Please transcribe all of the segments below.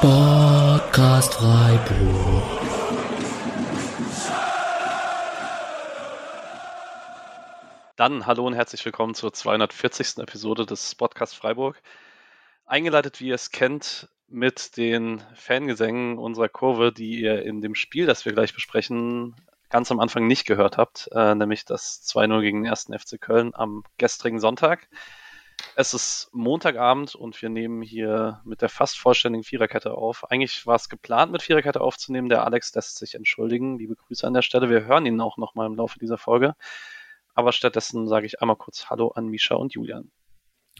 Sportcast Freiburg. Dann hallo und herzlich willkommen zur 240. Episode des Podcast Freiburg. Eingeleitet, wie ihr es kennt, mit den Fangesängen unserer Kurve, die ihr in dem Spiel, das wir gleich besprechen, ganz am Anfang nicht gehört habt, äh, nämlich das 2-0 gegen den 1. FC Köln am gestrigen Sonntag. Es ist Montagabend und wir nehmen hier mit der fast vollständigen Viererkette auf. Eigentlich war es geplant, mit Viererkette aufzunehmen. Der Alex lässt sich entschuldigen. Liebe Grüße an der Stelle. Wir hören ihn auch nochmal im Laufe dieser Folge. Aber stattdessen sage ich einmal kurz Hallo an Misha und Julian.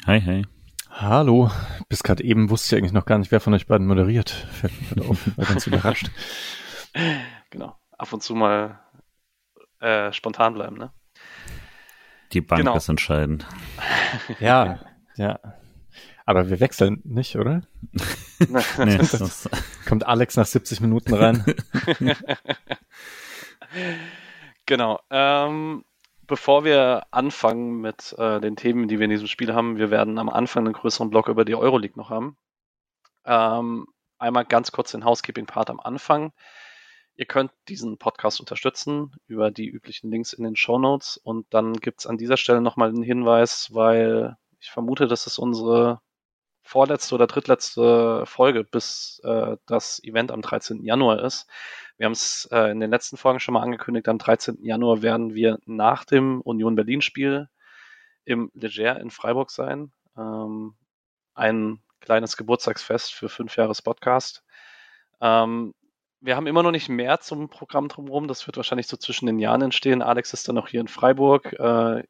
Hi, hi. Hallo. Bis gerade eben wusste ich eigentlich noch gar nicht, wer von euch beiden moderiert. Fällt mir gerade auf, war ganz überrascht. Genau. Ab und zu mal äh, spontan bleiben, ne? Die Bank Genau. ist entscheidend. Ja, ja. Aber wir wechseln nicht, oder? Nee, das, Kommt Alex nach 70 Minuten rein? Genau. Ähm, bevor wir anfangen mit äh, den Themen, die wir in diesem Spiel haben, wir werden am Anfang einen größeren Block über die Euroleague noch haben. Ähm, einmal ganz kurz den Housekeeping-Part am Anfang. Ihr könnt diesen Podcast unterstützen über die üblichen Links in den Show Notes und dann gibt's an dieser Stelle nochmal einen Hinweis, weil ich vermute, das ist unsere vorletzte oder drittletzte Folge, bis äh, das Event am 13. Januar ist. Wir haben es äh, in den letzten Folgen schon mal angekündigt. Am 13. Januar werden wir nach dem Union Berlin-Spiel im Leger in Freiburg sein. Ähm, ein kleines Geburtstagsfest für fünf Jahre Podcast. Ähm, wir haben immer noch nicht mehr zum Programm drumherum. Das wird wahrscheinlich so zwischen den Jahren entstehen. Alex ist dann noch hier in Freiburg. Äh,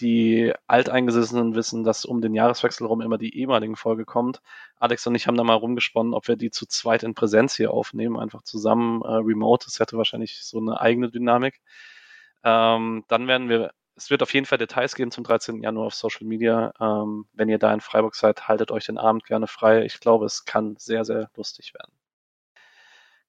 die Alteingesessenen wissen, dass um den Jahreswechsel rum immer die ehemaligen Folge kommt. Alex und ich haben da mal rumgesponnen, ob wir die zu zweit in Präsenz hier aufnehmen, einfach zusammen äh, remote. Das hätte wahrscheinlich so eine eigene Dynamik. Ähm, dann werden wir, es wird auf jeden Fall Details geben zum 13. Januar auf Social Media. Ähm, wenn ihr da in Freiburg seid, haltet euch den Abend gerne frei. Ich glaube, es kann sehr, sehr lustig werden.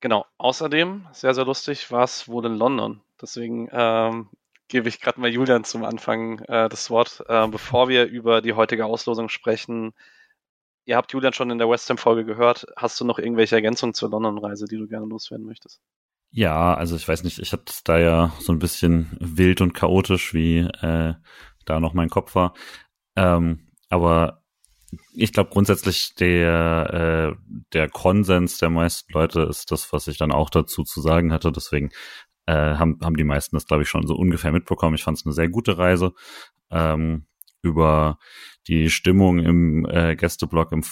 Genau. Außerdem, sehr, sehr lustig, war es wohl in London. Deswegen ähm, gebe ich gerade mal Julian zum Anfang äh, das Wort, äh, bevor wir über die heutige Auslosung sprechen. Ihr habt Julian schon in der West Ham-Folge gehört. Hast du noch irgendwelche Ergänzungen zur London-Reise, die du gerne loswerden möchtest? ja, also ich weiß nicht, ich hatte da ja so ein bisschen wild und chaotisch, wie äh, da noch mein Kopf war. Ähm, aber ich glaube grundsätzlich der, äh, der Konsens der meisten Leute ist das, was ich dann auch dazu zu sagen hatte. Deswegen äh, haben, haben die meisten das, glaube ich, schon so ungefähr mitbekommen. Ich fand es eine sehr gute Reise. Ähm, über die Stimmung im äh, Gästeblock im,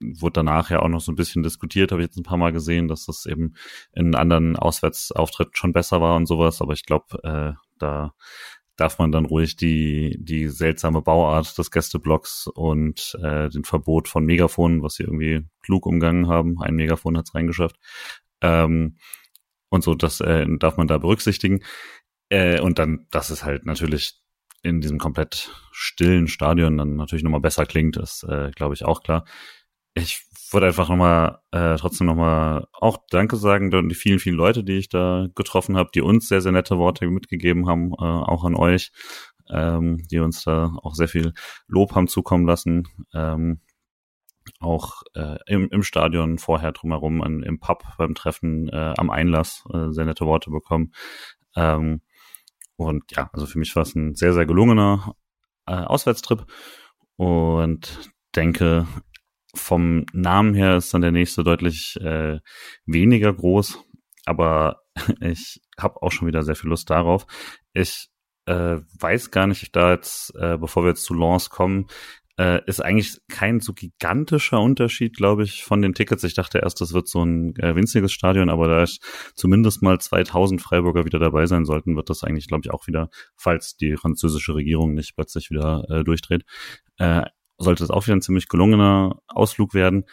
wurde danach ja auch noch so ein bisschen diskutiert, habe ich jetzt ein paar Mal gesehen, dass das eben in anderen Auswärtsauftritten schon besser war und sowas. Aber ich glaube, äh, da darf man dann ruhig die, die seltsame Bauart des Gästeblocks und äh, den Verbot von Megafonen, was sie irgendwie klug umgangen haben, ein Megafon hat's reingeschafft, ähm, und so, das äh, darf man da berücksichtigen. Äh, und dann, dass es halt natürlich in diesem komplett stillen Stadion dann natürlich nochmal besser klingt, ist, äh, glaube ich, auch klar. Ich würde einfach nochmal, äh, trotzdem nochmal auch Danke sagen an die vielen, vielen Leute, die ich da getroffen habe, die uns sehr, sehr nette Worte mitgegeben haben, äh, auch an euch, ähm, die uns da auch sehr viel Lob haben zukommen lassen. Ähm, auch äh, im, im Stadion vorher drumherum, an, im Pub beim Treffen äh, am Einlass äh, sehr nette Worte bekommen. Ähm, und ja, also für mich war es ein sehr, sehr gelungener äh, Auswärtstrip und denke, vom Namen her ist dann der nächste deutlich äh, weniger groß, aber ich habe auch schon wieder sehr viel Lust darauf. Ich äh, weiß gar nicht, da jetzt, äh, bevor wir jetzt zu Lens kommen, äh, ist eigentlich kein so gigantischer Unterschied, glaube ich, von den Tickets. Ich dachte erst, das wird so ein äh, winziges Stadion, aber da zumindest mal 2000 Freiburger wieder dabei sein sollten, wird das eigentlich, glaube ich, auch wieder, falls die französische Regierung nicht plötzlich wieder äh, durchdreht, äh, sollte es auch wieder ein ziemlich gelungener Ausflug werden.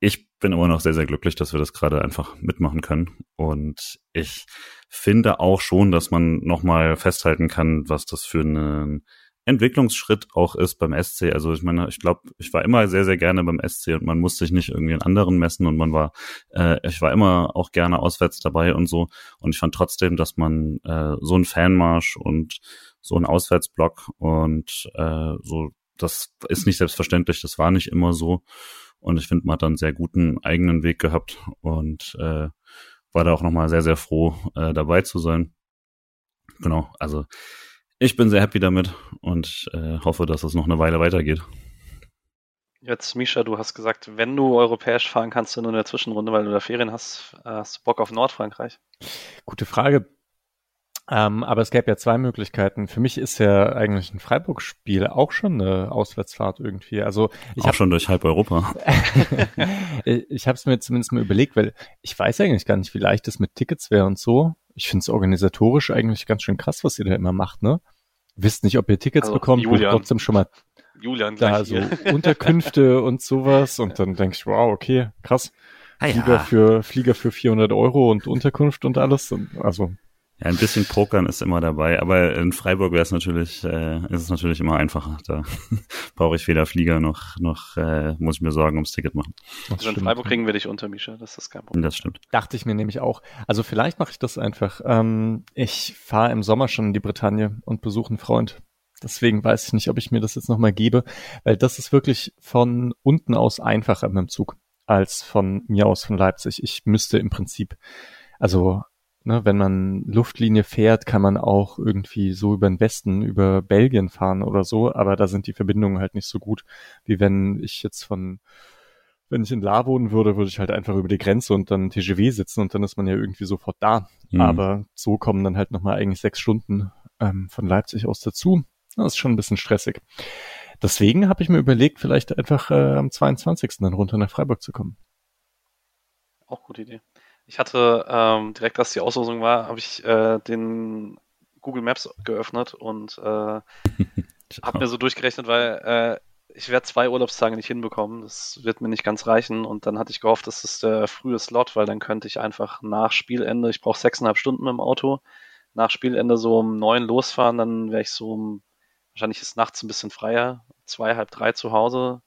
Ich bin immer noch sehr, sehr glücklich, dass wir das gerade einfach mitmachen können. Und ich finde auch schon, dass man nochmal festhalten kann, was das für einen Entwicklungsschritt auch ist beim SC. Also ich meine, ich glaube, ich war immer sehr, sehr gerne beim SC und man musste sich nicht irgendwie an anderen messen und man war, äh, ich war immer auch gerne auswärts dabei und so. Und ich fand trotzdem, dass man äh, so ein Fanmarsch und so ein Auswärtsblock und äh, so, das ist nicht selbstverständlich, das war nicht immer so. Und ich finde, man hat dann einen sehr guten eigenen Weg gehabt und äh, war da auch nochmal sehr, sehr froh, äh, dabei zu sein. Genau, also ich bin sehr happy damit und äh, hoffe, dass es noch eine Weile weitergeht. Jetzt, Misha, du hast gesagt, wenn du europäisch fahren kannst, du nur in der Zwischenrunde, weil du da Ferien hast, äh, hast du Bock auf Nordfrankreich? Gute Frage. Ähm, aber es gäbe ja zwei Möglichkeiten. Für mich ist ja eigentlich ein Freiburg-Spiel auch schon eine Auswärtsfahrt irgendwie. Also ich habe schon durch halb Europa. ich habe es mir zumindest mal überlegt, weil ich weiß eigentlich gar nicht, wie leicht es mit Tickets wäre und so. Ich finde es organisatorisch eigentlich ganz schön krass, was ihr da immer macht, ne? Wisst nicht, ob ihr Tickets also, bekommt, wo trotzdem schon mal Julian da so Unterkünfte und sowas und dann denke ich, wow, okay, krass. Ah, ja. Flieger für Flieger für 400 Euro und Unterkunft und alles. Also ja, ein bisschen Pokern ist immer dabei, aber in Freiburg wäre es natürlich, äh, ist es natürlich immer einfacher. Da brauche ich weder Flieger noch, noch äh, muss ich mir Sorgen ums Ticket machen. also in Freiburg kriegen wir dich unter, Misha, das ist kein Problem. Das stimmt. Dachte ich mir nämlich auch. Also vielleicht mache ich das einfach. Ähm, ich fahre im Sommer schon in die Bretagne und besuche einen Freund. Deswegen weiß ich nicht, ob ich mir das jetzt nochmal gebe, weil das ist wirklich von unten aus einfacher mit dem Zug als von mir aus von Leipzig. Ich müsste im Prinzip, also ne, wenn man Luftlinie fährt, kann man auch irgendwie so über den Westen, über Belgien fahren oder so, aber da sind die Verbindungen halt nicht so gut, wie wenn ich jetzt von wenn ich in La wohnen würde, würde ich halt einfach über die Grenze und dann TGW sitzen und dann ist man ja irgendwie sofort da. Mhm. Aber so kommen dann halt nochmal eigentlich sechs Stunden ähm, von Leipzig aus dazu. Das ist schon ein bisschen stressig. Deswegen habe ich mir überlegt, vielleicht einfach äh, am 22. dann runter nach Freiburg zu kommen. Auch gute Idee. Ich hatte ähm, direkt, als die Auslosung war, habe ich äh, den Google Maps geöffnet und äh, habe mir so durchgerechnet, weil äh, ich werde zwei Urlaubstage nicht hinbekommen. Das wird mir nicht ganz reichen. Und dann hatte ich gehofft, das ist der frühe Slot, weil dann könnte ich einfach nach Spielende, ich brauche sechseinhalb Stunden mit dem Auto, nach Spielende so um neun losfahren, dann wäre ich so um, wahrscheinlich ist nachts ein bisschen freier, zwei, halb drei zu Hause,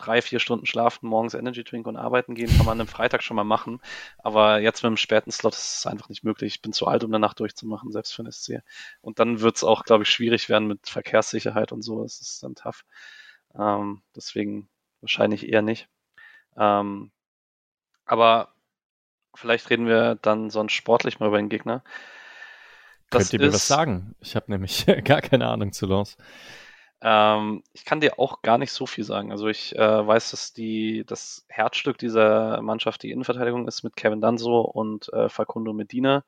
drei, vier Stunden schlafen, morgens Energy Drink und arbeiten gehen, kann man an einem Freitag schon mal machen. Aber jetzt mit dem späten Slot ist es einfach nicht möglich. Ich bin zu alt, um Nacht durchzumachen, selbst für ein SC. Und dann wird es auch, glaube ich, schwierig werden mit Verkehrssicherheit und so. Das ist dann tough. Ähm, deswegen wahrscheinlich eher nicht. Ähm, aber vielleicht reden wir dann sonst sportlich mal über den Gegner. Das Könnt ihr mir ist, was sagen? Ich habe nämlich gar keine Ahnung zu Lance. Ähm, ich kann dir auch gar nicht so viel sagen. Also ich äh, weiß, dass die das Herzstück dieser Mannschaft die Innenverteidigung ist mit Kevin Danso und äh, Facundo Medina,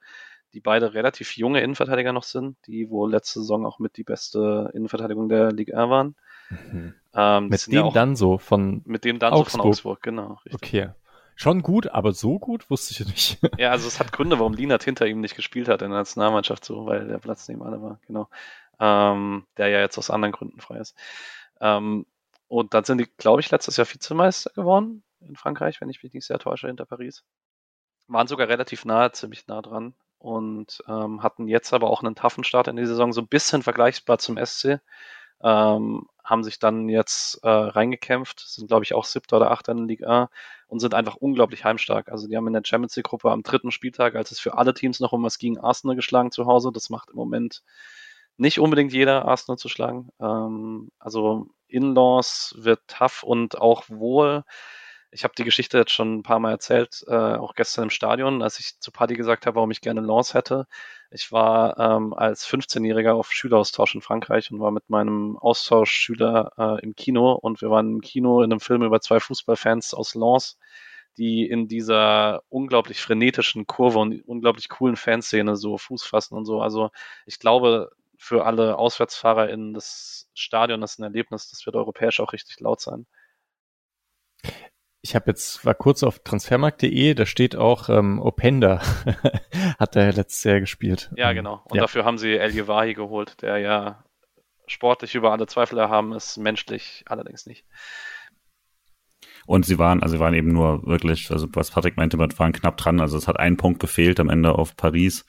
die beide relativ junge Innenverteidiger noch sind, die wohl letzte Saison auch mit die beste Innenverteidigung der Liga waren. Mhm. Ähm, mit dem ja auch, Danso von mit dem Danso Augsburg. von Augsburg, genau. Richtig. Okay. Schon gut, aber so gut wusste ich nicht. ja, also es hat Gründe, warum Lienert hinter ihm nicht gespielt hat in der Nationalmannschaft, so, weil der Platz neben alle war, genau ähm, der ja jetzt aus anderen Gründen frei ist. Ähm, und dann sind die, glaube ich, letztes Jahr Vizemeister geworden in Frankreich, wenn ich mich nicht sehr täusche, hinter Paris. Waren sogar relativ nahe, ziemlich nah dran und ähm, hatten jetzt aber auch einen taffen Start in die Saison, so ein bisschen vergleichbar zum SC. Ähm, haben sich dann jetzt äh, reingekämpft, sind glaube ich auch siebter oder achter in der Liga und sind einfach unglaublich heimstark. Also die haben in der Champions League Gruppe am dritten Spieltag, als es für alle Teams noch um was ging, Arsenal geschlagen zu Hause. Das macht im Moment nicht unbedingt jeder Arsenal zu schlagen. Ähm, also In-Laws wird tough und auch wohl. Ich habe die Geschichte jetzt schon ein paar Mal erzählt, äh, auch gestern im Stadion, als ich zu Paddy gesagt habe, warum ich gerne Lance hätte. Ich war ähm, als 15-Jähriger auf Schüleraustausch in Frankreich und war mit meinem Austauschschüler äh, im Kino und wir waren im Kino in einem Film über zwei Fußballfans aus Lens, die in dieser unglaublich frenetischen Kurve und unglaublich coolen Fanszene so Fuß fassen und so. Also ich glaube, für alle Auswärtsfahrer in das Stadion das ist ein Erlebnis. Das wird europäisch auch richtig laut sein. Ich habe jetzt war kurz auf transfermarkt.de, da steht auch ähm, Openda hat er letztes Jahr gespielt. Ja, ähm, genau. Und ja. dafür haben sie El Yevahi geholt, der ja sportlich über alle Zweifel erhaben ist, menschlich allerdings nicht. Und sie waren, also sie waren eben nur wirklich, also was Patrick meinte, wir waren knapp dran. Also es hat ein Punkt gefehlt am Ende auf Paris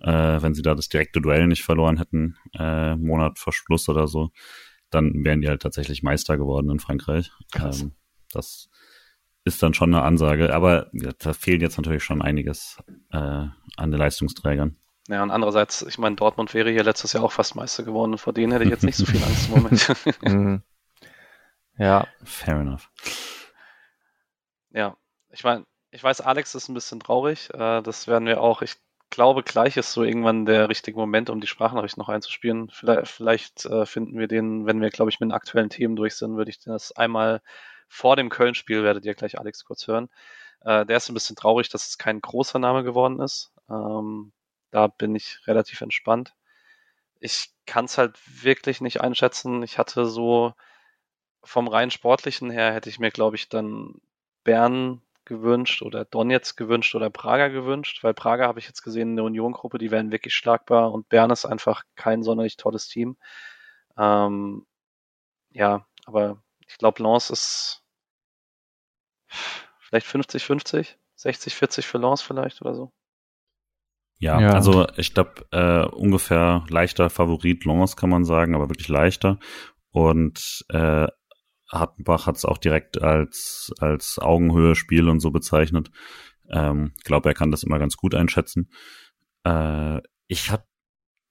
äh, wenn sie da das direkte Duell nicht verloren hätten, äh, Monat vor Schluss oder so, dann wären die halt tatsächlich Meister geworden in Frankreich. Ähm, das ist dann schon eine Ansage, aber ja, da fehlt jetzt natürlich schon einiges äh, an den Leistungsträgern. Ja, und andererseits, ich meine, Dortmund wäre hier letztes Jahr auch fast Meister geworden. Vor denen hätte ich jetzt nicht so viel Angst im Moment. Mhm. ja. Fair enough. Ja, ich meine, ich weiß, Alex ist ein bisschen traurig. Äh, das werden wir auch. Ich glaube, gleich ist so irgendwann der richtige Moment, um die Sprachnachricht noch einzuspielen. Vielleicht, vielleicht äh, finden wir den, wenn wir, glaube ich, mit den aktuellen Themen durch sind, würde ich das einmal vor dem Köln-Spiel, werdet ihr gleich Alex kurz hören. Äh, der ist ein bisschen traurig, dass es kein großer Name geworden ist. Ähm, da bin ich relativ entspannt. Ich kann es halt wirklich nicht einschätzen. Ich hatte so vom rein sportlichen her hätte ich mir, glaube ich, dann Bern gewünscht oder Donetsk gewünscht oder Prager gewünscht, weil Prager habe ich jetzt gesehen in der Union-Gruppe, die wären wirklich schlagbar und Bern ist einfach kein sonderlich tolles Team. Ähm, ja, aber ich glaube, Lens ist vielleicht 50-50, 60-40 für Lens vielleicht oder so. Ja, ja. also ich glaube, äh, ungefähr leichter Favorit Lens kann man sagen, aber wirklich leichter. Und äh, Hartenbach hat es auch direkt als, als Augenhöhe-Spiel und so bezeichnet. Ähm, glaube, er kann das immer ganz gut einschätzen. Äh, ich habe,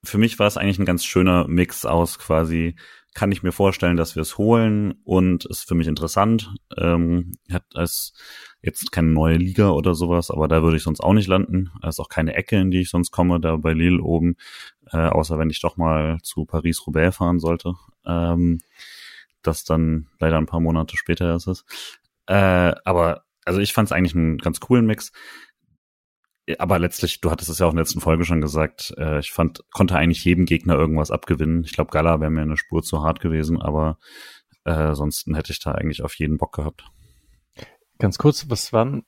für mich war es eigentlich ein ganz schöner Mix aus quasi, kann ich mir vorstellen, dass wir es holen und ist für mich interessant. Ähm, hat als jetzt keine neue Liga oder sowas, aber da würde ich sonst auch nicht landen. Es ist auch keine Ecke, in die ich sonst komme, da bei Lille oben, äh, außer wenn ich doch mal zu Paris-Roubaix fahren sollte. Ähm, das dann leider ein paar Monate später ist es. Äh, aber also ich fand es eigentlich einen ganz coolen Mix. Aber letztlich, du hattest es ja auch in der letzten Folge schon gesagt, äh, ich fand, konnte eigentlich jedem Gegner irgendwas abgewinnen. Ich glaube, Gala wäre mir eine Spur zu hart gewesen, aber äh, ansonsten hätte ich da eigentlich auf jeden Bock gehabt. Ganz kurz, was war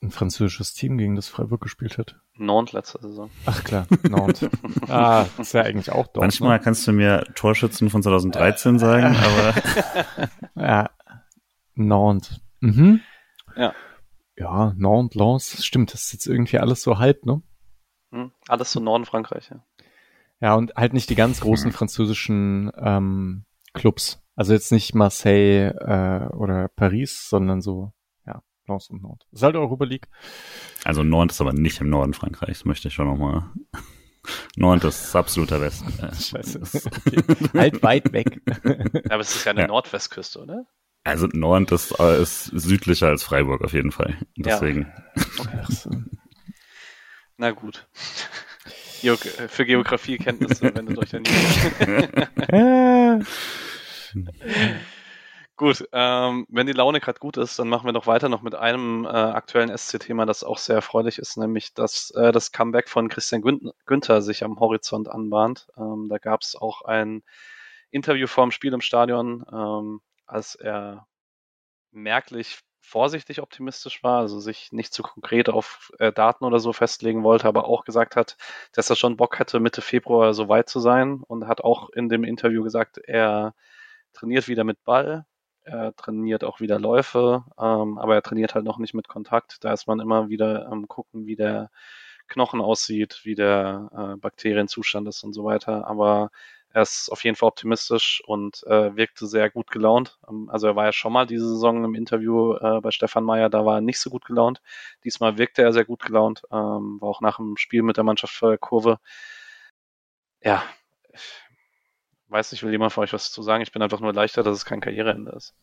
ein französisches Team, gegen das Freiburg gespielt hat? Nantes letzte Saison. Ach klar, Nantes. ah, ist ja eigentlich auch dort. Manchmal ne? kannst du mir Torschützen von 2013 sagen, aber. ja, Nantes. Mhm. Ja. Ja, Nantes, Lens, stimmt, das ist jetzt irgendwie alles so halb, ne? Hm, alles so Norden Frankreich, ja. Ja, und halt nicht die ganz großen französischen ähm, Clubs. Also jetzt nicht Marseille äh, oder Paris, sondern so Lens und Nord. Das ist halt Europa League. Also Nord ist aber nicht im Norden Frankreichs, möchte ich schon nochmal. Nord ist absoluter Westen. Scheiße. Okay. halt weit weg. Aber es ist ja eine ja. Nordwestküste, oder? Also Nord ist, äh, ist südlicher als Freiburg auf jeden Fall. Deswegen. Ja. Okay. Na gut. Für Geografiekenntnisse wendet euch ja nicht. Gut, ähm, wenn die Laune gerade gut ist, dann machen wir noch weiter noch mit einem äh, aktuellen SC-Thema, das auch sehr erfreulich ist, nämlich dass äh, das Comeback von Christian Gün Günther sich am Horizont anbahnt. Ähm, da gab es auch ein Interview vor dem Spiel im Stadion, ähm, als er merklich vorsichtig optimistisch war, also sich nicht zu konkret auf äh, Daten oder so festlegen wollte, aber auch gesagt hat, dass er schon Bock hätte, Mitte Februar so weit zu sein und hat auch in dem Interview gesagt, er trainiert wieder mit Ball, er trainiert auch wieder Läufe, ähm, aber er trainiert halt noch nicht mit Kontakt. Da ist man immer wieder am gucken, wie der Knochen aussieht, wie der äh, Bakterienzustand ist und so weiter. Aber er ist auf jeden Fall optimistisch und äh, wirkte sehr gut gelaunt. Ähm, also er war ja schon mal diese Saison im Interview äh, bei Stefan Meyer, da war er nicht so gut gelaunt. Diesmal wirkte er sehr gut gelaunt, ähm, war auch nach dem Spiel mit der Mannschaft vor der Kurve. Ja, weiß nicht, will jemand von euch was zu sagen? Ich bin einfach nur leichter, dass es kein Karriereende ist.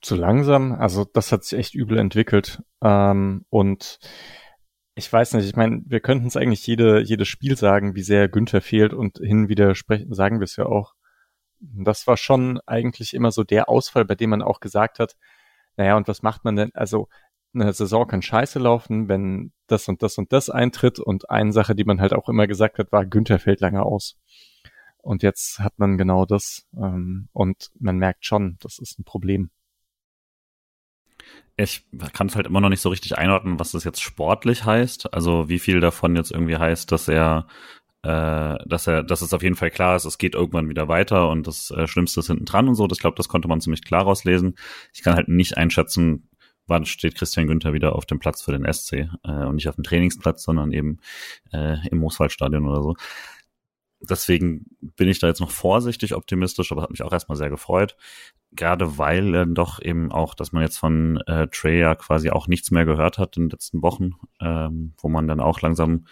Zu langsam, also das hat sich echt übel entwickelt. Ähm, und ich weiß nicht, ich meine, wir könnten es eigentlich jede, jedes Spiel sagen, wie sehr Günther fehlt und hin wieder sprechen, sagen wir es ja auch. Das war schon eigentlich immer so der Ausfall, bei dem man auch gesagt hat, naja, und was macht man denn? Also eine Saison kann scheiße laufen, wenn das und das und das eintritt. Und eine Sache, die man halt auch immer gesagt hat, war, Günther fällt lange aus. Und jetzt hat man genau das. Ähm, und man merkt schon, das ist ein Problem. Ich kann es halt immer noch nicht so richtig einordnen, was das jetzt sportlich heißt. Also wie viel davon jetzt irgendwie heißt, dass er, äh, dass er, dass es auf jeden Fall klar ist, es geht irgendwann wieder weiter und das äh, Schlimmste ist hinten dran und so. Das glaube, das konnte man ziemlich klar rauslesen. Ich kann halt nicht einschätzen, wann steht Christian Günther wieder auf dem Platz für den SC äh, und nicht auf dem Trainingsplatz, sondern eben äh, im Mooswaldstadion oder so deswegen bin ich da jetzt noch vorsichtig optimistisch, aber hat mich auch erstmal sehr gefreut. Gerade weil äh, doch eben auch, dass man jetzt von äh, Trey ja quasi auch nichts mehr gehört hat in den letzten Wochen, ähm, wo man dann auch langsam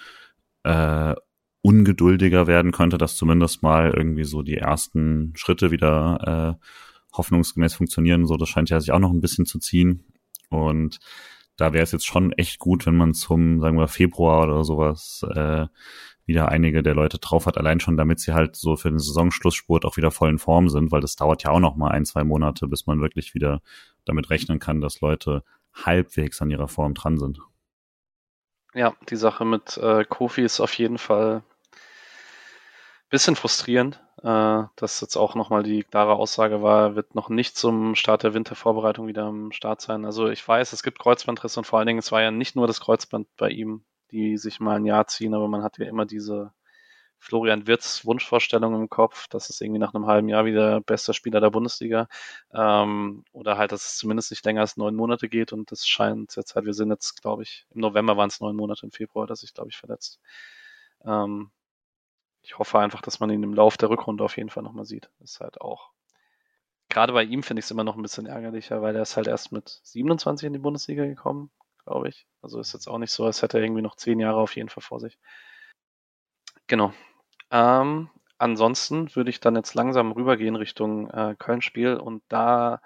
äh, ungeduldiger werden könnte, dass zumindest mal irgendwie so die ersten Schritte wieder äh, hoffnungsgemäß funktionieren. So, das scheint ja sich auch noch ein bisschen zu ziehen. Und da wäre es jetzt schon echt gut, wenn man zum, sagen wir, Februar oder sowas äh, wieder einige der Leute drauf hat, allein schon, damit sie halt so für den Saisonschlussspurt auch wieder voll in Form sind, weil das dauert ja auch noch mal ein, zwei Monate, bis man wirklich wieder damit rechnen kann, dass Leute halbwegs an ihrer Form dran sind. Ja, die Sache mit äh, Kofi ist auf jeden Fall bisschen frustrierend, äh, dass jetzt auch nochmal die klare Aussage war, wird noch nicht zum Start der Wintervorbereitung wieder am Start sein. Also ich weiß, es gibt Kreuzbandrisse und vor allen Dingen, es war ja nicht nur das Kreuzband bei ihm, die sich mal ein Jahr ziehen, aber man hat ja immer diese Florian Wirtz Wunschvorstellung im Kopf, dass es irgendwie nach einem halben Jahr wieder bester Spieler der Bundesliga ähm, oder halt, dass es zumindest nicht länger als neun Monate geht und das scheint jetzt halt, wir sind jetzt, glaube ich, im November waren es neun Monate, im Februar, dass sich, glaube ich, verletzt. Ähm, ich hoffe einfach, dass man ihn im Lauf der Rückrunde auf jeden Fall nochmal sieht. Ist halt auch, gerade bei ihm finde ich es immer noch ein bisschen ärgerlicher, weil er ist halt erst mit 27 in die Bundesliga gekommen, glaube ich. Also ist jetzt auch nicht so, als hätte er irgendwie noch zehn Jahre auf jeden Fall vor sich. Genau. Ähm, ansonsten würde ich dann jetzt langsam rübergehen Richtung äh, Köln-Spiel und da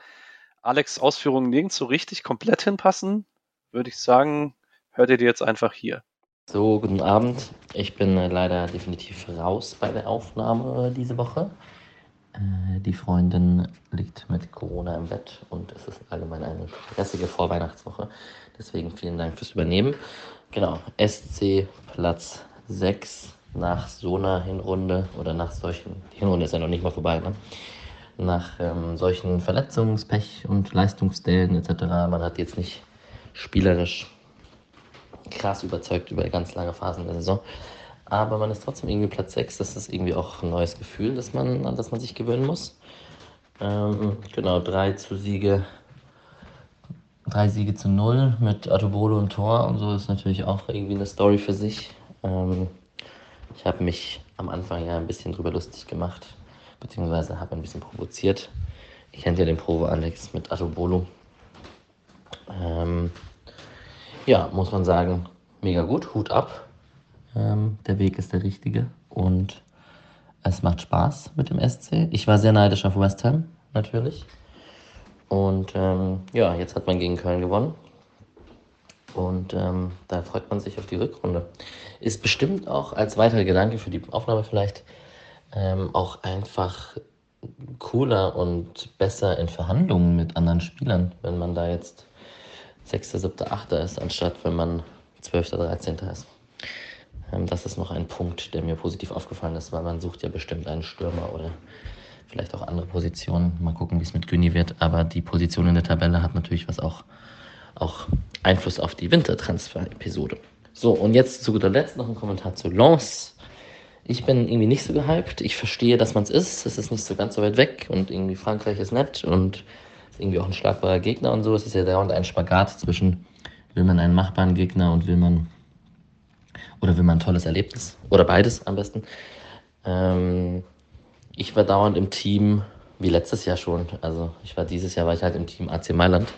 Alex Ausführungen nirgends so richtig komplett hinpassen, würde ich sagen, hört ihr die jetzt einfach hier. So, guten Abend. Ich bin äh, leider definitiv raus bei der Aufnahme diese Woche. Äh, die Freundin liegt mit Corona im Bett und es ist allgemein eine stressige Vorweihnachtswoche. Deswegen vielen Dank fürs Übernehmen. Genau, SC Platz 6 nach so einer Hinrunde oder nach solchen, die Hinrunde ist ja noch nicht mal vorbei, ne? nach ähm, solchen Verletzungspech und Leistungsstellen etc. Man hat jetzt nicht spielerisch krass überzeugt über ganz lange Phasen der Saison. Aber man ist trotzdem irgendwie Platz 6. Das ist irgendwie auch ein neues Gefühl, das man, an das man sich gewöhnen muss. Ähm, genau, drei zu Siege, drei Siege zu null mit Atobolo und Tor und so ist natürlich auch irgendwie eine Story für sich. Ähm, ich habe mich am Anfang ja ein bisschen drüber lustig gemacht, beziehungsweise habe ein bisschen provoziert. Ich kennt ja den Provo Alex mit Atobolo. Ähm, ja, muss man sagen, mega gut, Hut ab. Ähm, der Weg ist der richtige und es macht Spaß mit dem SC. Ich war sehr neidisch auf West Ham, natürlich. Und ähm, ja, jetzt hat man gegen Köln gewonnen. Und ähm, da freut man sich auf die Rückrunde. Ist bestimmt auch als weiterer Gedanke für die Aufnahme vielleicht ähm, auch einfach cooler und besser in Verhandlungen mit anderen Spielern, wenn man da jetzt 6., 7., 8. ist, anstatt wenn man 12., 13. ist. Ähm, das ist noch ein Punkt, der mir positiv aufgefallen ist, weil man sucht ja bestimmt einen Stürmer oder vielleicht auch andere Positionen. Mal gucken, wie es mit Güni wird. Aber die Position in der Tabelle hat natürlich was auch, auch Einfluss auf die Wintertransfer-Episode. So, und jetzt zu guter Letzt noch ein Kommentar zu Lens. Ich bin irgendwie nicht so gehypt. Ich verstehe, dass man es ist. Es ist nicht so ganz so weit weg und irgendwie Frankreich ist nett und irgendwie auch ein schlagbarer Gegner und so. Es ist ja dauernd ein Spagat zwischen, will man einen machbaren Gegner und will man, oder will man ein tolles Erlebnis, oder beides am besten. Ähm, ich war dauernd im Team, wie letztes Jahr schon, also ich war dieses Jahr war ich halt im Team AC Mailand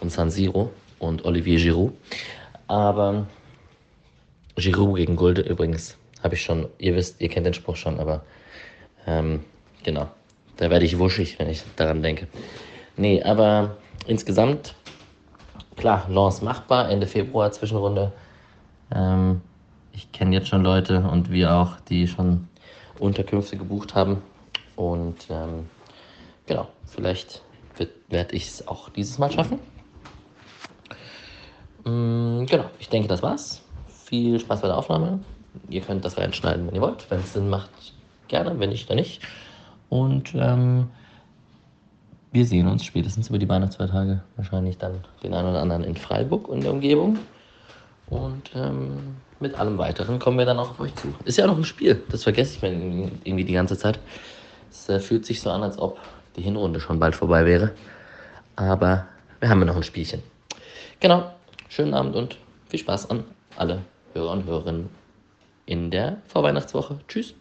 und San Siro und Olivier Giroud. Aber Giroud gegen Gulde übrigens habe ich schon, ihr wisst, ihr kennt den Spruch schon, aber ähm, genau, da werde ich wuschig, wenn ich daran denke. Nee, aber insgesamt, klar, Lance machbar, Ende Februar, Zwischenrunde. Ähm, ich kenne jetzt schon Leute und wir auch, die schon Unterkünfte gebucht haben. Und ähm, genau, vielleicht werde ich es auch dieses Mal schaffen. Ähm, genau, ich denke, das war's. Viel Spaß bei der Aufnahme. Ihr könnt das reinschneiden, wenn ihr wollt. Wenn es Sinn macht, gerne. Wenn nicht, dann nicht. Und ähm, wir sehen uns spätestens über die Weihnachtsfeiertage. Wahrscheinlich dann den einen oder anderen in Freiburg und der Umgebung. Und ähm, mit allem Weiteren kommen wir dann auch auf euch zu. Ist ja auch noch ein Spiel. Das vergesse ich mir irgendwie die ganze Zeit. Es äh, fühlt sich so an, als ob die Hinrunde schon bald vorbei wäre. Aber wir haben ja noch ein Spielchen. Genau. Schönen Abend und viel Spaß an alle Hörer und Hörerinnen in der Vorweihnachtswoche. Tschüss.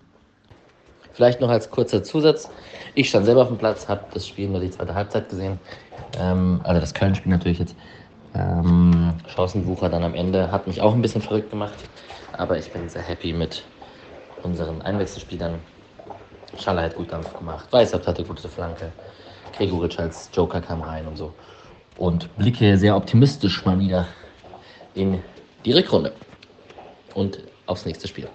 Vielleicht noch als kurzer Zusatz. Ich stand selber auf dem Platz, habe das Spiel nur die zweite Halbzeit gesehen. Ähm, also das Köln-Spiel natürlich jetzt. Ähm, Chancenwucher dann am Ende hat mich auch ein bisschen verrückt gemacht. Aber ich bin sehr happy mit unseren Einwechselspielern. Schaller hat gut Dampf gemacht. Weißhaupt hatte gute Flanke. Gregoritsch als Joker kam rein und so. und blicke sehr optimistisch mal wieder in die Rückrunde und aufs nächste Spiel.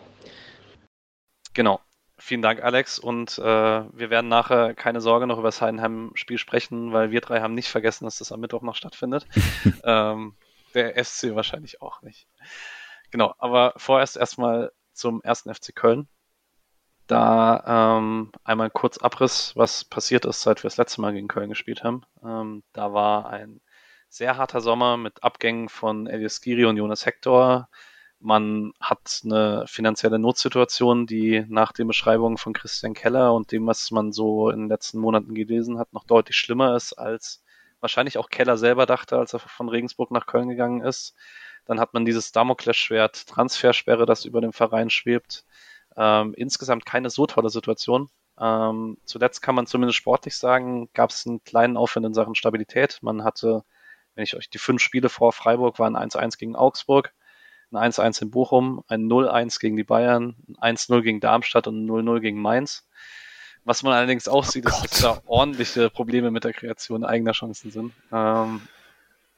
Genau. Vielen Dank, Alex. Und äh, wir werden nachher keine Sorge noch über das Heidenheim-Spiel sprechen, weil wir drei haben nicht vergessen, dass das am Mittwoch noch stattfindet. ähm, der SC wahrscheinlich auch nicht. Genau, aber vorerst erstmal zum ersten FC Köln. Da ähm, einmal kurz Abriss, was passiert ist, seit wir das letzte Mal gegen Köln gespielt haben. Ähm, da war ein sehr harter Sommer mit Abgängen von Elias Giri und Jonas Hector. Man hat eine finanzielle Notsituation, die nach den Beschreibungen von Christian Keller und dem, was man so in den letzten Monaten gelesen hat, noch deutlich schlimmer ist, als wahrscheinlich auch Keller selber dachte, als er von Regensburg nach Köln gegangen ist. Dann hat man dieses Damoklesschwert Transfersperre, das über dem Verein schwebt. Ähm, insgesamt keine so tolle Situation. Ähm, zuletzt kann man zumindest sportlich sagen, gab es einen kleinen Aufwand in Sachen Stabilität. Man hatte, wenn ich euch die fünf Spiele vor Freiburg waren, 1-1 gegen Augsburg, ein 1-1 in Bochum, ein 0-1 gegen die Bayern, ein 1-0 gegen Darmstadt und ein 0-0 gegen Mainz. Was man allerdings auch sieht, ist, dass da ordentliche Probleme mit der Kreation eigener Chancen sind. Ähm,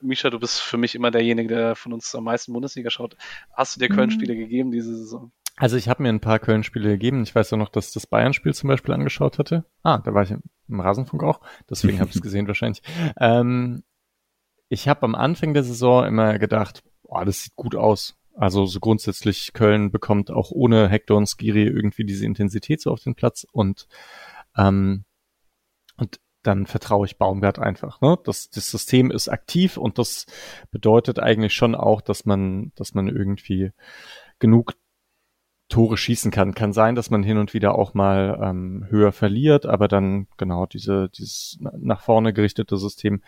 Misha, du bist für mich immer derjenige, der von uns am meisten Bundesliga schaut. Hast du dir Köln-Spiele mhm. gegeben diese Saison? Also ich habe mir ein paar Köln-Spiele gegeben. Ich weiß auch noch, dass das Bayern-Spiel zum Beispiel angeschaut hatte. Ah, da war ich im Rasenfunk auch. Deswegen habe ich es gesehen wahrscheinlich. Ähm, ich habe am Anfang der Saison immer gedacht, boah, das sieht gut aus. Also so grundsätzlich Köln bekommt auch ohne Hector und Skiri irgendwie diese Intensität so auf den Platz und ähm, und dann vertraue ich Baumgart einfach. Ne? Das, das System ist aktiv und das bedeutet eigentlich schon auch, dass man, dass man irgendwie genug Tore schießen kann. Kann sein, dass man hin und wieder auch mal ähm, höher verliert, aber dann genau diese, dieses nach vorne gerichtete System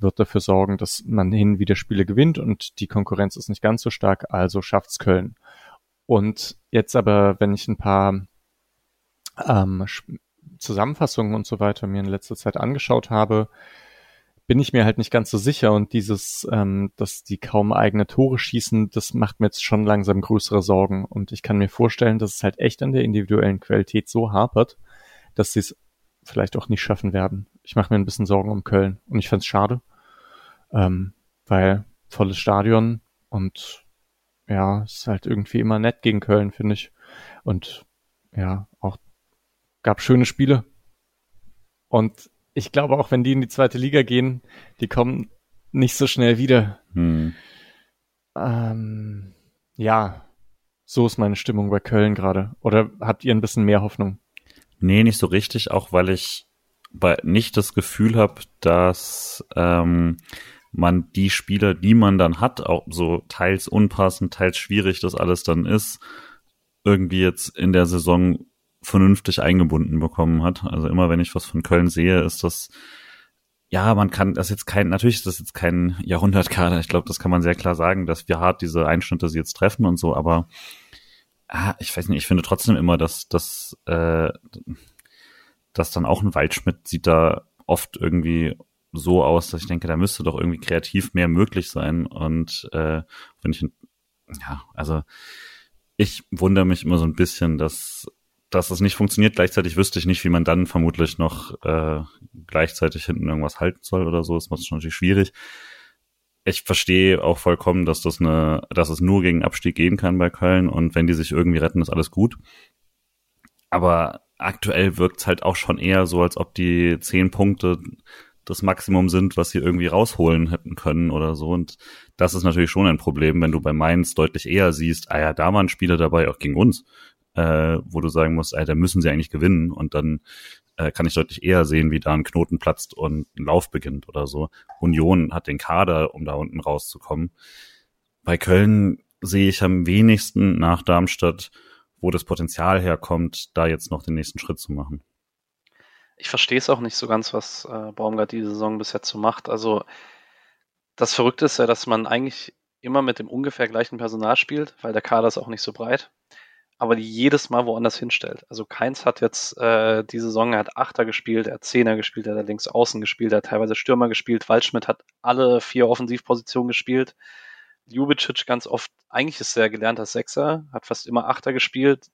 wird dafür sorgen, dass man hin wieder Spiele gewinnt und die Konkurrenz ist nicht ganz so stark, also schafft's Köln. Und jetzt aber, wenn ich ein paar ähm, Zusammenfassungen und so weiter mir in letzter Zeit angeschaut habe, bin ich mir halt nicht ganz so sicher und dieses, ähm, dass die kaum eigene Tore schießen, das macht mir jetzt schon langsam größere Sorgen und ich kann mir vorstellen, dass es halt echt an der individuellen Qualität so hapert, dass sie es vielleicht auch nicht schaffen werden. Ich mache mir ein bisschen Sorgen um Köln und ich fände schade, ähm, weil volles Stadion und ja, ist halt irgendwie immer nett gegen Köln, finde ich. Und ja, auch gab schöne Spiele. Und ich glaube auch, wenn die in die zweite Liga gehen, die kommen nicht so schnell wieder. Hm. Ähm, ja, so ist meine Stimmung bei Köln gerade. Oder habt ihr ein bisschen mehr Hoffnung? Nee, nicht so richtig, auch weil ich nicht das Gefühl habe, dass ähm, man die Spieler, die man dann hat, auch so teils unpassend, teils schwierig das alles dann ist, irgendwie jetzt in der Saison vernünftig eingebunden bekommen hat. Also immer wenn ich was von Köln sehe, ist das ja, man kann das jetzt kein, natürlich ist das jetzt kein Jahrhundertkader. Ich glaube, das kann man sehr klar sagen, dass wir hart diese Einschnitte sie jetzt treffen und so, aber ah, ich weiß nicht, ich finde trotzdem immer, dass, dass, äh, dass dann auch ein Waldschmidt sieht da oft irgendwie so aus, dass ich denke, da müsste doch irgendwie kreativ mehr möglich sein. Und äh, wenn ich, ja, also ich wundere mich immer so ein bisschen, dass dass es nicht funktioniert. Gleichzeitig wüsste ich nicht, wie man dann vermutlich noch äh, gleichzeitig hinten irgendwas halten soll oder so. Das ist schon natürlich schwierig. Ich verstehe auch vollkommen, dass das eine, dass es nur gegen Abstieg gehen kann bei Köln und wenn die sich irgendwie retten, ist alles gut. Aber aktuell wirkt es halt auch schon eher so, als ob die zehn Punkte das Maximum sind, was sie irgendwie rausholen hätten können oder so. Und das ist natürlich schon ein Problem, wenn du bei Mainz deutlich eher siehst, ah ja, da waren Spieler dabei, auch gegen uns, äh, wo du sagen musst, ey, da müssen sie eigentlich gewinnen. Und dann äh, kann ich deutlich eher sehen, wie da ein Knoten platzt und ein Lauf beginnt oder so. Union hat den Kader, um da unten rauszukommen. Bei Köln sehe ich am wenigsten nach Darmstadt, wo das Potenzial herkommt, da jetzt noch den nächsten Schritt zu machen ich verstehe es auch nicht so ganz, was äh, Baumgart diese Saison bis jetzt so macht. Also das Verrückte ist ja, dass man eigentlich immer mit dem ungefähr gleichen Personal spielt, weil der Kader ist auch nicht so breit, aber die jedes Mal woanders hinstellt. Also Keins hat jetzt äh, die Saison, er hat Achter gespielt, er hat Zehner gespielt, er hat links außen gespielt, er hat teilweise Stürmer gespielt, Waldschmidt hat alle vier Offensivpositionen gespielt. Ljubicic ganz oft, eigentlich ist er gelernter Sechser, hat fast immer Achter gespielt,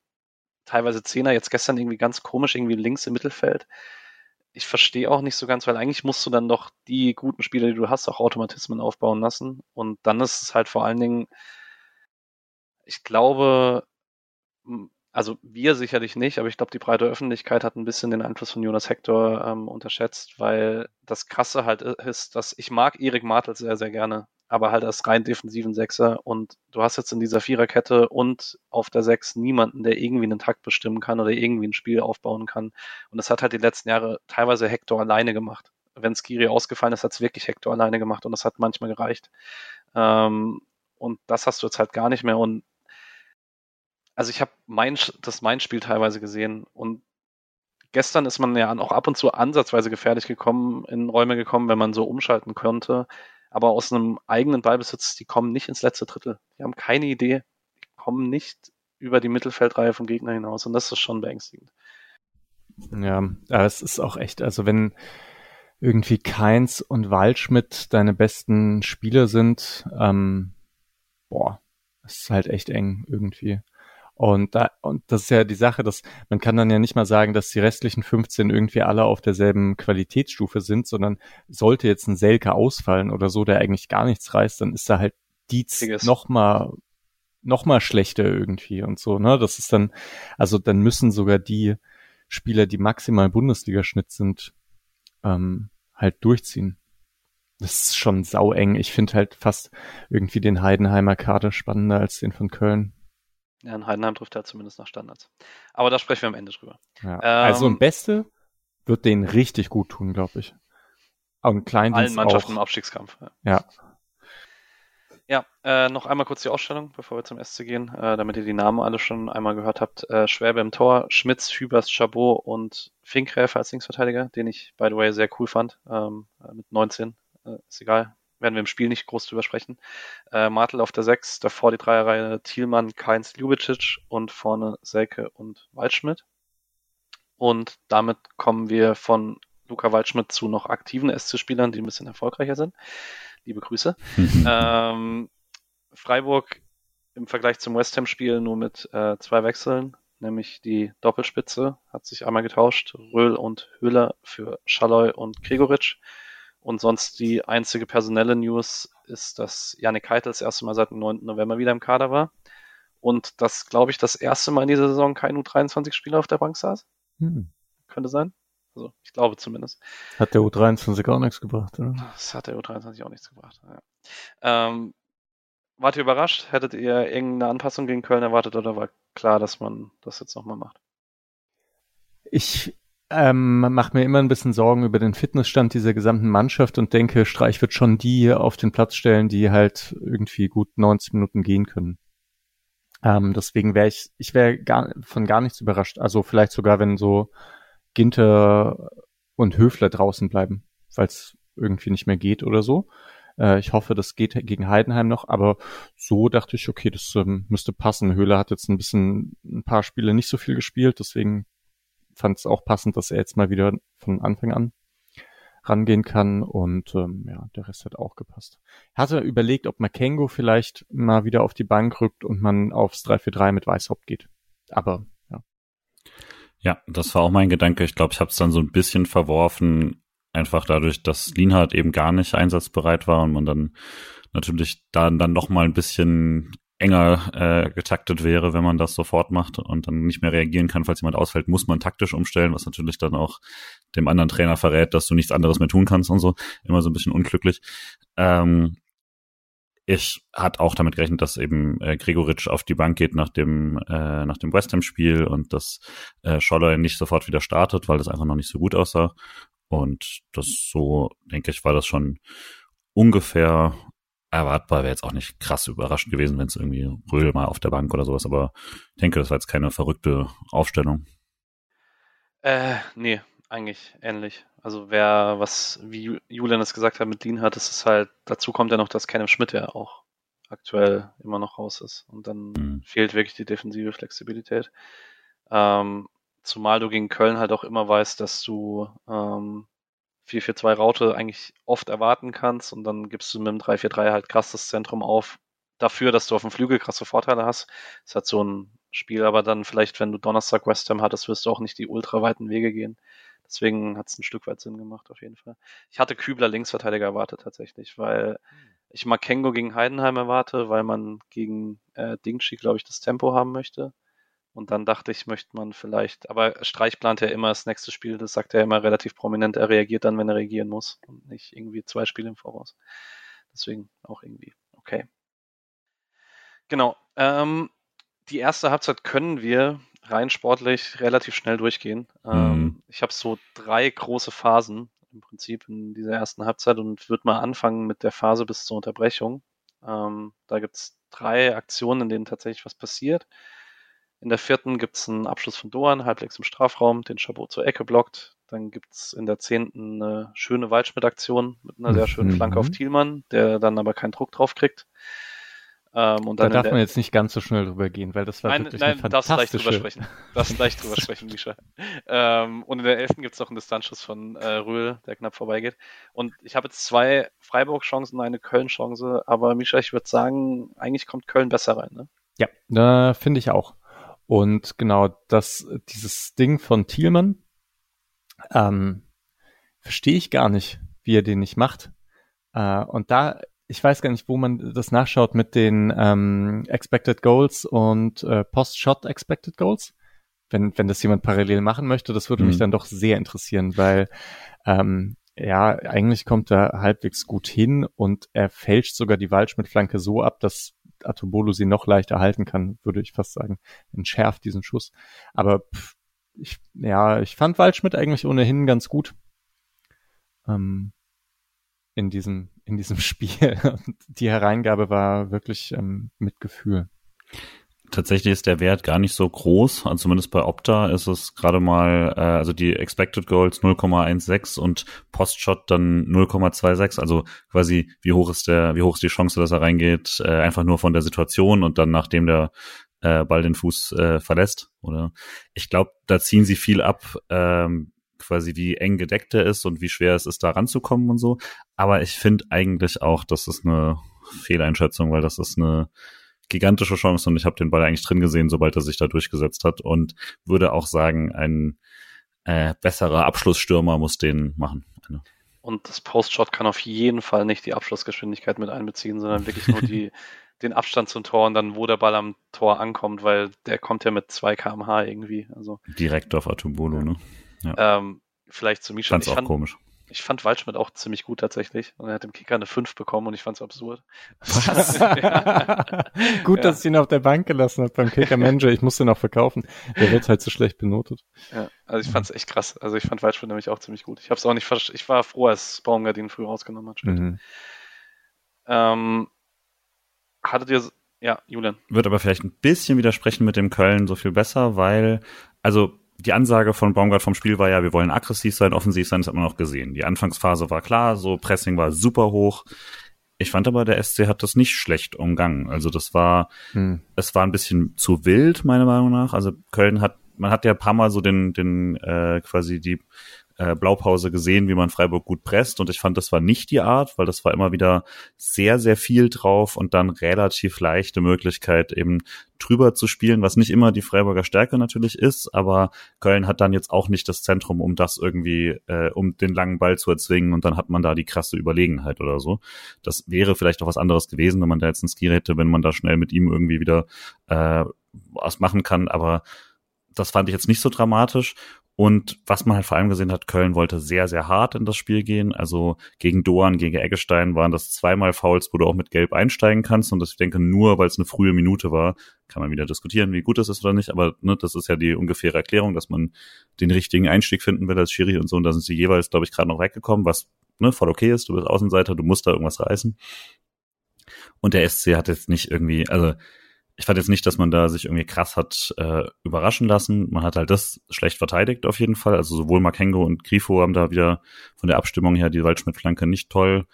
teilweise Zehner, jetzt gestern irgendwie ganz komisch, irgendwie links im Mittelfeld. ich verstehe auch nicht so ganz, weil eigentlich musst du dann doch die guten Spieler, die du hast, auch Automatismen aufbauen lassen. Und dann ist es halt vor allen Dingen, ich glaube, also wir sicherlich nicht, aber ich glaube, die breite Öffentlichkeit hat ein bisschen den Einfluss von Jonas Hector ähm, unterschätzt, weil das Krasse halt ist, dass ich mag Erik Martels sehr, sehr gerne aber halt als rein defensiven Sechser. Und du hast jetzt in dieser Viererkette und auf der Sechs niemanden, der irgendwie einen Takt bestimmen kann oder irgendwie ein Spiel aufbauen kann. Und das hat halt die letzten Jahre teilweise Hector alleine gemacht. Wenn Skiri ausgefallen ist, hat es wirklich Hector alleine gemacht und das hat manchmal gereicht. Ähm, und das hast du jetzt halt gar nicht mehr. Und also ich habe mein, das mein Spiel teilweise gesehen und gestern ist man ja auch ab und zu ansatzweise gefährlich gekommen, in Räume gekommen, wenn man so umschalten konnte aber aus einem eigenen Ballbesitz, die kommen nicht ins letzte Drittel. Die haben keine Idee, die kommen nicht über die Mittelfeldreihe vom Gegner hinaus und das ist schon beängstigend. Ja, es ist auch echt, also wenn irgendwie Keins und Waldschmidt deine besten Spieler sind, ähm, boah, es ist halt echt eng irgendwie. Und da, und das ist ja die Sache, dass man kann dann ja nicht mal sagen, dass die restlichen 15 irgendwie alle auf derselben Qualitätsstufe sind, sondern sollte jetzt ein Selke ausfallen oder so, der eigentlich gar nichts reißt, dann ist da halt Dietz noch mal noch mal schlechter irgendwie und so, ne? Das ist dann, also dann müssen sogar die Spieler, die maximal Bundesliga-Schnitt sind, ähm, halt durchziehen. Das ist schon saueng. Ich finde halt fast irgendwie den Heidenheimer Kader spannender als den von Köln. Ja, in Heidenheim trifft er zumindest nach Standards. Aber da sprechen wir am Ende drüber. Ja. Ähm, also ein Beste wird denen richtig gut tun, glaube ich. Und Kleindienst Allen Mannschaften auch. im Abstiegskampf. Ja. Ja, ja äh, noch einmal kurz die Ausstellung, bevor wir zum SC gehen, äh, damit ihr die Namen alle schon einmal gehört habt. Äh, Schwerbe im Tor, Schmitz, Hübers, Chabot und Finkräfer als Linksverteidiger, den ich, by the way, sehr cool fand, ähm, mit 19. Äh, ist egal, werden wir im Spiel nicht groß drüber sprechen. Äh, Martel auf der 6, davor die Dreierreihe Thielmann, Keins, Ljubicic und vorne Selke und Waldschmidt. Und damit kommen wir von Luca Waldschmidt zu noch aktiven SC-Spielern, die ein bisschen erfolgreicher sind. Liebe Grüße. ähm, Freiburg im Vergleich zum West Ham-Spiel nur mit äh, zwei Wechseln, nämlich die Doppelspitze hat sich einmal getauscht, Röhl und Höhler für Schalloy und Gregoritsch. Und sonst die einzige personelle News ist, dass Janik Keitel das erste Mal seit dem 9. November wieder im Kader war. Und das, glaube ich, das erste Mal in dieser Saison kein U23-Spieler auf der Bank saß. Hm. Könnte sein. Also, ich glaube zumindest. Hat der U23 auch nichts gebracht, oder? Das hat der U23 auch nichts gebracht, ja. ähm, Wart ihr überrascht? Hättet ihr irgendeine Anpassung gegen Köln erwartet oder war klar, dass man das jetzt nochmal macht? Ich ähm, mache mir immer ein bisschen Sorgen über den Fitnessstand dieser gesamten Mannschaft und denke, Streich wird schon die auf den Platz stellen, die halt irgendwie gut 90 Minuten gehen können. Ähm, deswegen wäre ich, ich wäre gar, von gar nichts überrascht. Also vielleicht sogar, wenn so Ginter und Höfler draußen bleiben, es irgendwie nicht mehr geht oder so. Äh, ich hoffe, das geht gegen Heidenheim noch, aber so dachte ich, okay, das ähm, müsste passen. Höhler hat jetzt ein bisschen, ein paar Spiele nicht so viel gespielt, deswegen fand es auch passend, dass er jetzt mal wieder von Anfang an rangehen kann und ähm, ja, der Rest hat auch gepasst. Er hatte überlegt, ob Makengo vielleicht mal wieder auf die Bank rückt und man aufs 3-4-3 mit Weißhaupt geht. Aber ja. Ja, das war auch mein Gedanke. Ich glaube, ich habe es dann so ein bisschen verworfen, einfach dadurch, dass Lienhardt eben gar nicht einsatzbereit war und man dann natürlich dann, dann noch mal ein bisschen enger äh, getaktet wäre, wenn man das sofort macht und dann nicht mehr reagieren kann, falls jemand ausfällt, muss man taktisch umstellen, was natürlich dann auch dem anderen Trainer verrät, dass du nichts anderes mehr tun kannst und so. Immer so ein bisschen unglücklich. Ähm, ich hatte auch damit gerechnet, dass eben äh, Gregoritsch auf die Bank geht nach dem, äh, nach dem West Ham-Spiel und dass äh, Scholler nicht sofort wieder startet, weil das einfach noch nicht so gut aussah. Und das so, denke ich, war das schon ungefähr erwartbar. Wäre jetzt auch nicht krass überraschend gewesen, wenn es irgendwie Röhl mal auf der Bank oder sowas, aber ich denke, das war jetzt keine verrückte Aufstellung. Äh, nee, eigentlich ähnlich. Also wer, was, wie Julian es gesagt hat, mit Dean hat, ist es halt, dazu kommt ja noch, dass Kenneth Schmidt ja auch aktuell immer noch raus ist. Und dann mhm. fehlt wirklich die defensive Flexibilität. Ähm, zumal du gegen Köln halt auch immer weißt, dass du ähm, 4-4-2-Raute eigentlich oft erwarten kannst und dann gibst du mit dem 3-4-3 halt krass das Zentrum auf dafür, dass du auf dem Flügel krasse Vorteile hast. Das hat so ein Spiel, aber dann vielleicht, wenn du Donnerstag West Ham hattest, wirst du auch nicht die ultraweiten Wege gehen. Deswegen hat es ein Stück weit Sinn gemacht, auf jeden Fall. Ich hatte Kübler Linksverteidiger erwartet tatsächlich, weil ich Makengo gegen Heidenheim erwarte, weil man gegen äh, Dingshi, glaube ich, das Tempo haben möchte. Und dann dachte ich, möchte man vielleicht, aber Streich plant ja immer das nächste Spiel, das sagt er immer relativ prominent, er reagiert dann, wenn er reagieren muss und nicht irgendwie zwei Spiele im Voraus. Deswegen auch irgendwie okay. Genau. Ähm, die erste Halbzeit können wir rein sportlich relativ schnell durchgehen. Ähm, mhm. ich habe so drei große Phasen im Prinzip in dieser ersten Halbzeit und würde mal anfangen mit der Phase bis zur Unterbrechung. Ähm, da gibt es drei Aktionen, in denen tatsächlich was passiert. In der vierten gibt es einen Abschluss von Doan, halbwegs im Strafraum, den Chabot zur Ecke blockt. Dann gibt es in der zehnten eine schöne Waldschmidt-Aktion mit einer sehr schönen Flanke auf mhm. Thielmann, der dann aber keinen Druck drauf kriegt. Ähm, und da darf man jetzt nicht ganz so schnell drüber gehen, weil das war nein, wirklich nein, eine fantastische... Nein, darfst leicht drüber sprechen. Darfst leicht drüber sprechen, Misha. Ähm, und in der elften gibt es noch einen Distanzschuss von äh, Röhl, der knapp vorbeigeht. Und ich habe jetzt zwei Freiburg-Chancen, eine Köln-Chance, aber Misha, ich würde sagen, eigentlich kommt Köln besser rein, ne? Ja, da finde ich auch. Und genau, das, dieses Ding von Thielmann, ähm, verstehe ich gar nicht, wie er den nicht macht. Äh, und da ich weiß gar nicht, wo man das nachschaut mit den ähm, Expected Goals und äh, Post-Shot Expected Goals. Wenn, wenn das jemand parallel machen möchte, das würde mhm. mich dann doch sehr interessieren, weil ähm, ja, eigentlich kommt er halbwegs gut hin und er fälscht sogar die Waldschmidt-Flanke so ab, dass Atobolo sie noch leichter halten kann, würde ich fast sagen. Entschärft diesen Schuss. Aber pff, ich, ja, ich fand Waldschmidt eigentlich ohnehin ganz gut. Ähm, in diesem, in diesem Spiel. Die Hereingabe war wirklich ähm, mit Gefühl. Tatsächlich ist der Wert gar nicht so groß. Also zumindest bei Opta ist es gerade mal, äh, also die Expected Goals 0,16 und Postshot dann 0,26. Also quasi, wie hoch ist der, wie hoch ist die Chance, dass er reingeht? Äh, einfach nur von der Situation und dann nachdem der äh, Ball den Fuß äh, verlässt. Oder ich glaube, da ziehen sie viel ab, ähm, quasi wie eng gedeckt er ist und wie schwer es ist, da ranzukommen und so. Aber ich finde eigentlich auch, das ist eine Fehleinschätzung, weil das ist eine gigantische Chance und ich habe den Ball eigentlich drin gesehen, sobald er sich da durchgesetzt hat und würde auch sagen, ein äh, besserer Abschlussstürmer muss den machen. Und das Postshot kann auf jeden Fall nicht die Abschlussgeschwindigkeit mit einbeziehen, sondern wirklich nur die, den Abstand zum Tor und dann, wo der Ball am Tor ankommt, weil der kommt ja mit 2 kmh irgendwie. Also, Direkt auf Atubolo, ja. ne? Ja. Ähm, vielleicht zu Misha. Fand's ich auch fand, komisch. Ich fand Waldschmidt auch ziemlich gut tatsächlich. Und er hat im Kicker eine 5 bekommen und ich fand es absurd. Was? gut, ja. dass ich ihn auf der Bank gelassen habe beim Kicker Manager. Ich musste ihn auch verkaufen. Der wird halt so schlecht benotet. Ja, also ich fand es echt krass. Also ich fand Waldschmidt nämlich auch ziemlich gut. Ich habe es auch nicht verstanden. Ich war froh, als Baumgardin früh rausgenommen hat. Mhm. Ähm, hattet ihr, ja, Julian. Wird aber vielleicht ein bisschen widersprechen mit dem Köln so viel besser, weil, also die Ansage von Baumgart vom Spiel war ja, wir wollen aggressiv sein, offensiv sein, das hat man auch gesehen. Die Anfangsphase war klar, so Pressing war super hoch. Ich fand aber, der SC hat das nicht schlecht umgangen. Also das war, hm. es war ein bisschen zu wild, meiner Meinung nach. Also Köln hat, man hat ja ein paar Mal so den, den, äh, quasi die äh, Blaupause gesehen, wie man Freiburg gut presst und ich fand, das war nicht die Art, weil das war immer wieder sehr, sehr viel drauf und dann relativ leichte Möglichkeit eben drüber zu spielen, was nicht immer die Freiburger Stärke natürlich ist, aber Köln hat dann jetzt auch nicht das Zentrum, um das irgendwie, äh, um den langen Ball zu erzwingen und dann hat man da die krasse Überlegenheit oder so. Das wäre vielleicht auch was anderes gewesen, wenn man da jetzt ein Skier hätte, wenn man da schnell mit ihm irgendwie wieder äh, was machen kann, aber das fand ich jetzt nicht so dramatisch. Und was man halt vor allem gesehen hat, Köln wollte sehr, sehr hart in das Spiel gehen. Also gegen Doan, gegen Eggestein waren das zweimal Fouls, wo du auch mit Gelb einsteigen kannst. Und ich denke, nur weil es eine frühe Minute war, kann man wieder diskutieren, wie gut das ist oder nicht. Aber ne, das ist ja die ungefähre Erklärung, dass man den richtigen Einstieg finden will als Schiri und so. Und da sind sie jeweils, glaube ich, gerade noch weggekommen, was ne, voll okay ist. Du bist Außenseiter, du musst da irgendwas reißen. Und der SC hat jetzt nicht irgendwie, also ich fand jetzt nicht, dass man da sich irgendwie krass hat äh, überraschen lassen. Man hat halt das schlecht verteidigt auf jeden Fall. Also sowohl Makengo und Grifo haben da wieder von der Abstimmung her die Waldschmidt-Flanke nicht toll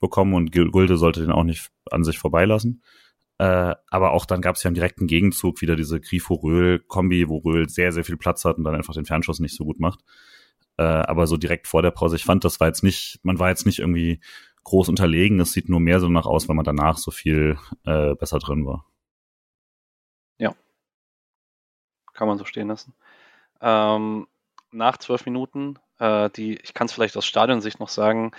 bekommen und Gulde sollte den auch nicht an sich vorbeilassen. Äh, aber auch dann gab es ja im direkten Gegenzug wieder diese Grifo-Röhl-Kombi, wo Röhl sehr, sehr viel Platz hat und dann einfach den Fernschuss nicht so gut macht. Äh, aber so direkt vor der Pause, ich fand, das war jetzt nicht, man war jetzt nicht irgendwie groß unterlegen. Es sieht nur mehr so nach aus, weil man danach so viel äh, besser drin war. Kann man so stehen lassen. Ähm, nach zwölf Minuten äh, die, ich kann es vielleicht aus Stadionsicht noch sagen,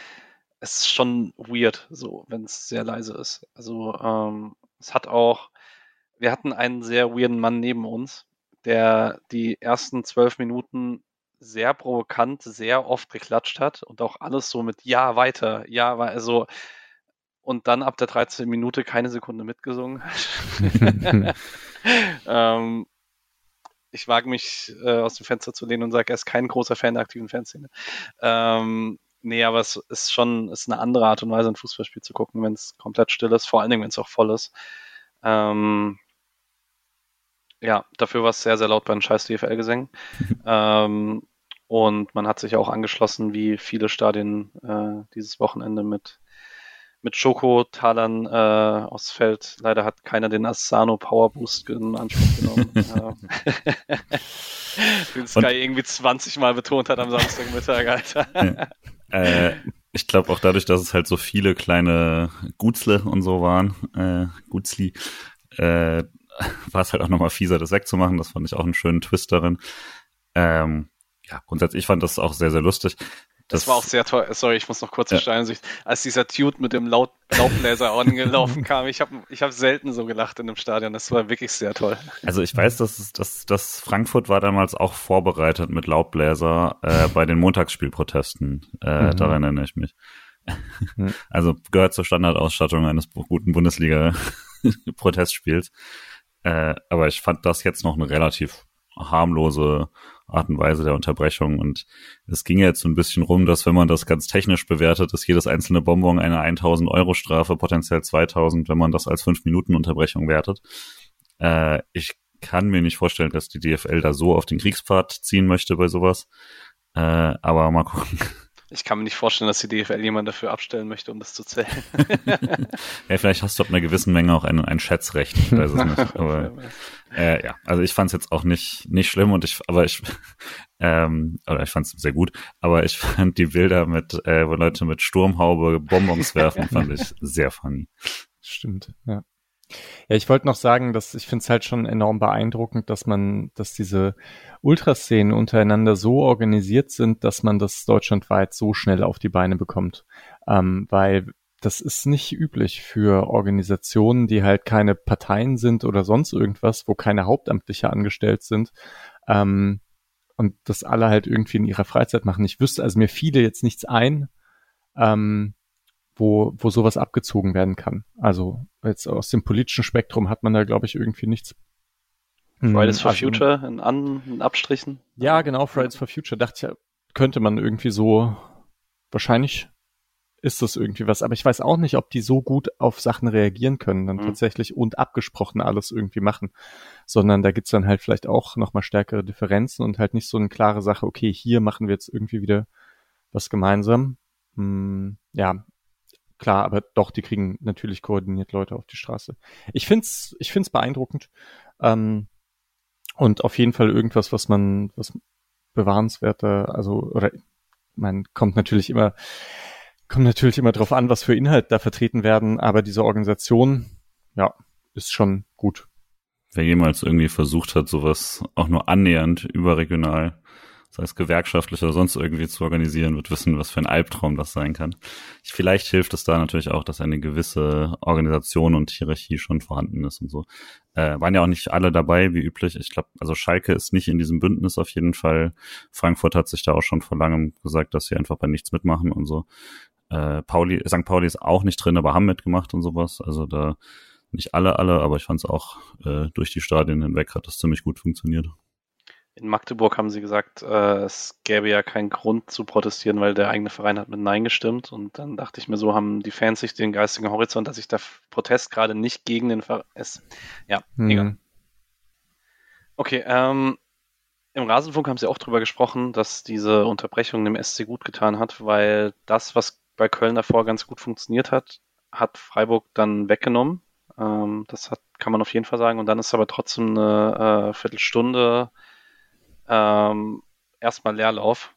es ist schon weird, so, wenn es sehr leise ist. Also ähm, es hat auch, wir hatten einen sehr weirden Mann neben uns, der die ersten zwölf Minuten sehr provokant, sehr oft geklatscht hat und auch alles so mit Ja, weiter, ja, war also und dann ab der 13. Minute keine Sekunde mitgesungen hat. ähm, ich wage mich äh, aus dem Fenster zu lehnen und sage, er ist kein großer Fan der aktiven Fanszene. Ähm, nee, aber es ist schon ist eine andere Art und Weise, ein Fußballspiel zu gucken, wenn es komplett still ist, vor allen Dingen, wenn es auch voll ist. Ähm, ja, dafür war es sehr, sehr laut bei den scheiß DFL-Gesängen. ähm, und man hat sich auch angeschlossen, wie viele Stadien äh, dieses Wochenende mit mit Schoko-Talern äh, aufs Feld. Leider hat keiner den Asano Power Boost in Anspruch genommen. den Sky Und, irgendwie 20 Mal betont hat am Samstagmittag, Alter. Ja. Äh, ich glaube auch dadurch, dass es halt so viele kleine Gutzle und so waren, äh, Gutzli, äh, war es halt auch nochmal fieser, das wegzumachen. Das fand ich auch einen schönen Twist darin. Ähm, ja, grundsätzlich, ich fand das auch sehr, sehr lustig. Das, das, war auch sehr toll. Sorry, ich muss noch kurz ja. Steinsicht. Als dieser Dude mit dem Laut Laubbläser angelaufen kam, ich habe ich hab selten so gelacht in dem Stadion. Das war wirklich sehr toll. Also ich weiß, dass, dass, dass Frankfurt war damals auch vorbereitet mit Laubbläser äh, bei den Montagsspielprotesten. Äh, mhm. Daran erinnere ich mich. Mhm. Also gehört zur Standardausstattung eines guten Bundesliga-Protestspiels. Äh, aber ich fand das jetzt noch eine relativ harmlose Art und Weise der Unterbrechung. Und es ging jetzt so ein bisschen rum, dass wenn man das ganz technisch bewertet, ist jedes einzelne Bonbon eine 1000 Euro Strafe, potenziell 2000, wenn man das als 5 Minuten Unterbrechung wertet. Äh, ich kann mir nicht vorstellen, dass die DFL da so auf den Kriegspfad ziehen möchte bei sowas. Äh, aber mal gucken. Ich kann mir nicht vorstellen, dass die DFL jemand dafür abstellen möchte, um das zu zählen. ja, vielleicht hast du ab einer gewissen Menge auch ein, ein Schätzrecht. Ich weiß es nicht. Aber äh, ja, also ich fand es jetzt auch nicht nicht schlimm und ich, aber ich, ähm, oder ich fand es sehr gut. Aber ich fand die Bilder mit, äh, wo Leute mit Sturmhaube Bonbons werfen, fand ich sehr funny. Stimmt, ja. Ja, ich wollte noch sagen, dass ich finde es halt schon enorm beeindruckend, dass man, dass diese Ultraszenen untereinander so organisiert sind, dass man das deutschlandweit so schnell auf die Beine bekommt. Ähm, weil das ist nicht üblich für Organisationen, die halt keine Parteien sind oder sonst irgendwas, wo keine Hauptamtliche angestellt sind. Ähm, und das alle halt irgendwie in ihrer Freizeit machen. Ich wüsste also mir viele jetzt nichts ein, ähm, wo, wo sowas abgezogen werden kann. Also jetzt aus dem politischen Spektrum hat man da, glaube ich, irgendwie nichts. Fridays for also, Future in, An in Abstrichen? Ja, genau, Fridays for Future. Dachte ich, ja, könnte man irgendwie so, wahrscheinlich ist das irgendwie was. Aber ich weiß auch nicht, ob die so gut auf Sachen reagieren können, dann mhm. tatsächlich und abgesprochen alles irgendwie machen. Sondern da gibt's dann halt vielleicht auch nochmal stärkere Differenzen und halt nicht so eine klare Sache, okay, hier machen wir jetzt irgendwie wieder was gemeinsam. Hm, ja, klar, aber doch, die kriegen natürlich koordiniert Leute auf die Straße. Ich find's, ich find's beeindruckend. Ähm, und auf jeden Fall irgendwas, was man, was bewahrenswerter, also, oder man kommt natürlich immer, kommt natürlich immer drauf an, was für Inhalte da vertreten werden, aber diese Organisation, ja, ist schon gut. Wer jemals irgendwie versucht hat, sowas auch nur annähernd überregional sei es gewerkschaftlich oder sonst irgendwie zu organisieren, wird wissen, was für ein Albtraum das sein kann. Vielleicht hilft es da natürlich auch, dass eine gewisse Organisation und Hierarchie schon vorhanden ist und so. Äh, waren ja auch nicht alle dabei, wie üblich. Ich glaube, also Schalke ist nicht in diesem Bündnis auf jeden Fall. Frankfurt hat sich da auch schon vor langem gesagt, dass sie einfach bei nichts mitmachen und so. Äh, Pauli, St. Pauli ist auch nicht drin, aber haben mitgemacht und sowas. Also da nicht alle, alle, aber ich fand es auch äh, durch die Stadien hinweg hat das ziemlich gut funktioniert. In Magdeburg haben sie gesagt, äh, es gäbe ja keinen Grund zu protestieren, weil der eigene Verein hat mit Nein gestimmt. Und dann dachte ich mir, so haben die Fans sich den geistigen Horizont, dass sich der Protest gerade nicht gegen den Verein ist. Ja, mhm. egal. Okay, ähm, im Rasenfunk haben sie auch drüber gesprochen, dass diese Unterbrechung dem SC gut getan hat, weil das, was bei Köln davor ganz gut funktioniert hat, hat Freiburg dann weggenommen. Ähm, das hat, kann man auf jeden Fall sagen. Und dann ist aber trotzdem eine äh, Viertelstunde ähm, erstmal Leerlauf.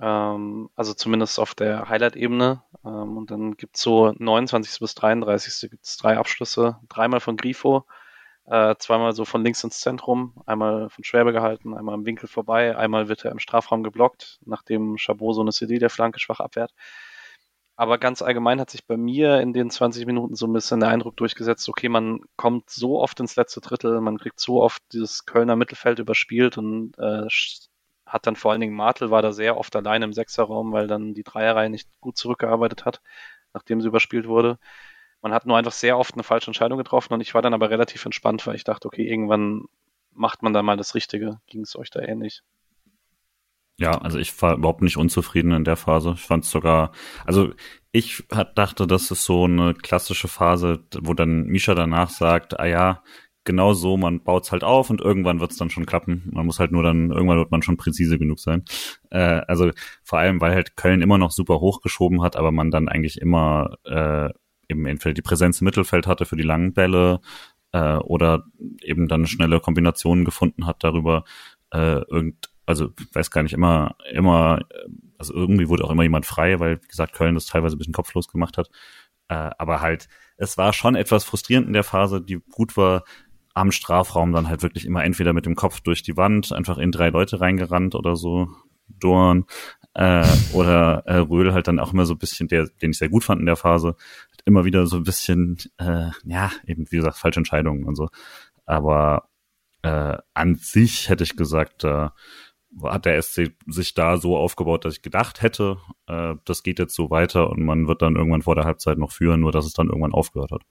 Ähm, also zumindest auf der Highlight-Ebene. Ähm, und dann gibt's so 29. bis 33. gibt's drei Abschlüsse, dreimal von Grifo, Äh, zweimal so von links ins Zentrum, einmal von Schwäbe gehalten, einmal im Winkel vorbei, einmal wird er im Strafraum geblockt, nachdem Chabot so eine CD der Flanke schwach abwehrt. Aber ganz allgemein hat sich bei mir in den 20 Minuten so ein bisschen der Eindruck durchgesetzt, okay, man kommt so oft ins letzte Drittel, man kriegt so oft dieses Kölner Mittelfeld überspielt und äh, hat dann vor allen Dingen Martel war da sehr oft allein im Sechserraum, weil dann die Dreierreihe nicht gut zurückgearbeitet hat, nachdem sie überspielt wurde. Man hat nur einfach sehr oft eine falsche Entscheidung getroffen und ich war dann aber relativ entspannt, weil ich dachte, okay, irgendwann macht man da mal das Richtige. Ging es euch da ähnlich? Ja, also ich war überhaupt nicht unzufrieden in der Phase. Ich fand es sogar, also ich dachte, das ist so eine klassische Phase, wo dann Misha danach sagt, ah ja, genau so, man baut's halt auf und irgendwann wird's dann schon klappen. Man muss halt nur dann, irgendwann wird man schon präzise genug sein. Äh, also vor allem, weil halt Köln immer noch super hochgeschoben hat, aber man dann eigentlich immer äh, eben entweder die Präsenz im Mittelfeld hatte für die langen Bälle äh, oder eben dann schnelle Kombinationen gefunden hat darüber. Äh, irgend, also weiß gar nicht, immer, immer, also irgendwie wurde auch immer jemand frei, weil, wie gesagt, Köln das teilweise ein bisschen kopflos gemacht hat. Äh, aber halt, es war schon etwas frustrierend in der Phase, die gut war, am Strafraum dann halt wirklich immer entweder mit dem Kopf durch die Wand, einfach in drei Leute reingerannt oder so, Dorn, äh, oder äh, Röhl halt dann auch immer so ein bisschen, der, den ich sehr gut fand in der Phase, immer wieder so ein bisschen, äh, ja, eben wie gesagt, falsche Entscheidungen und so. Aber äh, an sich hätte ich gesagt, äh, hat der SC sich da so aufgebaut, dass ich gedacht hätte, äh, das geht jetzt so weiter und man wird dann irgendwann vor der Halbzeit noch führen, nur dass es dann irgendwann aufgehört hat.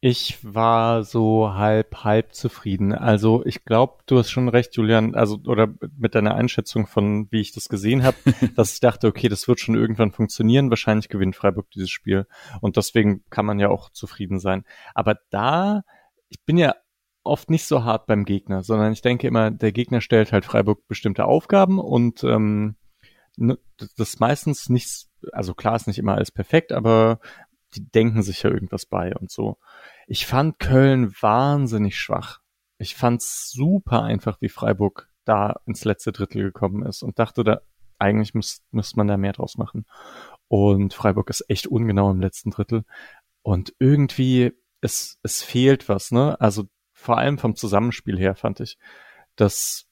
Ich war so halb, halb zufrieden. Also ich glaube, du hast schon recht, Julian, also oder mit deiner Einschätzung von, wie ich das gesehen habe, dass ich dachte, okay, das wird schon irgendwann funktionieren. Wahrscheinlich gewinnt Freiburg dieses Spiel. Und deswegen kann man ja auch zufrieden sein. Aber da, ich bin ja oft nicht so hart beim Gegner, sondern ich denke immer, der Gegner stellt halt Freiburg bestimmte Aufgaben und ähm, das ist meistens nicht, also klar ist nicht immer alles perfekt, aber die denken sich ja irgendwas bei und so. Ich fand Köln wahnsinnig schwach. Ich fand's super einfach, wie Freiburg da ins letzte Drittel gekommen ist und dachte, da eigentlich müsste müsst man da mehr draus machen. Und Freiburg ist echt ungenau im letzten Drittel. Und irgendwie, es, es fehlt was, ne? Also vor allem vom Zusammenspiel her fand ich, dass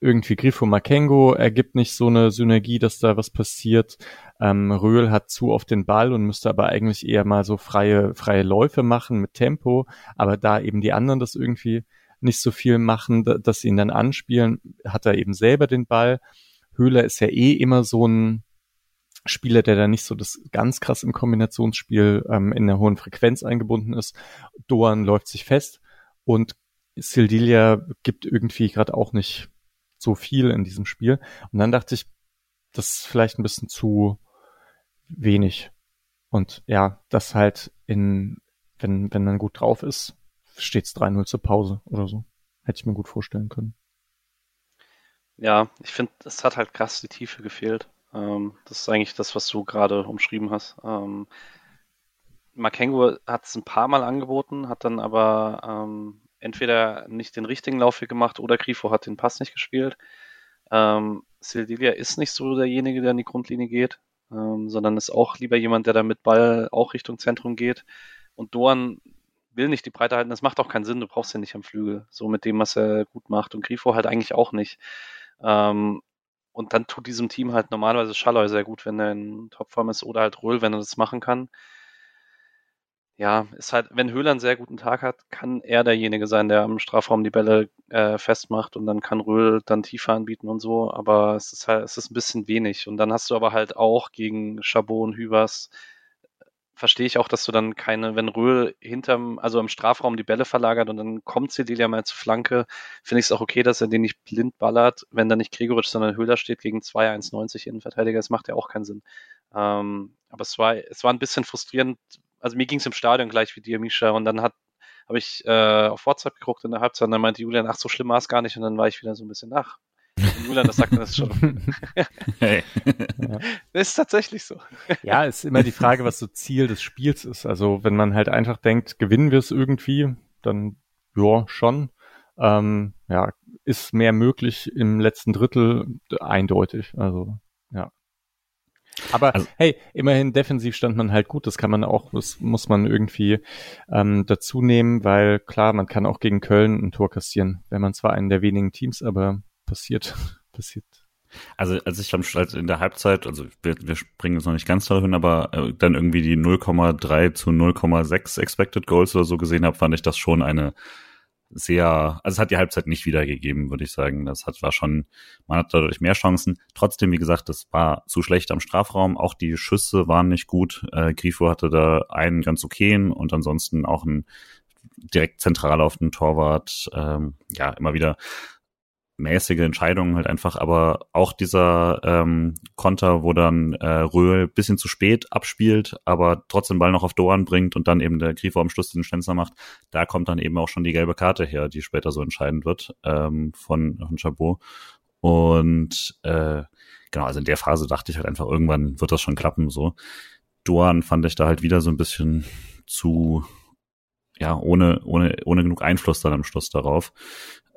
irgendwie Grifo Makengo ergibt nicht so eine Synergie, dass da was passiert. Ähm, Röhl hat zu oft den Ball und müsste aber eigentlich eher mal so freie, freie Läufe machen mit Tempo, aber da eben die anderen das irgendwie nicht so viel machen, dass sie ihn dann anspielen, hat er eben selber den Ball. Höhler ist ja eh immer so ein Spieler, der da nicht so das ganz krass im Kombinationsspiel ähm, in der hohen Frequenz eingebunden ist. Doan läuft sich fest und Sildilia gibt irgendwie gerade auch nicht so viel in diesem Spiel. Und dann dachte ich, das ist vielleicht ein bisschen zu wenig. Und ja, das halt in, wenn, wenn man gut drauf ist, steht's 3-0 zur Pause oder so. Hätte ich mir gut vorstellen können. Ja, ich finde, es hat halt krass die Tiefe gefehlt. Ähm, das ist eigentlich das, was du gerade umschrieben hast. Ähm, Makengo hat es ein paar Mal angeboten, hat dann aber ähm, entweder nicht den richtigen Laufweg gemacht oder Grifo hat den Pass nicht gespielt. Ähm, Sildilia ist nicht so derjenige, der an die Grundlinie geht, ähm, sondern ist auch lieber jemand, der da mit Ball auch Richtung Zentrum geht. Und Doan will nicht die Breite halten, das macht auch keinen Sinn, du brauchst ihn nicht am Flügel, so mit dem, was er gut macht. Und Grifo halt eigentlich auch nicht. Ähm, und dann tut diesem Team halt normalerweise Schalloy sehr gut, wenn er in Topform ist, oder halt Röhl, wenn er das machen kann ja, ist halt, wenn Höhler einen sehr guten Tag hat, kann er derjenige sein, der am Strafraum die Bälle äh, festmacht und dann kann Röhl dann tiefer anbieten und so, aber es ist halt, es ist ein bisschen wenig. Und dann hast du aber halt auch gegen Chabot und Hübers, verstehe ich auch, dass du dann keine, wenn Röhl hinterm, also im Strafraum die Bälle verlagert und dann kommt Cedilia mal zur Flanke, finde ich es auch okay, dass er den nicht blind ballert, wenn da nicht Gregoritsch, sondern Höhler steht gegen 2 1,90 Innenverteidiger, das macht ja auch keinen Sinn. Ähm, aber es war, es war ein bisschen frustrierend, also mir ging es im Stadion gleich wie dir, Misha, und dann hat habe ich äh, auf WhatsApp geguckt in der Halbzeit und dann meinte Julian, ach, so schlimm war es gar nicht und dann war ich wieder so ein bisschen nach. Julian, das sagt das schon. hey. ja. Das ist tatsächlich so. ja, ist immer die Frage, was so Ziel des Spiels ist. Also wenn man halt einfach denkt, gewinnen wir es irgendwie, dann ja, schon. Ähm, ja, ist mehr möglich im letzten Drittel eindeutig. Also ja. Aber also, hey, immerhin defensiv stand man halt gut. Das kann man auch, das muss man irgendwie ähm, dazu nehmen, weil klar, man kann auch gegen Köln ein Tor kassieren, wenn man zwar einen der wenigen Teams, aber passiert, passiert. Also als ich am in der Halbzeit, also wir, wir springen jetzt noch nicht ganz dahin, aber äh, dann irgendwie die 0,3 zu 0,6 Expected Goals oder so gesehen habe, fand ich das schon eine sehr, also es hat die Halbzeit nicht wiedergegeben, würde ich sagen. Das hat, war schon, man hat dadurch mehr Chancen. Trotzdem, wie gesagt, das war zu schlecht am Strafraum. Auch die Schüsse waren nicht gut. Äh, Grifo hatte da einen ganz okayen und ansonsten auch ein direkt zentral auf den Torwart. Ähm, ja, immer wieder mäßige Entscheidungen halt einfach, aber auch dieser ähm, Konter, wo dann äh, Röhl bisschen zu spät abspielt, aber trotzdem Ball noch auf Doan bringt und dann eben der Grifo am Schluss den Stenzer macht, da kommt dann eben auch schon die gelbe Karte her, die später so entscheidend wird ähm, von, von Chabot. Und äh, genau, also in der Phase dachte ich halt einfach, irgendwann wird das schon klappen so. Doan fand ich da halt wieder so ein bisschen zu ja, ohne, ohne, ohne genug Einfluss dann am Schluss darauf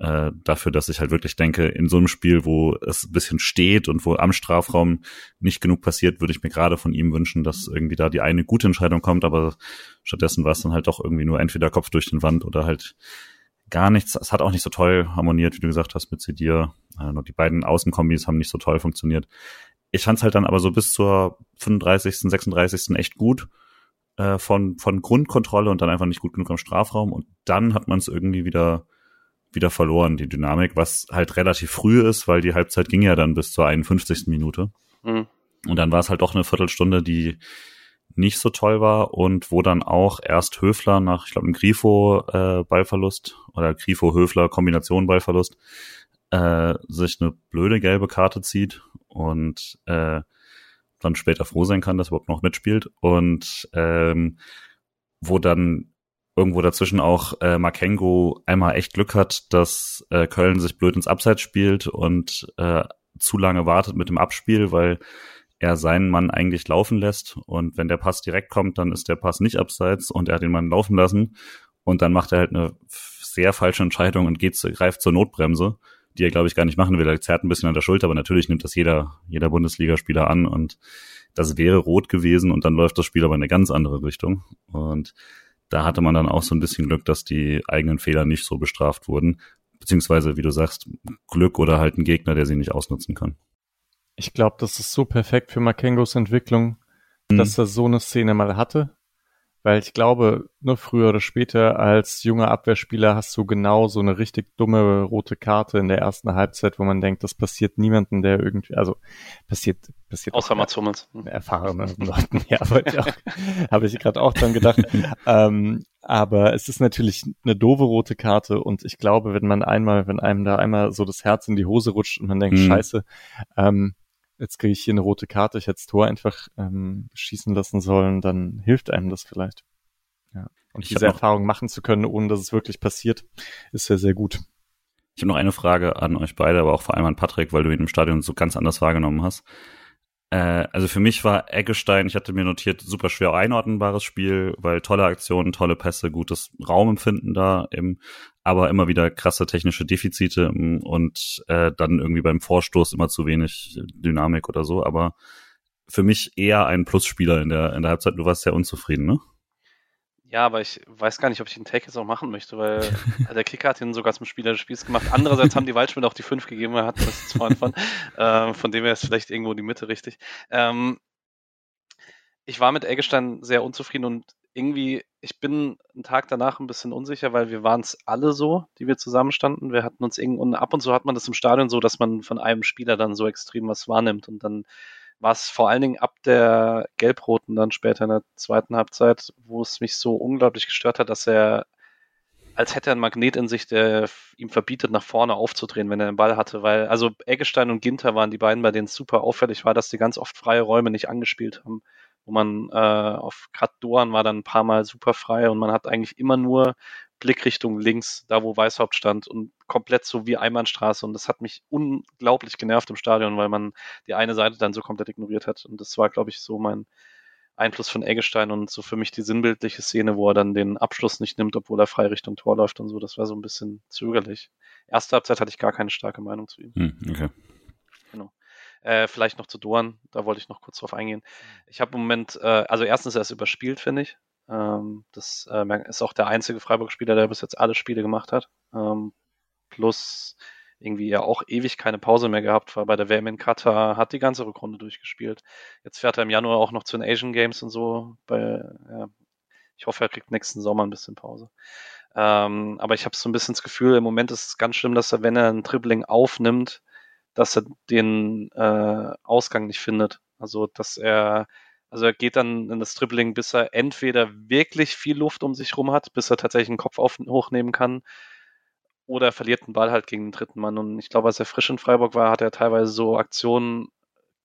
äh, dafür, dass ich halt wirklich denke, in so einem Spiel, wo es ein bisschen steht und wo am Strafraum nicht genug passiert, würde ich mir gerade von ihm wünschen, dass irgendwie da die eine gute Entscheidung kommt, aber stattdessen war es dann halt doch irgendwie nur entweder Kopf durch den Wand oder halt gar nichts. Es hat auch nicht so toll harmoniert, wie du gesagt hast, mit Cedir. Äh, die beiden Außenkombis haben nicht so toll funktioniert. Ich fand es halt dann aber so bis zur 35., 36. echt gut äh, von, von Grundkontrolle und dann einfach nicht gut genug am Strafraum. Und dann hat man es irgendwie wieder wieder verloren, die Dynamik, was halt relativ früh ist, weil die Halbzeit ging ja dann bis zur 51. Minute. Mhm. Und dann war es halt doch eine Viertelstunde, die nicht so toll war und wo dann auch erst Höfler nach, ich glaube, einem Grifo äh, oder Grifo Höfler Kombination Ballverlust äh, sich eine blöde gelbe Karte zieht und äh, dann später froh sein kann, dass er überhaupt noch mitspielt und ähm, wo dann irgendwo dazwischen auch äh, Makengo einmal echt Glück hat, dass äh, Köln sich blöd ins Abseits spielt und äh, zu lange wartet mit dem Abspiel, weil er seinen Mann eigentlich laufen lässt. Und wenn der Pass direkt kommt, dann ist der Pass nicht abseits und er hat den Mann laufen lassen. Und dann macht er halt eine sehr falsche Entscheidung und geht greift zur Notbremse, die er glaube ich gar nicht machen will. Er zerrt ein bisschen an der Schulter, aber natürlich nimmt das jeder jeder Bundesligaspieler an. Und das wäre rot gewesen und dann läuft das Spiel aber in eine ganz andere Richtung. Und da hatte man dann auch so ein bisschen Glück, dass die eigenen Fehler nicht so bestraft wurden. Beziehungsweise, wie du sagst, Glück oder halt ein Gegner, der sie nicht ausnutzen kann. Ich glaube, das ist so perfekt für Makengos Entwicklung, mhm. dass er so eine Szene mal hatte. Weil ich glaube, nur früher oder später als junger Abwehrspieler hast du genau so eine richtig dumme rote Karte in der ersten Halbzeit, wo man denkt, das passiert niemanden, der irgendwie, also passiert, passiert. Außer Mats Hummels. Erfahrenen Leuten, ja, habe ich gerade auch dran gedacht. ähm, aber es ist natürlich eine doofe rote Karte und ich glaube, wenn man einmal, wenn einem da einmal so das Herz in die Hose rutscht und man denkt, mhm. scheiße, ähm, jetzt kriege ich hier eine rote Karte, ich hätte das Tor einfach ähm, schießen lassen sollen, dann hilft einem das vielleicht. Ja. Und ich diese Erfahrung machen zu können, ohne dass es wirklich passiert, ist sehr, sehr gut. Ich habe noch eine Frage an euch beide, aber auch vor allem an Patrick, weil du ihn im Stadion so ganz anders wahrgenommen hast. Äh, also für mich war Eggestein, ich hatte mir notiert, super schwer einordnenbares Spiel, weil tolle Aktionen, tolle Pässe, gutes Raumempfinden da, im, aber immer wieder krasse technische Defizite und äh, dann irgendwie beim Vorstoß immer zu wenig Dynamik oder so. Aber für mich eher ein Plusspieler in der, in der Halbzeit. Du warst sehr unzufrieden, ne? Ja, aber ich weiß gar nicht, ob ich den Take jetzt auch machen möchte, weil der Kicker hat ihn sogar zum Spieler des Spiels gemacht. Andererseits haben die Waldspieler auch die 5 gegeben, er hat das jetzt vorhin von. Äh, von dem her ist vielleicht irgendwo die Mitte richtig. Ähm, ich war mit Eggestein sehr unzufrieden und irgendwie, ich bin einen Tag danach ein bisschen unsicher, weil wir waren es alle so, die wir zusammenstanden. Wir hatten uns irgendwie, und ab und zu hat man das im Stadion so, dass man von einem Spieler dann so extrem was wahrnimmt und dann was vor allen Dingen ab der Gelbroten dann später in der zweiten Halbzeit, wo es mich so unglaublich gestört hat, dass er als hätte er ein Magnet in sich, der ihm verbietet, nach vorne aufzudrehen, wenn er den Ball hatte, weil also Eggestein und Ginter waren die beiden, bei denen es super auffällig war, dass die ganz oft freie Räume nicht angespielt haben, wo man äh, auf gerade Doan war dann ein paar Mal super frei und man hat eigentlich immer nur Blickrichtung links, da wo Weißhaupt stand und komplett so wie Einbahnstraße. Und das hat mich unglaublich genervt im Stadion, weil man die eine Seite dann so komplett ignoriert hat. Und das war, glaube ich, so mein Einfluss von Eggestein und so für mich die sinnbildliche Szene, wo er dann den Abschluss nicht nimmt, obwohl er frei Richtung Tor läuft und so. Das war so ein bisschen zögerlich. Erste Halbzeit hatte ich gar keine starke Meinung zu ihm. Hm, okay. Genau. Äh, vielleicht noch zu Dorn, da wollte ich noch kurz drauf eingehen. Ich habe im Moment, äh, also erstens, er ist überspielt, finde ich. Ähm, das äh, ist auch der einzige Freiburg-Spieler, der bis jetzt alle Spiele gemacht hat. Ähm, plus irgendwie ja auch ewig keine Pause mehr gehabt, war bei der WM in Katar, hat die ganze Rückrunde durchgespielt. Jetzt fährt er im Januar auch noch zu den Asian Games und so. Bei, ja, ich hoffe, er kriegt nächsten Sommer ein bisschen Pause. Ähm, aber ich habe so ein bisschen das Gefühl, im Moment ist es ganz schlimm, dass er, wenn er ein Dribbling aufnimmt, dass er den äh, Ausgang nicht findet. Also, dass er, also er geht dann in das Dribbling, bis er entweder wirklich viel Luft um sich rum hat, bis er tatsächlich einen Kopf auf, hochnehmen kann, oder er verliert den Ball halt gegen den dritten Mann. Und ich glaube, als er frisch in Freiburg war, hat er teilweise so Aktionen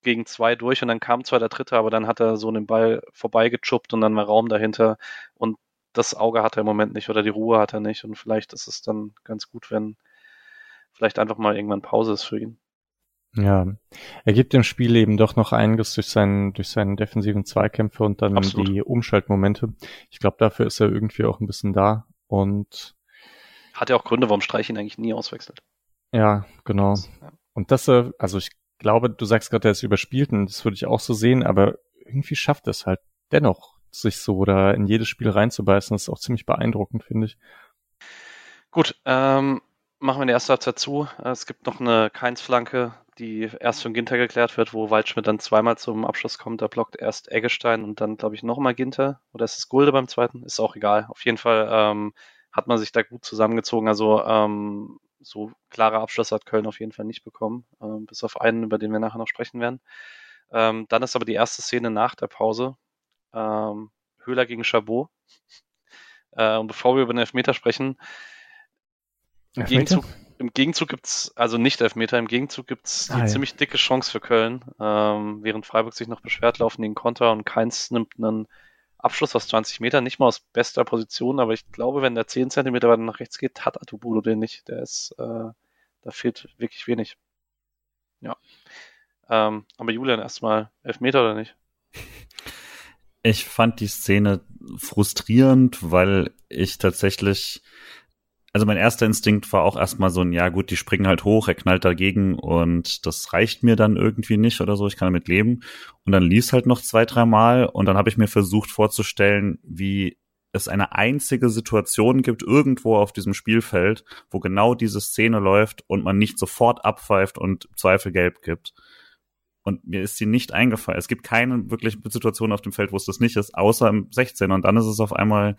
gegen zwei durch und dann kam zwar der dritte, aber dann hat er so den Ball vorbeigechuppt und dann war Raum dahinter und das Auge hat er im Moment nicht oder die Ruhe hat er nicht und vielleicht ist es dann ganz gut, wenn vielleicht einfach mal irgendwann Pause ist für ihn. Ja, er gibt dem Spiel eben doch noch einiges durch seinen, durch seinen defensiven Zweikämpfe und dann Absolut. die Umschaltmomente. Ich glaube, dafür ist er irgendwie auch ein bisschen da und hat ja auch Gründe, warum Streich ihn eigentlich nie auswechselt. Ja, genau. Und das, äh, also ich glaube, du sagst gerade, er ist überspielt und das würde ich auch so sehen, aber irgendwie schafft es halt dennoch, sich so oder in jedes Spiel reinzubeißen. Das ist auch ziemlich beeindruckend, finde ich. Gut, ähm, machen wir die erste Halbzeit zu. Es gibt noch eine Keins-Flanke, die erst von Ginter geklärt wird, wo Waldschmidt dann zweimal zum Abschluss kommt. Da blockt erst Eggestein und dann, glaube ich, nochmal Ginter. Oder ist es Gulde beim zweiten? Ist auch egal. Auf jeden Fall ähm, hat man sich da gut zusammengezogen. Also ähm, so klare Abschlüsse hat Köln auf jeden Fall nicht bekommen, ähm, bis auf einen, über den wir nachher noch sprechen werden. Ähm, dann ist aber die erste Szene nach der Pause. Ähm, Höhler gegen Chabot. Äh, und bevor wir über den Elfmeter sprechen, Elfmeter? Gegenzug, im Gegenzug gibt's also nicht Elfmeter, im Gegenzug gibt's ah, eine ja. ziemlich dicke Chance für Köln. Ähm, während Freiburg sich noch beschwert, laufen den Konter und Keins nimmt einen Abschluss aus 20 Metern, nicht mal aus bester Position, aber ich glaube, wenn der 10 Zentimeter weiter nach rechts geht, hat Atubulo den nicht. Der ist, äh, da fehlt wirklich wenig. Ja. Ähm, aber Julian, erstmal Elfmeter oder nicht? Ich fand die Szene frustrierend, weil ich tatsächlich also mein erster Instinkt war auch erstmal so ein, ja gut, die springen halt hoch, er knallt dagegen und das reicht mir dann irgendwie nicht oder so, ich kann damit leben. Und dann lief halt noch zwei, dreimal und dann habe ich mir versucht vorzustellen, wie es eine einzige Situation gibt irgendwo auf diesem Spielfeld, wo genau diese Szene läuft und man nicht sofort abpfeift und Zweifel gelb gibt. Und mir ist sie nicht eingefallen. Es gibt keine wirkliche Situation auf dem Feld, wo es das nicht ist, außer im 16. Und dann ist es auf einmal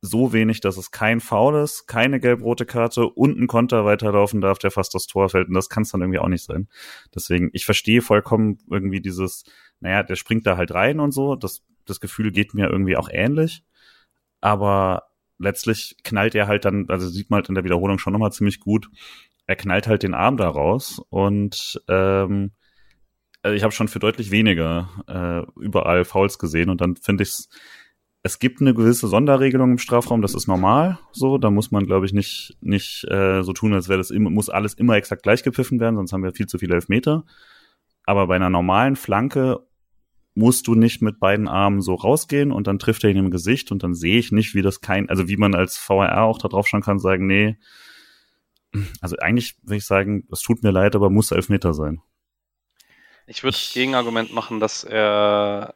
so wenig, dass es kein Foul ist, keine gelb-rote Karte und ein Konter weiterlaufen darf, der fast das Tor fällt. Und das kann es dann irgendwie auch nicht sein. Deswegen, ich verstehe vollkommen irgendwie dieses, naja, der springt da halt rein und so. Das, das Gefühl geht mir irgendwie auch ähnlich. Aber letztlich knallt er halt dann, also sieht man halt in der Wiederholung schon nochmal ziemlich gut, er knallt halt den Arm da raus und ähm, also ich habe schon für deutlich weniger äh, überall Fouls gesehen und dann finde ich es es gibt eine gewisse Sonderregelung im Strafraum, das ist normal so. Da muss man, glaube ich, nicht, nicht äh, so tun, als wäre das immer, muss alles immer exakt gleich gepfiffen werden, sonst haben wir viel zu viele Elfmeter. Aber bei einer normalen Flanke musst du nicht mit beiden Armen so rausgehen und dann trifft er ihn im Gesicht und dann sehe ich nicht, wie das kein, also wie man als VRR auch da drauf schauen kann, sagen, nee, also eigentlich würde ich sagen, es tut mir leid, aber muss Elfmeter sein. Ich würde das Gegenargument machen, dass er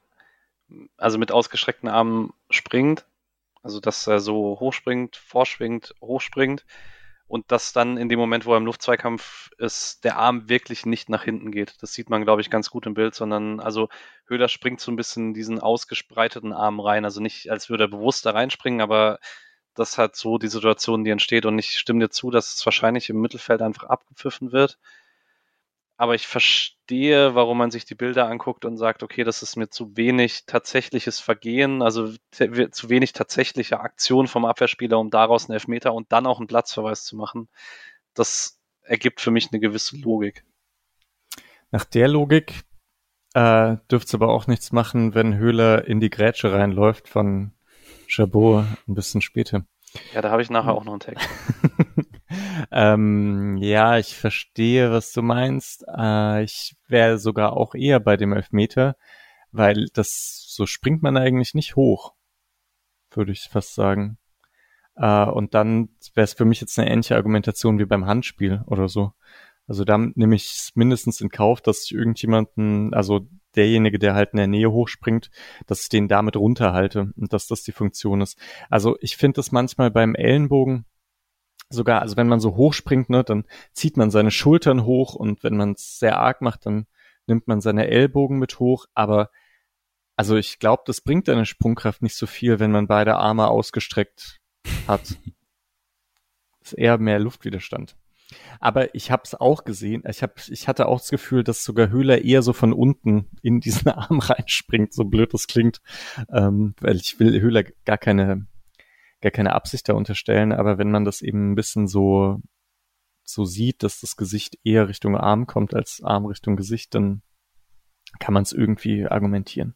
also mit ausgestreckten Armen springt, also dass er so hochspringt, vorschwingt, hochspringt und dass dann in dem Moment, wo er im Luftzweikampf ist, der Arm wirklich nicht nach hinten geht. Das sieht man, glaube ich, ganz gut im Bild, sondern also Höhler springt so ein bisschen diesen ausgespreiteten Arm rein, also nicht, als würde er bewusst da reinspringen, aber das hat so die Situation, die entsteht und ich stimme dir zu, dass es wahrscheinlich im Mittelfeld einfach abgepfiffen wird aber ich verstehe, warum man sich die Bilder anguckt und sagt, okay, das ist mir zu wenig tatsächliches Vergehen, also zu wenig tatsächliche Aktion vom Abwehrspieler, um daraus einen Elfmeter und dann auch einen Platzverweis zu machen. Das ergibt für mich eine gewisse Logik. Nach der Logik äh, dürfte es aber auch nichts machen, wenn Höhler in die Grätsche reinläuft von Chabot ein bisschen später. Ja, da habe ich nachher auch noch einen Text. ähm, ja, ich verstehe, was du meinst. Äh, ich wäre sogar auch eher bei dem Elfmeter, weil das so springt man eigentlich nicht hoch, würde ich fast sagen. Äh, und dann wäre es für mich jetzt eine ähnliche Argumentation wie beim Handspiel oder so. Also da nehme ich es mindestens in Kauf, dass ich irgendjemanden, also derjenige, der halt in der Nähe hochspringt, dass ich den damit runterhalte und dass das die Funktion ist. Also ich finde das manchmal beim Ellenbogen sogar, also wenn man so hochspringt, ne, dann zieht man seine Schultern hoch und wenn man es sehr arg macht, dann nimmt man seine Ellbogen mit hoch, aber also ich glaube, das bringt deine Sprungkraft nicht so viel, wenn man beide Arme ausgestreckt hat. ist eher mehr Luftwiderstand. Aber ich habe es auch gesehen. Ich, hab, ich hatte auch das Gefühl, dass sogar Höhler eher so von unten in diesen Arm reinspringt, so blöd das klingt. Ähm, weil ich will Höhler gar keine, gar keine Absicht da unterstellen. Aber wenn man das eben ein bisschen so, so sieht, dass das Gesicht eher Richtung Arm kommt als Arm Richtung Gesicht, dann kann man es irgendwie argumentieren.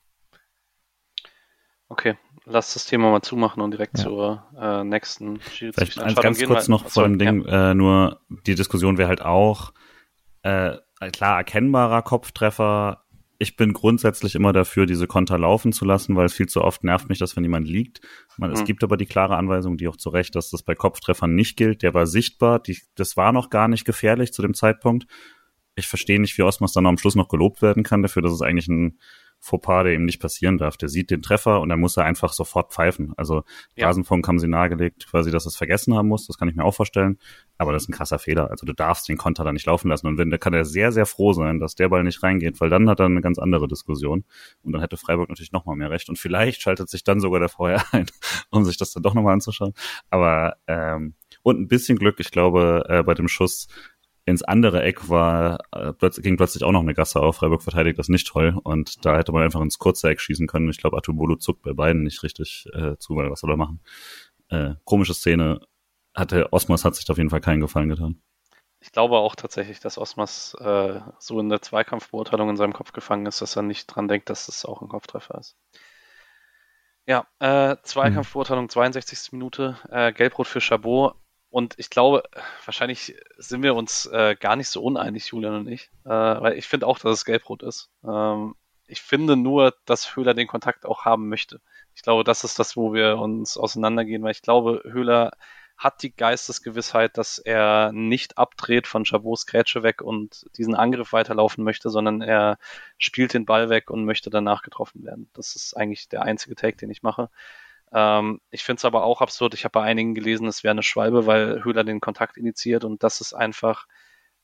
Okay, lass das Thema mal zumachen und direkt ja. zur äh, nächsten Vielleicht eins ganz kurz weil, noch vor dem Ding, ja. äh, nur die Diskussion wäre halt auch, äh, klar, erkennbarer Kopftreffer. Ich bin grundsätzlich immer dafür, diese Konter laufen zu lassen, weil es viel zu oft nervt mich, dass wenn jemand liegt. Man, mhm. Es gibt aber die klare Anweisung, die auch zu Recht, dass das bei Kopftreffern nicht gilt. Der war sichtbar, die, das war noch gar nicht gefährlich zu dem Zeitpunkt. Ich verstehe nicht, wie Osmos dann am Schluss noch gelobt werden kann dafür, dass es eigentlich ein Fauxpas, der ihm nicht passieren darf. Der sieht den Treffer und dann muss er einfach sofort pfeifen. Also ja. Rasenfunk haben sie nahegelegt, quasi, dass er es vergessen haben muss. Das kann ich mir auch vorstellen. Aber das ist ein krasser Fehler. Also du darfst den Konter da nicht laufen lassen. Und wenn, da kann er sehr, sehr froh sein, dass der Ball nicht reingeht, weil dann hat er eine ganz andere Diskussion. Und dann hätte Freiburg natürlich nochmal mehr Recht. Und vielleicht schaltet sich dann sogar der vorher ein, um sich das dann doch nochmal anzuschauen. Aber ähm, und ein bisschen Glück, ich glaube, äh, bei dem Schuss ins andere Eck war, äh, ging plötzlich auch noch eine Gasse auf. Freiburg verteidigt das nicht toll. Und da hätte man einfach ins kurze Eck schießen können. Ich glaube, Atubolo zuckt bei beiden nicht richtig äh, zu, weil was soll er machen? Äh, komische Szene. Hatte, Osmas hat sich auf jeden Fall keinen Gefallen getan. Ich glaube auch tatsächlich, dass Osmas äh, so in der Zweikampfbeurteilung in seinem Kopf gefangen ist, dass er nicht dran denkt, dass es auch ein Kopftreffer ist. Ja, äh, Zweikampfbeurteilung, 62. Minute, äh, Gelbrot für Chabot und ich glaube, wahrscheinlich sind wir uns äh, gar nicht so uneinig, Julian und ich, äh, weil ich finde auch, dass es gelbrot ist. Ähm, ich finde nur, dass Höhler den Kontakt auch haben möchte. Ich glaube, das ist das, wo wir uns auseinandergehen, weil ich glaube, Höhler hat die Geistesgewissheit, dass er nicht abdreht von Chabots Grätsche weg und diesen Angriff weiterlaufen möchte, sondern er spielt den Ball weg und möchte danach getroffen werden. Das ist eigentlich der einzige Take, den ich mache. Ähm, ich finde es aber auch absurd. Ich habe bei einigen gelesen, es wäre eine Schwalbe, weil Höhler den Kontakt initiiert und das ist einfach,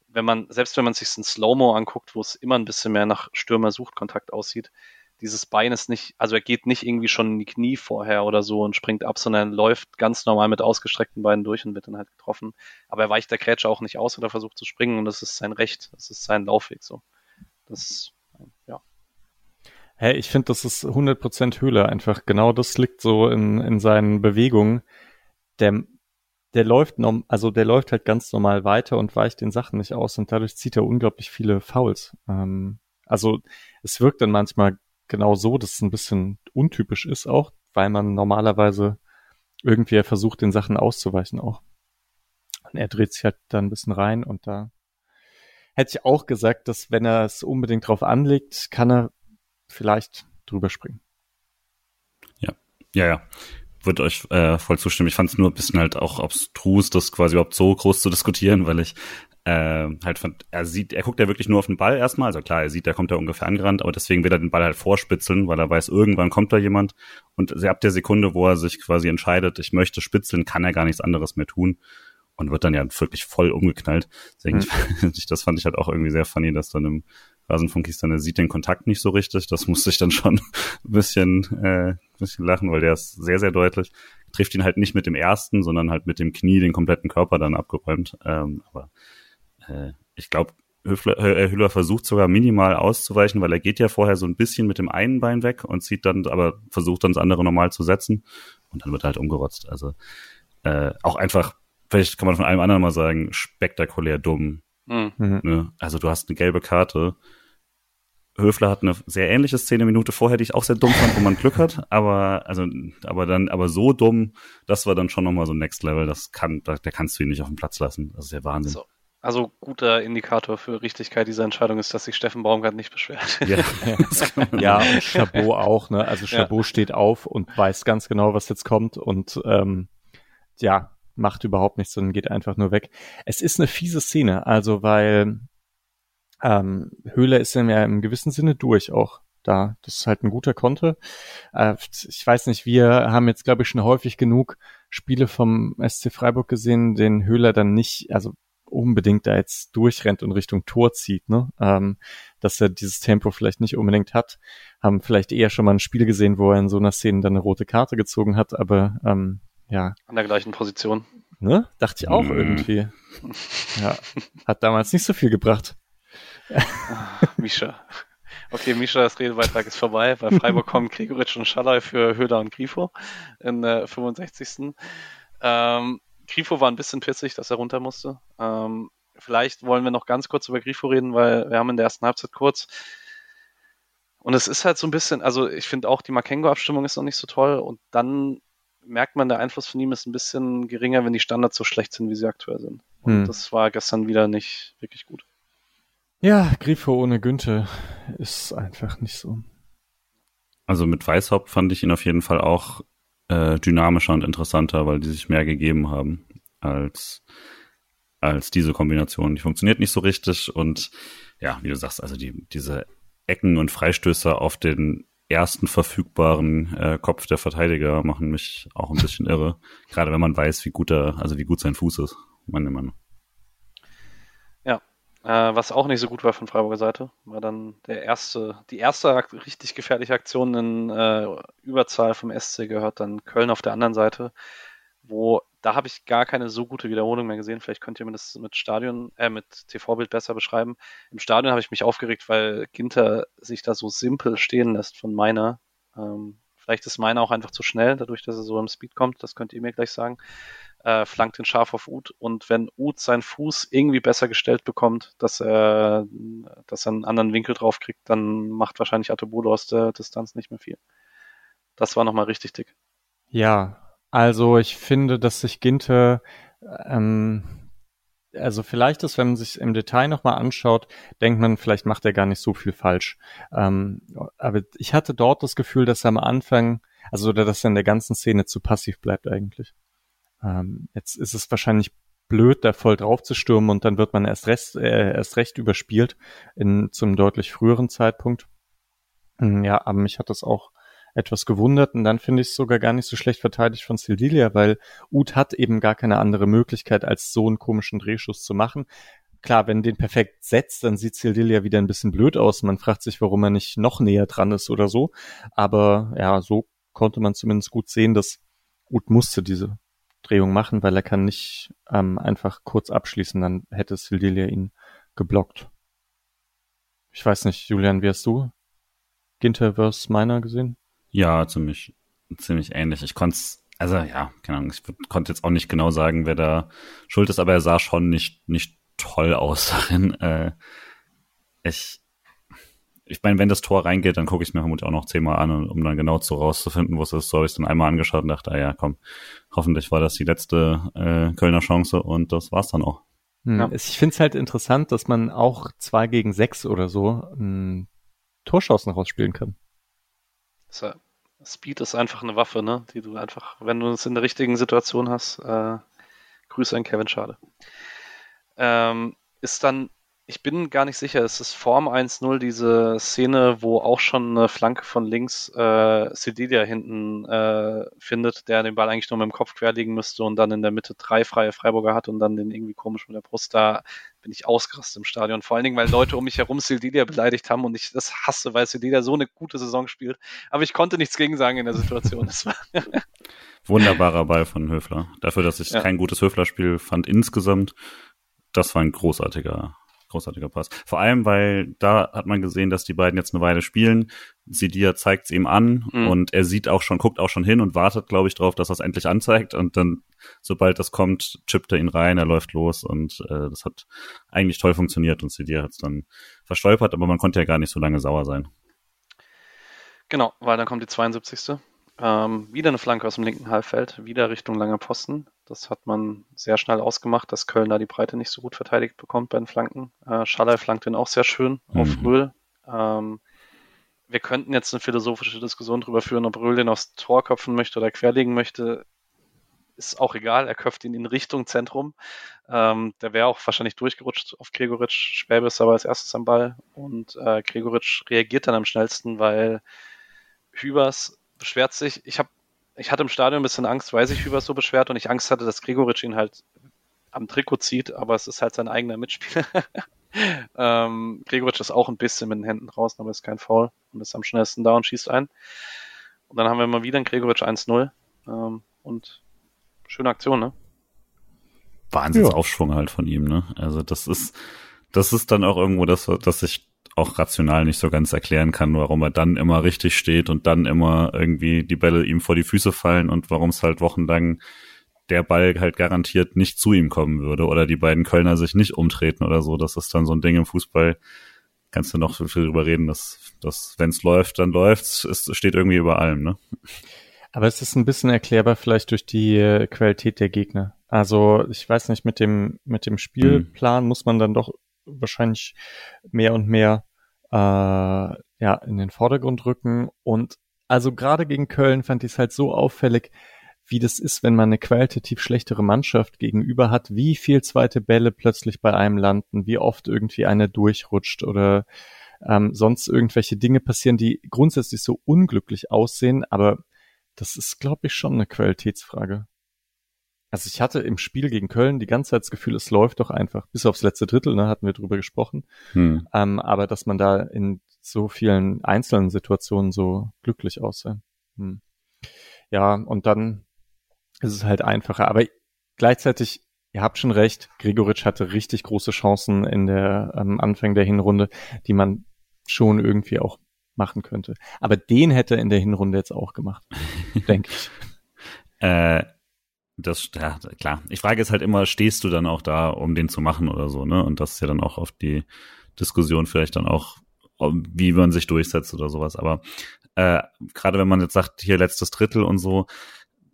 wenn man, selbst wenn man sich ein Slow-Mo anguckt, wo es immer ein bisschen mehr nach Stürmer-Sucht-Kontakt aussieht, dieses Bein ist nicht, also er geht nicht irgendwie schon in die Knie vorher oder so und springt ab, sondern läuft ganz normal mit ausgestreckten Beinen durch und wird dann halt getroffen. Aber er weicht der Grätsche auch nicht aus oder versucht zu springen und das ist sein Recht, das ist sein Laufweg so. Das, ja. Hey, ich finde, das ist 100% Höhle einfach. Genau das liegt so in, in seinen Bewegungen. Der, der läuft, norm, also der läuft halt ganz normal weiter und weicht den Sachen nicht aus und dadurch zieht er unglaublich viele Fouls. Ähm, also es wirkt dann manchmal genau so, dass es ein bisschen untypisch ist auch, weil man normalerweise irgendwie versucht, den Sachen auszuweichen auch. Und er dreht sich halt da ein bisschen rein und da hätte ich auch gesagt, dass wenn er es unbedingt drauf anlegt, kann er vielleicht drüber springen. Ja, ja, ja. Würde euch äh, voll zustimmen. Ich fand es nur ein bisschen halt auch abstrus, das quasi überhaupt so groß zu diskutieren, weil ich äh, halt fand, er sieht, er guckt ja wirklich nur auf den Ball erstmal. Also klar, er sieht, da kommt er ungefähr angerannt, aber deswegen will er den Ball halt vorspitzeln, weil er weiß, irgendwann kommt da jemand. Und ab der Sekunde, wo er sich quasi entscheidet, ich möchte spitzeln, kann er gar nichts anderes mehr tun und wird dann ja wirklich voll umgeknallt. Deswegen, mhm. das fand ich halt auch irgendwie sehr funny, dass dann im Rasenfunk hieß dann, er sieht den Kontakt nicht so richtig. Das musste ich dann schon ein bisschen, äh, bisschen lachen, weil der ist sehr, sehr deutlich. Trifft ihn halt nicht mit dem ersten, sondern halt mit dem Knie den kompletten Körper dann abgeräumt. Ähm, aber äh, ich glaube, Hüller, äh, Hüller versucht sogar minimal auszuweichen, weil er geht ja vorher so ein bisschen mit dem einen Bein weg und zieht dann, aber versucht dann das andere normal zu setzen und dann wird er halt umgerotzt. Also äh, auch einfach, vielleicht kann man von allem anderen mal sagen, spektakulär dumm. Mhm. Ne? Also du hast eine gelbe Karte Höfler hat eine sehr ähnliche Szene Minute vorher, die ich auch sehr dumm fand, wo man Glück hat, aber also aber dann aber so dumm, das war dann schon nochmal so Next Level, das kann da, der kannst du ihn nicht auf den Platz lassen. Das ist ja Wahnsinn. So. Also guter Indikator für Richtigkeit dieser Entscheidung ist, dass sich Steffen Baumgart nicht beschwert. Ja, ja und Chabot auch, ne? Also Chabot ja. steht auf und weiß ganz genau, was jetzt kommt und ähm, ja, macht überhaupt nichts, sondern geht einfach nur weg. Es ist eine fiese Szene, also weil ähm, Höhle ist ja im gewissen Sinne durch auch da. Das ist halt ein guter Konter. Äh, ich weiß nicht, wir haben jetzt, glaube ich, schon häufig genug Spiele vom SC Freiburg gesehen, den Höhler dann nicht, also unbedingt da jetzt durchrennt und Richtung Tor zieht, ne? Ähm, dass er dieses Tempo vielleicht nicht unbedingt hat. Haben vielleicht eher schon mal ein Spiel gesehen, wo er in so einer Szene dann eine rote Karte gezogen hat, aber ähm, ja. An der gleichen Position. Ne? Dachte ich auch mhm. irgendwie. Ja. Hat damals nicht so viel gebracht. Mischa. Okay, Mischa, das Redebeitrag ist vorbei. Bei Freiburg kommen Gregoritsch und Schallei für Höhler und Grifo in der 65. Ähm, Grifo war ein bisschen pissig, dass er runter musste. Ähm, vielleicht wollen wir noch ganz kurz über Grifo reden, weil wir haben in der ersten Halbzeit kurz und es ist halt so ein bisschen, also ich finde auch die Makengo-Abstimmung ist noch nicht so toll und dann merkt man, der Einfluss von ihm ist ein bisschen geringer, wenn die Standards so schlecht sind, wie sie aktuell sind. Und hm. das war gestern wieder nicht wirklich gut. Ja, Grifo ohne Günther ist einfach nicht so. Also mit Weißhaupt fand ich ihn auf jeden Fall auch äh, dynamischer und interessanter, weil die sich mehr gegeben haben als als diese Kombination. Die funktioniert nicht so richtig und ja, wie du sagst, also die diese Ecken und Freistöße auf den ersten verfügbaren äh, Kopf der Verteidiger machen mich auch ein bisschen irre. Gerade wenn man weiß, wie gut er, also wie gut sein Fuß ist, meine Meinung. Äh, was auch nicht so gut war von Freiburger Seite, war dann der erste, die erste richtig gefährliche Aktion in äh, Überzahl vom SC gehört dann Köln auf der anderen Seite, wo da habe ich gar keine so gute Wiederholung mehr gesehen. Vielleicht könnt ihr mir das mit Stadion, äh, mit TV-Bild besser beschreiben. Im Stadion habe ich mich aufgeregt, weil Ginter sich da so simpel stehen lässt von meiner. Ähm, vielleicht ist meiner auch einfach zu schnell, dadurch, dass er so im Speed kommt. Das könnt ihr mir gleich sagen äh, flankt den scharf auf Ud und wenn Ud seinen Fuß irgendwie besser gestellt bekommt, dass er, dass er einen anderen Winkel drauf kriegt, dann macht wahrscheinlich Atobolo aus der Distanz nicht mehr viel. Das war nochmal richtig dick. Ja, also ich finde, dass sich Ginte ähm, also vielleicht ist, wenn man sich im Detail nochmal anschaut, denkt man, vielleicht macht er gar nicht so viel falsch. Ähm, aber ich hatte dort das Gefühl, dass er am Anfang, also dass er in der ganzen Szene zu passiv bleibt eigentlich. Ähm, jetzt ist es wahrscheinlich blöd, da voll drauf zu stürmen und dann wird man erst, rest, äh, erst recht überspielt in zum deutlich früheren Zeitpunkt. Hm, ja, aber mich hat das auch etwas gewundert und dann finde ich es sogar gar nicht so schlecht verteidigt von Sildilia, weil Uth hat eben gar keine andere Möglichkeit, als so einen komischen Drehschuss zu machen. Klar, wenn den perfekt setzt, dann sieht Sildilia wieder ein bisschen blöd aus. Man fragt sich, warum er nicht noch näher dran ist oder so. Aber ja, so konnte man zumindest gut sehen, dass Uth musste diese Drehung machen, weil er kann nicht ähm, einfach kurz abschließen, dann hätte Sildilia ihn geblockt. Ich weiß nicht, Julian, wie hast du Ginter vs. Meiner gesehen? Ja, ziemlich, ziemlich ähnlich. Ich konnte also ja, keine Ahnung, ich konnte jetzt auch nicht genau sagen, wer da schuld ist, aber er sah schon nicht, nicht toll aus darin. Äh, ich, ich meine, wenn das Tor reingeht, dann gucke ich es mir vermutlich auch noch zehnmal an, um dann genau zu rauszufinden, wo es ist. So habe ich es dann einmal angeschaut und dachte, ah ja, komm, hoffentlich war das die letzte äh, Kölner Chance und das war's dann auch. Hm, ja. Ich finde es halt interessant, dass man auch zwei gegen sechs oder so ähm, Torschancen rausspielen kann. Speed ist einfach eine Waffe, ne? Die du einfach, wenn du es in der richtigen Situation hast, äh, Grüße an Kevin Schade. Ähm, ist dann ich bin gar nicht sicher, es ist Form 1-0 diese Szene, wo auch schon eine Flanke von links äh, Sedilia hinten äh, findet, der den Ball eigentlich nur mit dem Kopf querlegen müsste und dann in der Mitte drei freie Freiburger hat und dann den irgendwie komisch mit der Brust da bin ich ausgerastet im Stadion. Vor allen Dingen, weil Leute um mich herum Sildilia beleidigt haben und ich das hasse, weil Sildilia so eine gute Saison spielt. Aber ich konnte nichts gegen sagen in der Situation. Wunderbarer Ball von Höfler. Dafür, dass ich ja. kein gutes Höfler-Spiel fand insgesamt, das war ein großartiger großartiger Pass. Vor allem, weil da hat man gesehen, dass die beiden jetzt eine Weile spielen. Sidia zeigt es ihm an mhm. und er sieht auch schon, guckt auch schon hin und wartet, glaube ich, darauf, dass er es endlich anzeigt. Und dann, sobald das kommt, chippt er ihn rein, er läuft los und äh, das hat eigentlich toll funktioniert und Sidia hat es dann verstolpert, aber man konnte ja gar nicht so lange sauer sein. Genau, weil dann kommt die 72. Ähm, wieder eine Flanke aus dem linken Halbfeld, wieder Richtung langer Posten. Das hat man sehr schnell ausgemacht, dass Köln da die Breite nicht so gut verteidigt bekommt bei den Flanken. Äh, Schaller flankt den auch sehr schön mhm. auf Röhl. Ähm, wir könnten jetzt eine philosophische Diskussion darüber führen, ob Röhl den aufs Tor köpfen möchte oder querlegen möchte. ist auch egal, er köpft ihn in Richtung Zentrum. Ähm, der wäre auch wahrscheinlich durchgerutscht auf Gregoritsch. Späbe ist aber als erstes am Ball und äh, Gregoritsch reagiert dann am schnellsten, weil Hübers beschwert sich. Ich habe ich hatte im Stadion ein bisschen Angst, weil sich Hübers so beschwert und ich Angst hatte, dass Gregoritsch ihn halt am Trikot zieht, aber es ist halt sein eigener Mitspieler. ähm, Gregoritsch ist auch ein bisschen mit den Händen draußen, aber ist kein Foul und ist am schnellsten da und schießt ein. Und dann haben wir mal wieder einen Gregoritsch 1-0 ähm, und schöne Aktion, ne? Wahnsinnsaufschwung ja. halt von ihm, ne? Also das ist, das ist dann auch irgendwo das, dass ich auch rational nicht so ganz erklären kann, warum er dann immer richtig steht und dann immer irgendwie die Bälle ihm vor die Füße fallen und warum es halt wochenlang der Ball halt garantiert nicht zu ihm kommen würde oder die beiden Kölner sich nicht umtreten oder so. Das ist dann so ein Ding im Fußball. Kannst du noch so viel drüber reden, dass, dass wenn es läuft, dann läuft's. Es steht irgendwie über allem, ne? Aber es ist ein bisschen erklärbar vielleicht durch die äh, Qualität der Gegner. Also ich weiß nicht, mit dem, mit dem Spielplan mhm. muss man dann doch wahrscheinlich mehr und mehr äh, ja, in den Vordergrund rücken. Und also gerade gegen Köln fand ich es halt so auffällig, wie das ist, wenn man eine qualitativ schlechtere Mannschaft gegenüber hat, wie viel zweite Bälle plötzlich bei einem landen, wie oft irgendwie eine durchrutscht oder ähm, sonst irgendwelche Dinge passieren, die grundsätzlich so unglücklich aussehen, aber das ist, glaube ich, schon eine Qualitätsfrage. Also ich hatte im Spiel gegen Köln die ganze Zeit das Gefühl, es läuft doch einfach, bis aufs letzte Drittel, ne, hatten wir drüber gesprochen. Hm. Ähm, aber dass man da in so vielen einzelnen Situationen so glücklich aussah. Hm. Ja, und dann ist es halt einfacher. Aber gleichzeitig, ihr habt schon recht, Gregoritsch hatte richtig große Chancen in der am Anfang der Hinrunde, die man schon irgendwie auch machen könnte. Aber den hätte er in der Hinrunde jetzt auch gemacht, denke ich. Äh, das, ja, klar. Ich frage jetzt halt immer, stehst du dann auch da, um den zu machen oder so, ne? Und das ist ja dann auch auf die Diskussion vielleicht dann auch, wie man sich durchsetzt oder sowas. Aber äh, gerade wenn man jetzt sagt, hier letztes Drittel und so,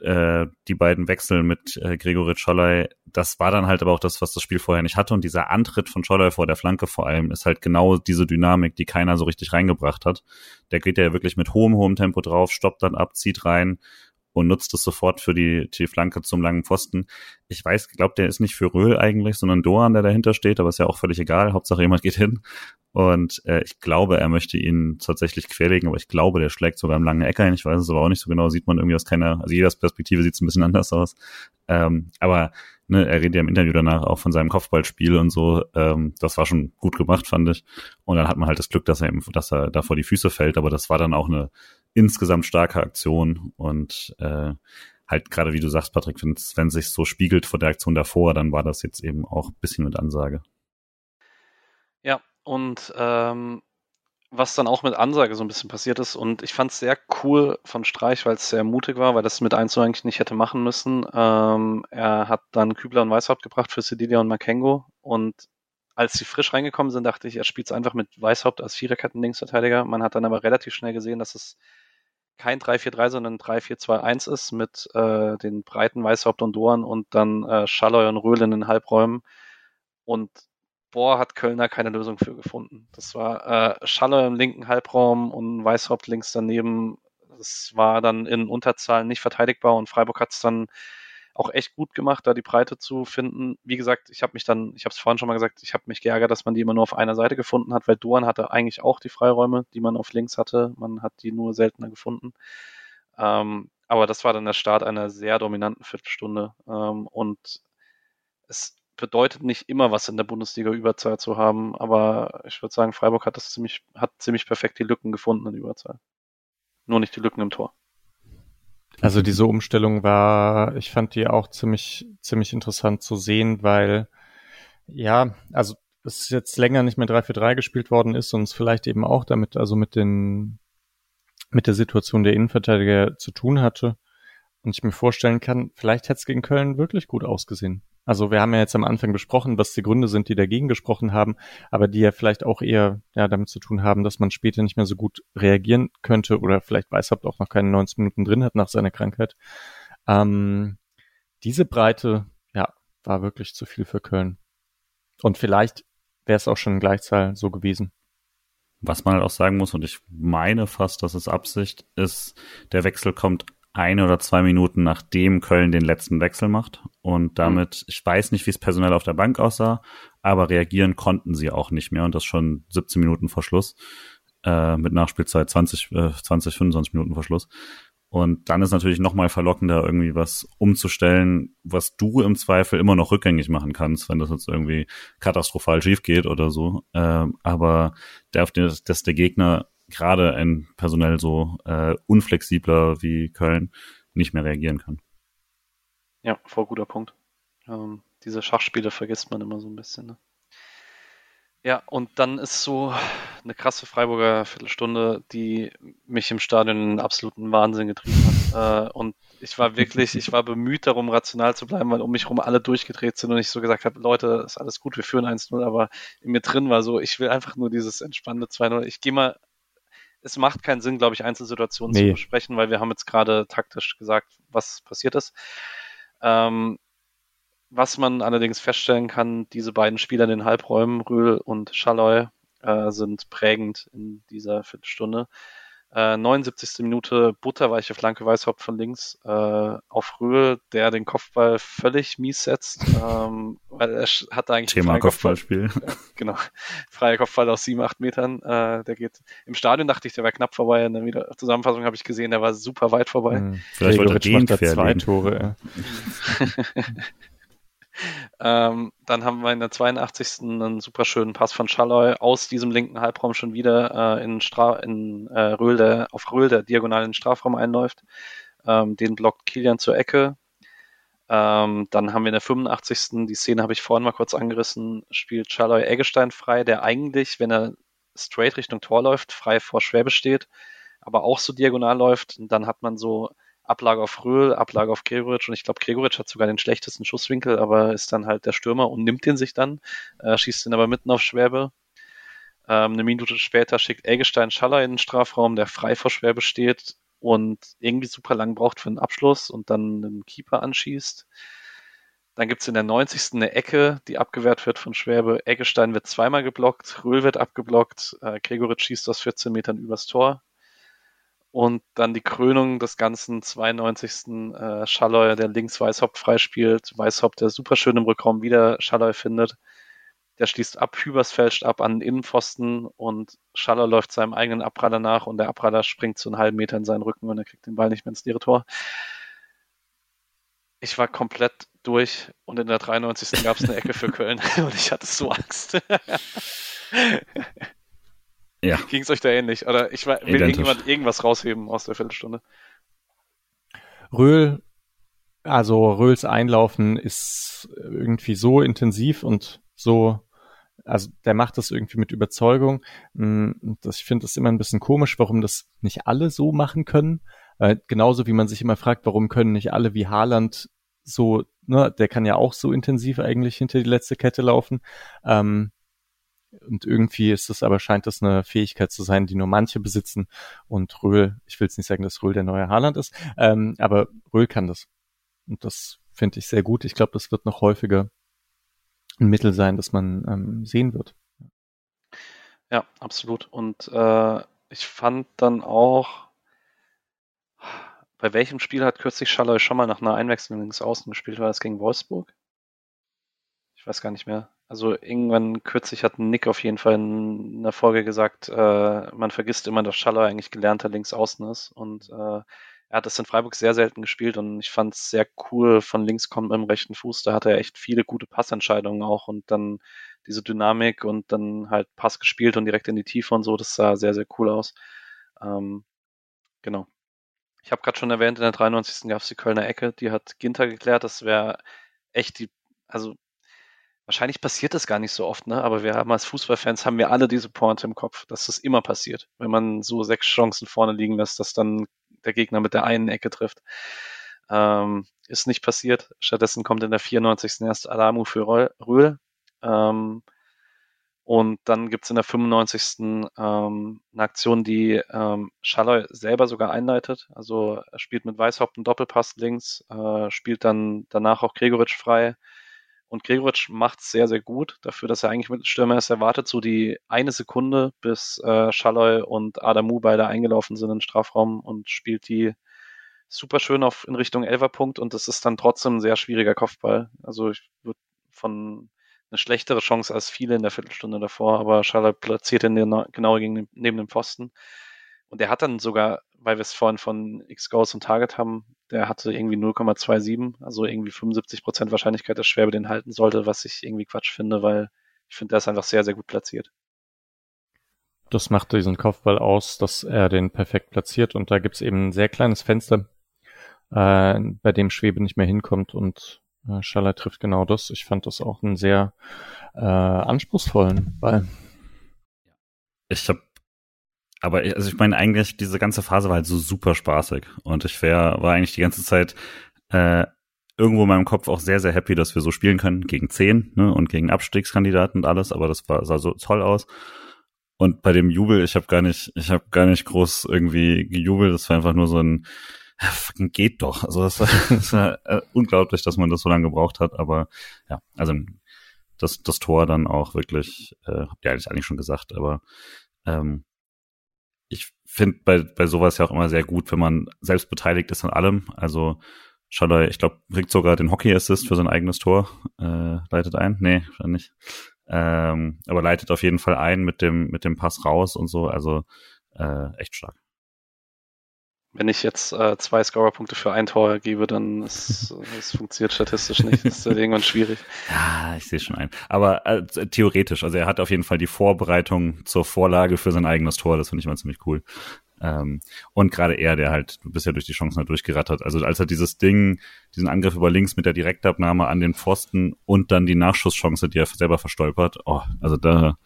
äh, die beiden Wechsel mit äh, Gregoritsch Scholley, das war dann halt aber auch das, was das Spiel vorher nicht hatte. Und dieser Antritt von Scholley vor der Flanke vor allem ist halt genau diese Dynamik, die keiner so richtig reingebracht hat. Der geht ja wirklich mit hohem, hohem Tempo drauf, stoppt dann ab, zieht rein und nutzt es sofort für die, die Flanke zum langen Pfosten. Ich weiß, glaube, der ist nicht für Röhl eigentlich, sondern Doan, der dahinter steht, aber ist ja auch völlig egal. Hauptsache jemand geht hin. Und äh, ich glaube, er möchte ihn tatsächlich querlegen, aber ich glaube, der schlägt sogar im langen Ecker hin. Ich weiß es aber auch nicht so genau, sieht man irgendwie aus keiner, also jeder Perspektive sieht es ein bisschen anders aus. Ähm, aber ne, er redet ja im Interview danach auch von seinem Kopfballspiel und so. Ähm, das war schon gut gemacht, fand ich. Und dann hat man halt das Glück, dass er, eben, dass er da vor die Füße fällt, aber das war dann auch eine insgesamt starke Aktion und äh, halt gerade wie du sagst, Patrick, wenn es sich so spiegelt vor der Aktion davor, dann war das jetzt eben auch ein bisschen mit Ansage. Ja, und ähm, was dann auch mit Ansage so ein bisschen passiert ist. Und ich fand es sehr cool von Streich, weil es sehr mutig war, weil das mit 1 eigentlich nicht hätte machen müssen. Ähm, er hat dann Kübler und Weißhaupt gebracht für Sedilia und Makengo. Und als sie frisch reingekommen sind, dachte ich, er spielt es einfach mit Weißhaupt als Viererketten-Linksverteidiger. Man hat dann aber relativ schnell gesehen, dass es kein 3-4-3, sondern 3-4-2-1 ist mit äh, den breiten Weißhaupt und Doan und dann äh, Schalloy und Röhl in den Halbräumen. Und boah, hat Kölner keine Lösung für gefunden. Das war äh, Schaller im linken Halbraum und Weißhaupt links daneben. Das war dann in Unterzahlen nicht verteidigbar und Freiburg hat es dann auch echt gut gemacht, da die Breite zu finden. Wie gesagt, ich habe mich dann, ich habe es vorhin schon mal gesagt, ich habe mich geärgert, dass man die immer nur auf einer Seite gefunden hat, weil Duan hatte eigentlich auch die Freiräume, die man auf links hatte. Man hat die nur seltener gefunden. Ähm, aber das war dann der Start einer sehr dominanten Viertelstunde. Ähm, und es bedeutet nicht immer was in der Bundesliga Überzahl zu haben, aber ich würde sagen, Freiburg hat das ziemlich, hat ziemlich perfekt die Lücken gefunden in Überzahl. Nur nicht die Lücken im Tor. Also diese Umstellung war, ich fand die auch ziemlich, ziemlich interessant zu sehen, weil ja, also es jetzt länger nicht mehr 3-4-3 gespielt worden ist und es vielleicht eben auch damit, also mit den, mit der Situation der Innenverteidiger zu tun hatte. Und ich mir vorstellen kann, vielleicht hätte es gegen Köln wirklich gut ausgesehen. Also wir haben ja jetzt am Anfang besprochen, was die Gründe sind, die dagegen gesprochen haben, aber die ja vielleicht auch eher ja, damit zu tun haben, dass man später nicht mehr so gut reagieren könnte oder vielleicht Weißhaupt auch noch keine 90 Minuten drin hat nach seiner Krankheit. Ähm, diese Breite, ja, war wirklich zu viel für Köln. Und vielleicht wäre es auch schon in Gleichzahl so gewesen. Was man halt auch sagen muss, und ich meine fast, dass es Absicht ist, der Wechsel kommt eine oder zwei Minuten nachdem Köln den letzten Wechsel macht. Und damit, ich weiß nicht, wie es personell auf der Bank aussah, aber reagieren konnten sie auch nicht mehr und das schon 17 Minuten vor Schluss. Äh, mit Nachspielzeit 20, äh, 20, 25 Minuten vor Schluss. Und dann ist natürlich noch mal verlockender, irgendwie was umzustellen, was du im Zweifel immer noch rückgängig machen kannst, wenn das jetzt irgendwie katastrophal schief geht oder so. Ähm, aber der, dass der Gegner gerade ein personell so äh, unflexibler wie Köln nicht mehr reagieren kann. Ja, voll guter Punkt. Ähm, diese Schachspiele vergisst man immer so ein bisschen. Ne? Ja, und dann ist so eine krasse Freiburger Viertelstunde, die mich im Stadion in absoluten Wahnsinn getrieben hat. Äh, und ich war wirklich, ich war bemüht darum, rational zu bleiben, weil um mich herum alle durchgedreht sind und ich so gesagt habe, Leute, ist alles gut, wir führen 1-0, aber in mir drin war so, ich will einfach nur dieses entspannende 2-0. Ich gehe mal, es macht keinen Sinn, glaube ich, Einzelsituationen nee. zu besprechen, weil wir haben jetzt gerade taktisch gesagt, was passiert ist. Ähm, was man allerdings feststellen kann, diese beiden Spieler in den Halbräumen, Rühl und Schalloy, äh, sind prägend in dieser Viertelstunde. Äh, 79. Minute butterweiche Flanke Weißhaupt von links äh, auf Rühl, der den Kopfball völlig mies setzt, ähm, weil er hat eigentlich Thema Kopfballspiel. Kopfball, genau, freier Kopfball aus sieben, acht Metern. Äh, der geht im Stadion dachte ich, der war knapp vorbei. In der Wieder Zusammenfassung habe ich gesehen, der war super weit vorbei. Hm, vielleicht wollte er den zwei Tore. Ja. Ähm, dann haben wir in der 82. einen super schönen Pass von Schalloy aus diesem linken Halbraum schon wieder äh, in, Stra in äh, Röhl, der, auf Röhl, der diagonal in den Strafraum einläuft. Ähm, den blockt Kilian zur Ecke. Ähm, dann haben wir in der 85. die Szene habe ich vorhin mal kurz angerissen, spielt Schalloy Eggestein frei, der eigentlich, wenn er straight Richtung Tor läuft, frei vor Schwäbe steht, aber auch so diagonal läuft. Und dann hat man so Ablage auf Röhl, Ablage auf Gregoritsch und ich glaube, Gregoritsch hat sogar den schlechtesten Schusswinkel, aber ist dann halt der Stürmer und nimmt den sich dann, äh, schießt den aber mitten auf Schwäbe. Ähm, eine Minute später schickt Eggestein Schaller in den Strafraum, der frei vor Schwäbe steht und irgendwie super lang braucht für einen Abschluss und dann einen Keeper anschießt. Dann gibt's in der 90. eine Ecke, die abgewehrt wird von Schwäbe. Eggestein wird zweimal geblockt, Röhl wird abgeblockt, äh, Gregoritsch schießt aus 14 Metern übers Tor. Und dann die Krönung des ganzen 92. Äh, Schalloy, der links Weißhaupt freispielt. Weißhaupt, der super schön im Rückraum wieder Schalloy findet. Der schließt ab, Hübers fälscht ab an den Innenpfosten und Schaller läuft seinem eigenen Abpraller nach und der Abpraller springt zu einem halben Meter in seinen Rücken und er kriegt den Ball nicht mehr ins leere Tor. Ich war komplett durch und in der 93. gab es eine Ecke für Köln und ich hatte so Angst. Ja. Ging es euch da ähnlich? Oder ich will Identisch. irgendjemand irgendwas rausheben aus der Viertelstunde? Röhl, also Röhls Einlaufen ist irgendwie so intensiv und so, also der macht das irgendwie mit Überzeugung. Das, ich finde das immer ein bisschen komisch, warum das nicht alle so machen können. Äh, genauso wie man sich immer fragt, warum können nicht alle wie Haaland so, ne, der kann ja auch so intensiv eigentlich hinter die letzte Kette laufen. Ähm, und irgendwie ist es aber, scheint das eine Fähigkeit zu sein, die nur manche besitzen. Und Röhl, ich will jetzt nicht sagen, dass Röhl der neue Haaland ist, ähm, aber Röhl kann das. Und das finde ich sehr gut. Ich glaube, das wird noch häufiger ein Mittel sein, das man ähm, sehen wird. Ja, absolut. Und äh, ich fand dann auch, bei welchem Spiel hat kürzlich Schalloy schon mal nach einer Einwechslung links außen gespielt? War das gegen Wolfsburg? Ich weiß gar nicht mehr. Also irgendwann kürzlich hat Nick auf jeden Fall in einer Folge gesagt, äh, man vergisst immer, dass Schaller eigentlich gelernter Linksaußen ist. Und äh, er hat das in Freiburg sehr selten gespielt und ich fand es sehr cool, von links kommt mit dem rechten Fuß. Da hatte er echt viele gute Passentscheidungen auch und dann diese Dynamik und dann halt Pass gespielt und direkt in die Tiefe und so. Das sah sehr, sehr cool aus. Ähm, genau. Ich habe gerade schon erwähnt, in der 93. gab es die Kölner Ecke, die hat Ginter geklärt. Das wäre echt die, also Wahrscheinlich passiert das gar nicht so oft, ne? Aber wir haben als Fußballfans haben wir alle diese Pointe im Kopf, dass das immer passiert, wenn man so sechs Chancen vorne liegen lässt, dass dann der Gegner mit der einen Ecke trifft. Ähm, ist nicht passiert. Stattdessen kommt in der 94. erst Alamu für Rühl. Ähm, und dann gibt's in der 95. Ähm, eine Aktion, die ähm, Schalloy selber sogar einleitet. Also er spielt mit Weißhaupt einen Doppelpass links, äh, spielt dann danach auch Gregoritsch frei und Gregoritsch macht es sehr, sehr gut. Dafür, dass er eigentlich Mittelstürmer ist, er wartet so die eine Sekunde, bis äh, Schalloy und Adamu beide eingelaufen sind in den Strafraum und spielt die super schön auf in Richtung Elferpunkt und das ist dann trotzdem ein sehr schwieriger Kopfball. Also ich würde von eine schlechtere Chance als viele in der Viertelstunde davor, aber Schaller platziert ihn genau gegen, neben dem Pfosten. Und er hat dann sogar, weil wir es vorhin von X-Goals und Target haben, der hatte irgendwie 0,27, also irgendwie 75 Prozent Wahrscheinlichkeit, dass Schwäbe den halten sollte, was ich irgendwie Quatsch finde, weil ich finde, der ist einfach sehr, sehr gut platziert. Das macht diesen Kopfball aus, dass er den perfekt platziert und da gibt's eben ein sehr kleines Fenster, äh, bei dem Schwebe nicht mehr hinkommt und äh, Schaller trifft genau das. Ich fand das auch einen sehr äh, anspruchsvollen Ball. Ich habe aber also ich meine eigentlich diese ganze Phase war halt so super spaßig und ich wär, war eigentlich die ganze Zeit äh, irgendwo in meinem Kopf auch sehr sehr happy, dass wir so spielen können gegen zehn ne, und gegen Abstiegskandidaten und alles, aber das war sah so toll aus. Und bei dem Jubel, ich habe gar nicht, ich habe gar nicht groß irgendwie gejubelt. Das war einfach nur so ein fucking geht doch. Also das war, das war äh, unglaublich, dass man das so lange gebraucht hat. Aber ja, also das, das Tor dann auch wirklich, äh, habt ihr eigentlich schon gesagt, aber ähm, ich finde bei, bei sowas ja auch immer sehr gut, wenn man selbst beteiligt ist an allem. Also Schalloy, ich glaube, kriegt sogar den Hockey-Assist für sein eigenes Tor. Äh, leitet ein? Nee, wahrscheinlich. Ähm, aber leitet auf jeden Fall ein mit dem, mit dem Pass raus und so. Also äh, echt stark. Wenn ich jetzt äh, zwei Scorer-Punkte für ein Tor gebe, dann ist es funktioniert statistisch nicht. Das ist irgendwann schwierig. Ja, ich sehe schon ein. Aber äh, theoretisch, also er hat auf jeden Fall die Vorbereitung zur Vorlage für sein eigenes Tor. Das finde ich mal ziemlich cool. Ähm, und gerade er, der halt bisher durch die Chancen halt durchgerattert. Also als er dieses Ding, diesen Angriff über links mit der Direktabnahme an den Pfosten und dann die Nachschusschance, die er selber verstolpert, oh, also da,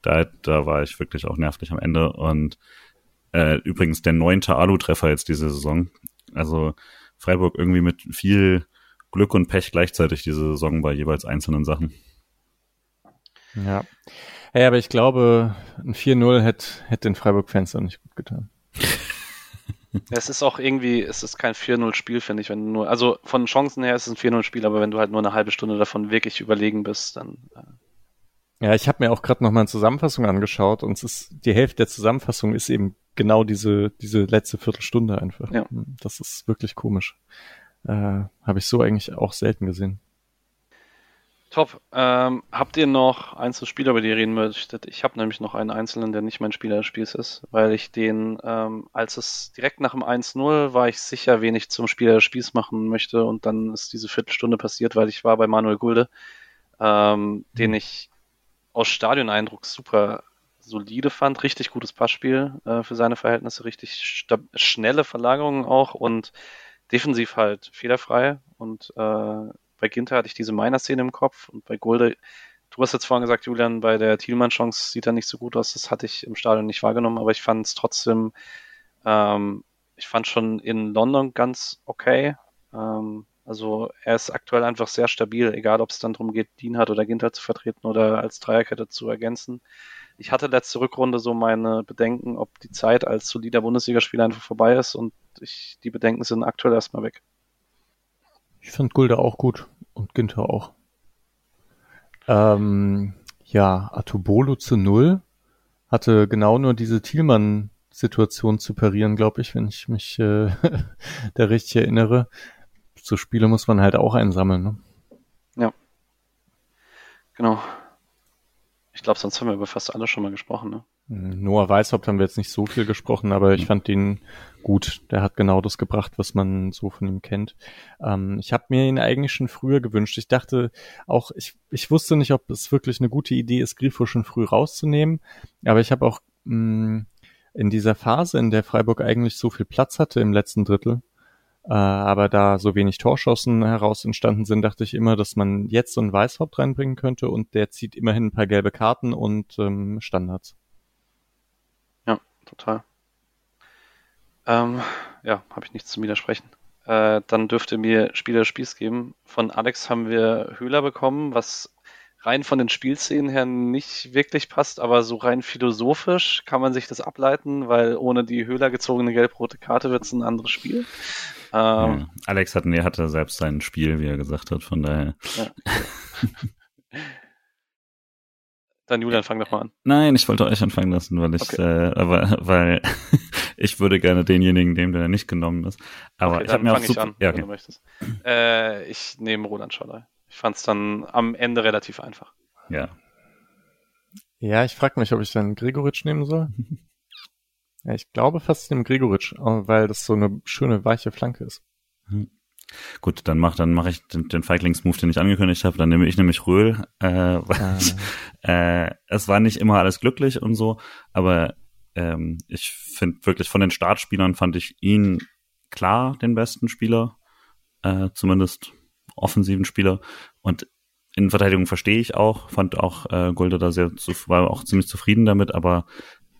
da, da war ich wirklich auch nervlich am Ende. Und äh, übrigens der neunte Alu-Treffer jetzt diese Saison. Also Freiburg irgendwie mit viel Glück und Pech gleichzeitig diese Saison bei jeweils einzelnen Sachen. Ja. Hey, aber ich glaube, ein 4-0 hätte hätte den Freiburg-Fans auch nicht gut getan. es ist auch irgendwie, es ist kein 4-0-Spiel, finde ich, wenn du nur, also von Chancen her ist es ein 4-0-Spiel, aber wenn du halt nur eine halbe Stunde davon wirklich überlegen bist, dann. Äh. Ja, ich habe mir auch gerade nochmal eine Zusammenfassung angeschaut und es ist, die Hälfte der Zusammenfassung ist eben genau diese, diese letzte Viertelstunde einfach. Ja. Das ist wirklich komisch. Äh, habe ich so eigentlich auch selten gesehen. Top. Ähm, habt ihr noch Einzelspieler, über die ihr reden möchtet? Ich habe nämlich noch einen Einzelnen, der nicht mein Spieler des Spiels ist, weil ich den, ähm, als es direkt nach dem 1-0 war ich sicher, wen ich zum Spieler des Spiels machen möchte und dann ist diese Viertelstunde passiert, weil ich war bei Manuel Gulde, ähm, den ich aus Stadioneindruck super solide fand, richtig gutes Passspiel äh, für seine Verhältnisse, richtig schnelle Verlagerungen auch und defensiv halt fehlerfrei und äh, bei Ginter hatte ich diese Miner-Szene im Kopf und bei Gulde, du hast jetzt vorhin gesagt, Julian, bei der Thielmann-Chance sieht er nicht so gut aus. Das hatte ich im Stadion nicht wahrgenommen, aber ich fand es trotzdem, ähm, ich fand schon in London ganz okay. Ähm, also er ist aktuell einfach sehr stabil, egal ob es dann darum geht, Dienhardt oder Ginter zu vertreten oder als Dreierkette zu ergänzen. Ich hatte letzte Rückrunde so meine Bedenken, ob die Zeit als solider Bundesligaspieler einfach vorbei ist und ich, die Bedenken sind aktuell erstmal weg. Ich fand Gulde auch gut und Günther auch. Ähm, ja, Atubolo zu null hatte genau nur diese Thielmann-Situation zu parieren, glaube ich, wenn ich mich äh, da richtig erinnere. So Spiele muss man halt auch einsammeln. Ne? Ja. Genau. Ich glaube, sonst haben wir über fast alle schon mal gesprochen. Ne? Noah Weishaupt haben wir jetzt nicht so viel gesprochen, aber ich mhm. fand ihn gut. Der hat genau das gebracht, was man so von ihm kennt. Ähm, ich habe mir ihn eigentlich schon früher gewünscht. Ich dachte auch, ich, ich wusste nicht, ob es wirklich eine gute Idee ist, Grifo schon früh rauszunehmen. Aber ich habe auch mh, mm, in dieser Phase, in der Freiburg eigentlich so viel Platz hatte im letzten Drittel, äh, aber da so wenig Torschossen heraus entstanden sind, dachte ich immer, dass man jetzt so einen Weißhaupt reinbringen könnte und der zieht immerhin ein paar gelbe Karten und ähm, Standards total. Ähm, ja, habe ich nichts zu widersprechen. Äh, dann dürfte mir Spieler Spieß geben. Von Alex haben wir Höhler bekommen, was rein von den Spielszenen her nicht wirklich passt, aber so rein philosophisch kann man sich das ableiten, weil ohne die Höhler gezogene gelb-rote Karte wird es ein anderes Spiel. Ähm, Alex hat, nee, hatte selbst sein Spiel, wie er gesagt hat, von daher. Ja. Dann Julian, fang doch mal an. Nein, ich wollte euch anfangen lassen, weil ich, okay. äh, aber, weil ich würde gerne denjenigen nehmen, der nicht genommen ist. Aber okay, ich habe mir auch super, an, ja, okay. wenn du möchtest. Äh, ich nehme Roland Scholler. Ich fand es dann am Ende relativ einfach. Ja. Ja, ich frage mich, ob ich dann Gregoritsch nehmen soll. ja, ich glaube fast ich nehme Gregoritsch, weil das so eine schöne weiche Flanke ist. Hm. Gut, dann mach dann mache ich den, den Feiglingsmove, den ich angekündigt habe. Dann nehme ich nämlich Röhl. Äh, ah. äh, es war nicht immer alles glücklich und so, aber ähm, ich finde wirklich von den Startspielern fand ich ihn klar den besten Spieler, äh, zumindest offensiven Spieler. Und in Verteidigung verstehe ich auch, fand auch äh, Gulde da sehr, zu, war auch ziemlich zufrieden damit, aber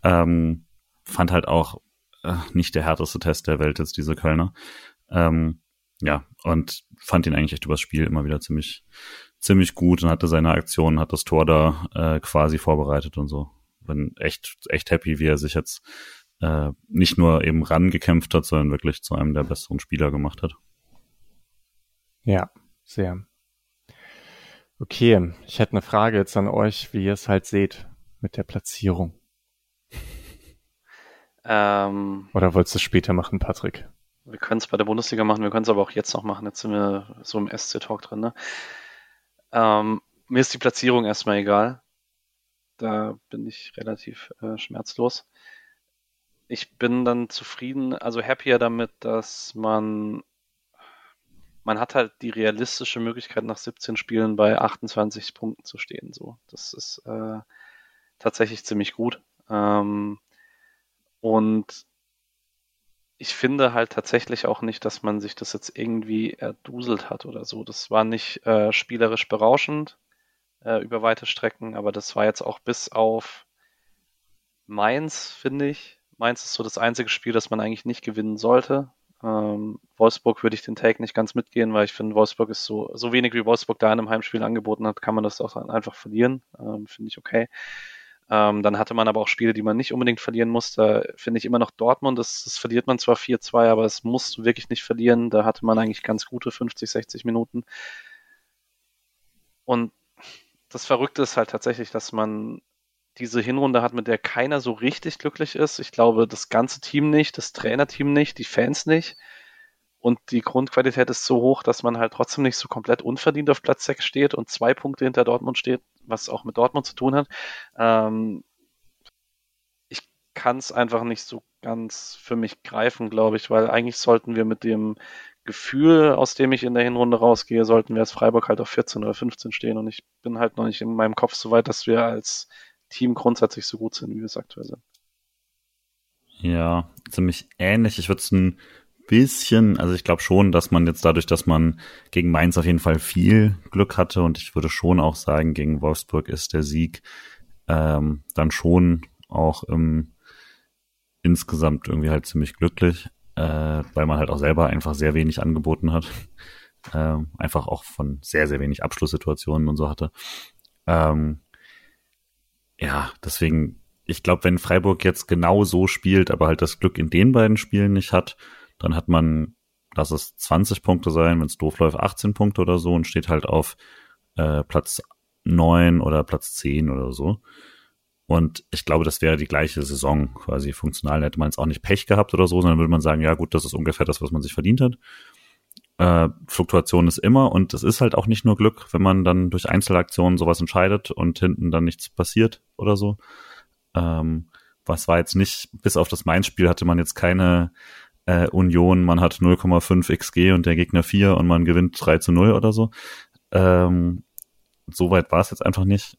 ähm, fand halt auch äh, nicht der härteste Test der Welt jetzt diese Kölner. Ähm, ja, und fand ihn eigentlich echt übers Spiel immer wieder ziemlich, ziemlich gut und hatte seine Aktion, hat das Tor da äh, quasi vorbereitet und so. Bin echt, echt happy, wie er sich jetzt äh, nicht nur eben rangekämpft hat, sondern wirklich zu einem der besseren Spieler gemacht hat. Ja, sehr. Okay, ich hätte eine Frage jetzt an euch, wie ihr es halt seht mit der Platzierung. Ähm, Oder wolltest du es später machen, Patrick? Wir können es bei der Bundesliga machen, wir können es aber auch jetzt noch machen. Jetzt sind wir so im SC-Talk drin. Ne? Ähm, mir ist die Platzierung erstmal egal. Da bin ich relativ äh, schmerzlos. Ich bin dann zufrieden, also happier damit, dass man man hat halt die realistische Möglichkeit, nach 17 Spielen bei 28 Punkten zu stehen. So, das ist äh, tatsächlich ziemlich gut. Ähm, und ich finde halt tatsächlich auch nicht, dass man sich das jetzt irgendwie erduselt hat oder so. Das war nicht äh, spielerisch berauschend äh, über weite Strecken, aber das war jetzt auch bis auf Mainz, finde ich. Mainz ist so das einzige Spiel, das man eigentlich nicht gewinnen sollte. Ähm, Wolfsburg würde ich den Take nicht ganz mitgehen, weil ich finde, Wolfsburg ist so, so wenig wie Wolfsburg da in einem Heimspiel angeboten hat, kann man das auch einfach verlieren. Ähm, finde ich okay. Ähm, dann hatte man aber auch Spiele, die man nicht unbedingt verlieren musste. Finde ich immer noch Dortmund, das, das verliert man zwar 4-2, aber es musst du wirklich nicht verlieren. Da hatte man eigentlich ganz gute 50, 60 Minuten. Und das Verrückte ist halt tatsächlich, dass man diese Hinrunde hat, mit der keiner so richtig glücklich ist. Ich glaube, das ganze Team nicht, das Trainerteam nicht, die Fans nicht. Und die Grundqualität ist so hoch, dass man halt trotzdem nicht so komplett unverdient auf Platz 6 steht und zwei Punkte hinter Dortmund steht, was auch mit Dortmund zu tun hat. Ähm, ich kann es einfach nicht so ganz für mich greifen, glaube ich, weil eigentlich sollten wir mit dem Gefühl, aus dem ich in der Hinrunde rausgehe, sollten wir als Freiburg halt auf 14 oder 15 stehen. Und ich bin halt noch nicht in meinem Kopf so weit, dass wir als Team grundsätzlich so gut sind, wie wir es aktuell sind. Ja, ziemlich ähnlich. Ich würde es ein bisschen, also ich glaube schon, dass man jetzt dadurch, dass man gegen Mainz auf jeden Fall viel Glück hatte und ich würde schon auch sagen, gegen Wolfsburg ist der Sieg ähm, dann schon auch im, insgesamt irgendwie halt ziemlich glücklich, äh, weil man halt auch selber einfach sehr wenig angeboten hat. Ähm, einfach auch von sehr, sehr wenig Abschlusssituationen und so hatte. Ähm, ja, deswegen, ich glaube, wenn Freiburg jetzt genau so spielt, aber halt das Glück in den beiden Spielen nicht hat, dann hat man, lass es 20 Punkte sein, wenn es doof läuft, 18 Punkte oder so und steht halt auf äh, Platz 9 oder Platz 10 oder so. Und ich glaube, das wäre die gleiche Saison quasi funktional. Hätte man jetzt auch nicht Pech gehabt oder so, sondern würde man sagen, ja gut, das ist ungefähr das, was man sich verdient hat. Äh, Fluktuation ist immer und es ist halt auch nicht nur Glück, wenn man dann durch Einzelaktionen sowas entscheidet und hinten dann nichts passiert oder so. Ähm, was war jetzt nicht, bis auf das Mainz-Spiel hatte man jetzt keine äh, Union, man hat 0,5 XG und der Gegner 4 und man gewinnt 3 zu 0 oder so. Ähm, so war es jetzt einfach nicht.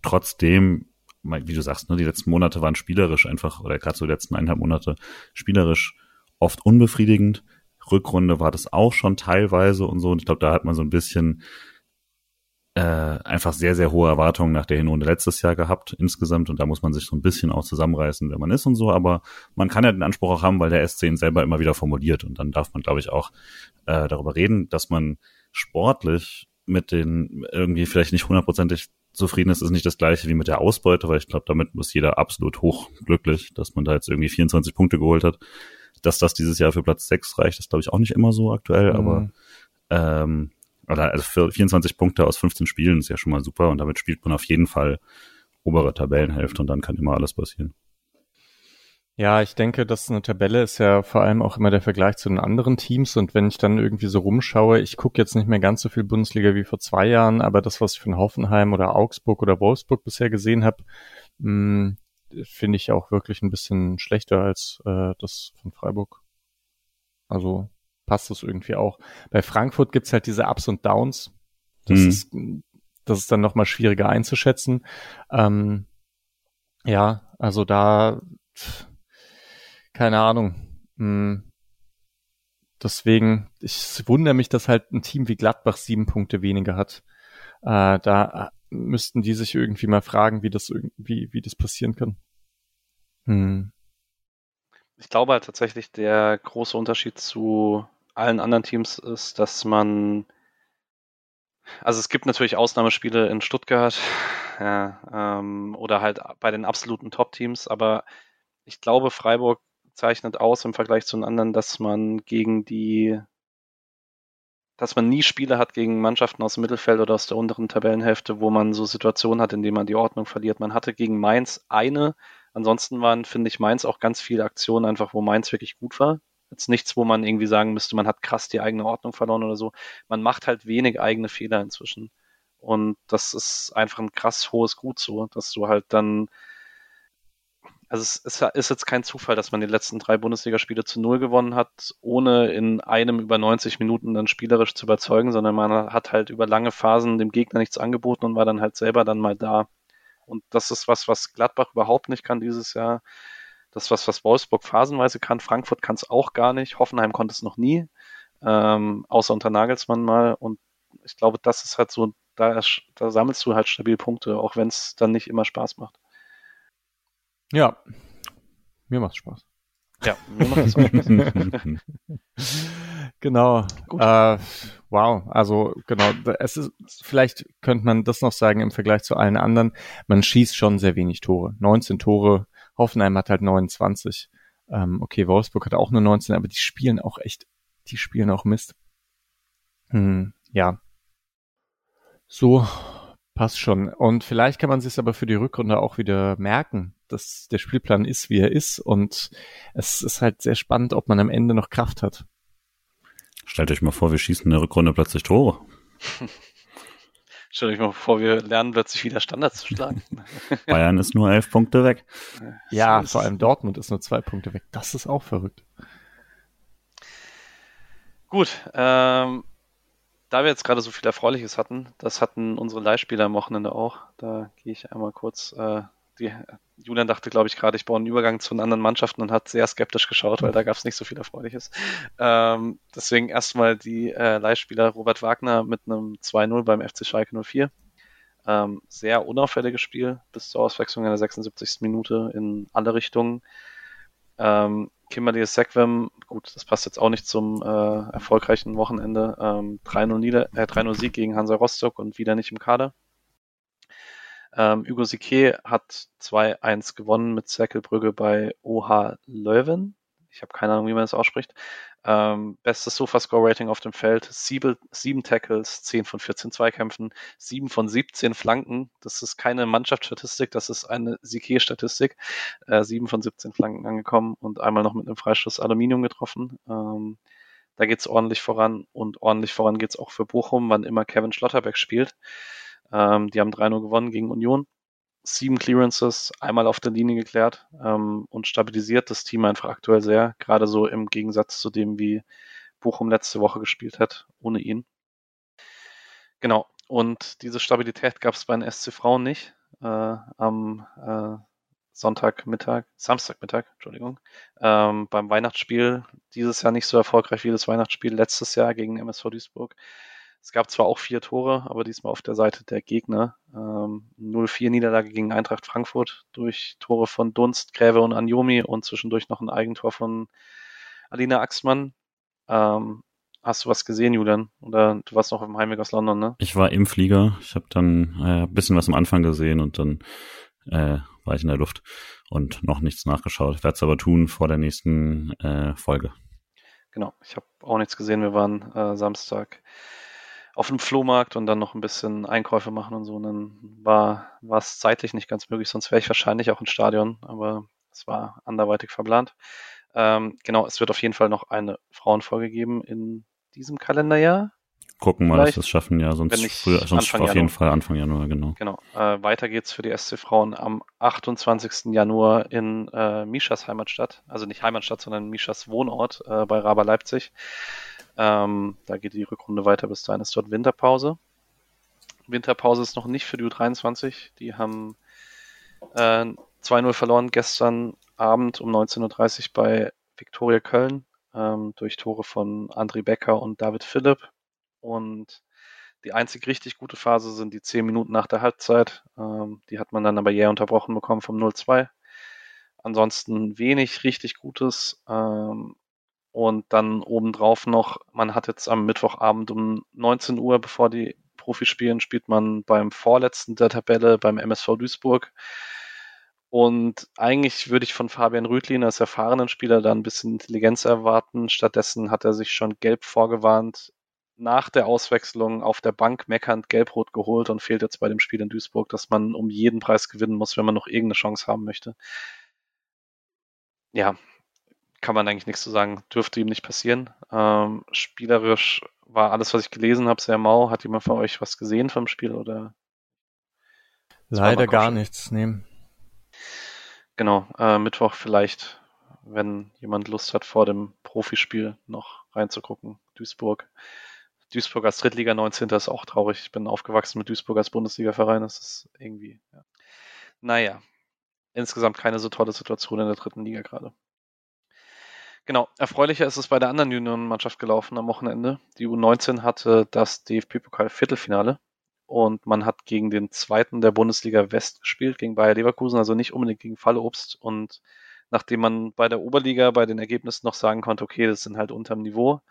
Trotzdem, wie du sagst, ne, die letzten Monate waren spielerisch einfach, oder gerade so die letzten eineinhalb Monate spielerisch oft unbefriedigend. Rückrunde war das auch schon teilweise und so. Und ich glaube, da hat man so ein bisschen äh, einfach sehr, sehr hohe Erwartungen nach der Hinrunde letztes Jahr gehabt insgesamt und da muss man sich so ein bisschen auch zusammenreißen, wer man ist und so, aber man kann ja den Anspruch auch haben, weil der SC ihn selber immer wieder formuliert und dann darf man, glaube ich, auch äh, darüber reden, dass man sportlich mit den irgendwie vielleicht nicht hundertprozentig zufrieden ist, ist nicht das gleiche wie mit der Ausbeute, weil ich glaube, damit muss jeder absolut hochglücklich, dass man da jetzt irgendwie 24 Punkte geholt hat. Dass das dieses Jahr für Platz 6 reicht, ist, glaube ich, auch nicht immer so aktuell, mhm. aber ähm, oder also für 24 Punkte aus 15 Spielen ist ja schon mal super und damit spielt man auf jeden Fall obere Tabellenhälfte und dann kann immer alles passieren. Ja, ich denke, dass eine Tabelle ist ja vor allem auch immer der Vergleich zu den anderen Teams. Und wenn ich dann irgendwie so rumschaue, ich gucke jetzt nicht mehr ganz so viel Bundesliga wie vor zwei Jahren, aber das, was ich von Hoffenheim oder Augsburg oder Wolfsburg bisher gesehen habe, hm, finde ich auch wirklich ein bisschen schlechter als äh, das von Freiburg. Also passt das irgendwie auch. Bei Frankfurt gibt's halt diese Ups und Downs. Das mhm. ist das ist dann nochmal schwieriger einzuschätzen. Ähm, ja, also da keine Ahnung. Hm. Deswegen, ich wundere mich, dass halt ein Team wie Gladbach sieben Punkte weniger hat. Äh, da müssten die sich irgendwie mal fragen, wie das irgendwie, wie das passieren kann. Hm. Ich glaube halt tatsächlich, der große Unterschied zu allen anderen Teams ist, dass man also es gibt natürlich Ausnahmespiele in Stuttgart ja, ähm, oder halt bei den absoluten Top-Teams, aber ich glaube, Freiburg zeichnet aus im Vergleich zu den anderen, dass man gegen die, dass man nie Spiele hat gegen Mannschaften aus dem Mittelfeld oder aus der unteren Tabellenhälfte, wo man so Situationen hat, in denen man die Ordnung verliert. Man hatte gegen Mainz eine, ansonsten waren, finde ich, Mainz auch ganz viele Aktionen einfach, wo Mainz wirklich gut war. Jetzt nichts, wo man irgendwie sagen müsste, man hat krass die eigene Ordnung verloren oder so. Man macht halt wenig eigene Fehler inzwischen. Und das ist einfach ein krass hohes Gut so, dass du halt dann also es ist, ist jetzt kein Zufall, dass man die letzten drei Bundesligaspiele zu null gewonnen hat, ohne in einem über 90 Minuten dann spielerisch zu überzeugen, sondern man hat halt über lange Phasen dem Gegner nichts angeboten und war dann halt selber dann mal da. Und das ist was, was Gladbach überhaupt nicht kann dieses Jahr. Das ist was, was Wolfsburg phasenweise kann. Frankfurt kann es auch gar nicht. Hoffenheim konnte es noch nie. Ähm, außer unter Nagelsmann mal. Und ich glaube, das ist halt so, da, da sammelst du halt stabil Punkte, auch wenn es dann nicht immer Spaß macht. Ja, mir macht's Spaß. Ja, mir macht es auch Spaß. genau. Äh, wow, also genau, es ist, vielleicht könnte man das noch sagen im Vergleich zu allen anderen, man schießt schon sehr wenig Tore. 19 Tore, Hoffenheim hat halt 29. Ähm, okay, Wolfsburg hat auch nur 19, aber die spielen auch echt, die spielen auch Mist. Hm, ja. So, passt schon. Und vielleicht kann man sich aber für die Rückrunde auch wieder merken, dass der Spielplan ist, wie er ist. Und es ist halt sehr spannend, ob man am Ende noch Kraft hat. Stellt euch mal vor, wir schießen in der Rückrunde plötzlich Tore. Stellt euch mal vor, wir lernen plötzlich wieder Standards zu schlagen. Bayern ist nur elf Punkte weg. Ja, vor allem Dortmund ist nur zwei Punkte weg. Das ist auch verrückt. Gut, ähm, da wir jetzt gerade so viel Erfreuliches hatten, das hatten unsere Leihspieler am Wochenende auch. Da gehe ich einmal kurz äh, die, Julian dachte, glaube ich, gerade, ich baue einen Übergang zu den anderen Mannschaften und hat sehr skeptisch geschaut, weil da gab es nicht so viel Erfreuliches. Ähm, deswegen erstmal die äh, Leihspieler Robert Wagner mit einem 2-0 beim FC Schalke 04. Ähm, sehr unauffälliges Spiel bis zur Auswechslung in der 76. Minute in alle Richtungen. Ähm, Kimberly Sequem, gut, das passt jetzt auch nicht zum äh, erfolgreichen Wochenende. Ähm, 3-0 äh, Sieg gegen Hansa Rostock und wieder nicht im Kader. Ähm, Hugo Sique hat 2-1 gewonnen mit Zerkelbrügge bei OH Leuven. Ich habe keine Ahnung, wie man das ausspricht. Ähm, bestes Sofa-Score-Rating auf dem Feld. Sieben, sieben Tackles, 10 von 14 Zweikämpfen, 7 von 17 Flanken. Das ist keine Mannschaftsstatistik, das ist eine Sique-Statistik. Äh, 7 von 17 Flanken angekommen und einmal noch mit einem Freistoß Aluminium getroffen. Ähm, da geht's ordentlich voran und ordentlich voran geht's auch für Bochum, wann immer Kevin Schlotterbeck spielt. Ähm, die haben 3-0 gewonnen gegen Union. Sieben Clearances, einmal auf der Linie geklärt ähm, und stabilisiert das Team einfach aktuell sehr. Gerade so im Gegensatz zu dem, wie Bochum letzte Woche gespielt hat, ohne ihn. Genau. Und diese Stabilität gab es bei den SC Frauen nicht. Äh, am äh, Sonntagmittag, Samstagmittag, Entschuldigung, ähm, beim Weihnachtsspiel dieses Jahr nicht so erfolgreich wie das Weihnachtsspiel letztes Jahr gegen MSV Duisburg. Es gab zwar auch vier Tore, aber diesmal auf der Seite der Gegner. Ähm, 0-4 Niederlage gegen Eintracht Frankfurt durch Tore von Dunst, Gräve und Anjomi und zwischendurch noch ein Eigentor von Alina Axmann. Ähm, hast du was gesehen, Julian? Oder du warst noch auf dem Heimweg aus London, ne? Ich war im Flieger. Ich habe dann äh, ein bisschen was am Anfang gesehen und dann äh, war ich in der Luft und noch nichts nachgeschaut. Ich werde es aber tun vor der nächsten äh, Folge. Genau, ich habe auch nichts gesehen. Wir waren äh, Samstag auf dem Flohmarkt und dann noch ein bisschen Einkäufe machen und so. Und dann war war es zeitlich nicht ganz möglich, sonst wäre ich wahrscheinlich auch ins Stadion. Aber Das war anderweitig verplant. Ähm, genau, es wird auf jeden Fall noch eine Frauenfolge geben in diesem Kalenderjahr. Gucken mal, dass wir es schaffen, ja, sonst, früher, sonst Anfang auf Januar. jeden Fall Anfang Januar, genau. Genau. Äh, weiter geht's für die SC Frauen am 28. Januar in äh, Mischas Heimatstadt. Also nicht Heimatstadt, sondern Mischas Wohnort äh, bei Raber Leipzig. Ähm, da geht die Rückrunde weiter, bis dahin ist dort Winterpause. Winterpause ist noch nicht für die U23. Die haben äh, 2-0 verloren gestern Abend um 19.30 Uhr bei Viktoria Köln ähm, durch Tore von André Becker und David Philipp. Und die einzig richtig gute Phase sind die 10 Minuten nach der Halbzeit. Ähm, die hat man dann aber jäh unterbrochen bekommen vom 0-2. Ansonsten wenig richtig Gutes. Ähm, und dann obendrauf noch, man hat jetzt am Mittwochabend um 19 Uhr, bevor die Profis spielen, spielt man beim vorletzten der Tabelle beim MSV Duisburg. Und eigentlich würde ich von Fabian Rüdlin als erfahrenen Spieler da ein bisschen Intelligenz erwarten. Stattdessen hat er sich schon gelb vorgewarnt, nach der Auswechslung auf der Bank meckernd gelb-rot geholt und fehlt jetzt bei dem Spiel in Duisburg, dass man um jeden Preis gewinnen muss, wenn man noch irgendeine Chance haben möchte. Ja, kann man eigentlich nichts zu sagen. Dürfte ihm nicht passieren. Ähm, spielerisch war alles, was ich gelesen habe, sehr mau. Hat jemand von euch was gesehen vom Spiel oder? Leider gar nichts, nehmen. Genau, äh, Mittwoch vielleicht, wenn jemand Lust hat, vor dem Profispiel noch reinzugucken. Duisburg. Duisburg als Drittliga 19. ist auch traurig. Ich bin aufgewachsen mit Duisburg als Bundesliga-Verein. Das ist irgendwie, ja. Naja, insgesamt keine so tolle Situation in der dritten Liga gerade. Genau, erfreulicher ist es bei der anderen Juniorenmannschaft gelaufen am Wochenende. Die U19 hatte das DFB-Pokal-Viertelfinale und man hat gegen den zweiten der Bundesliga West gespielt, gegen Bayer Leverkusen, also nicht unbedingt gegen Fallobst. Und nachdem man bei der Oberliga bei den Ergebnissen noch sagen konnte, okay, das sind halt unterm Niveau,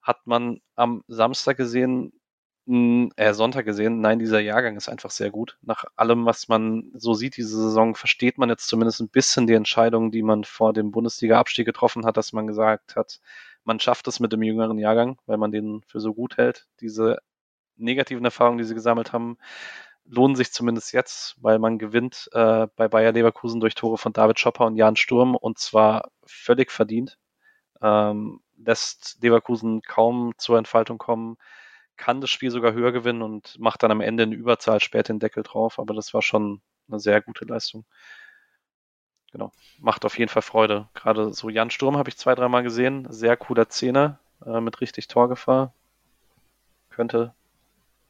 hat man am Samstag gesehen, äh, Sonntag gesehen, nein, dieser Jahrgang ist einfach sehr gut. Nach allem, was man so sieht diese Saison, versteht man jetzt zumindest ein bisschen die Entscheidung, die man vor dem Bundesliga-Abstieg getroffen hat, dass man gesagt hat, man schafft es mit dem jüngeren Jahrgang, weil man den für so gut hält. Diese negativen Erfahrungen, die sie gesammelt haben, lohnen sich zumindest jetzt, weil man gewinnt äh, bei Bayer Leverkusen durch Tore von David Schopper und Jan Sturm und zwar völlig verdient. Ähm, lässt Leverkusen kaum zur Entfaltung kommen kann das Spiel sogar höher gewinnen und macht dann am Ende in Überzahl später den Deckel drauf. Aber das war schon eine sehr gute Leistung. Genau. Macht auf jeden Fall Freude. Gerade so Jan Sturm habe ich zwei, dreimal gesehen. Sehr cooler Zehner äh, mit richtig Torgefahr. Könnte,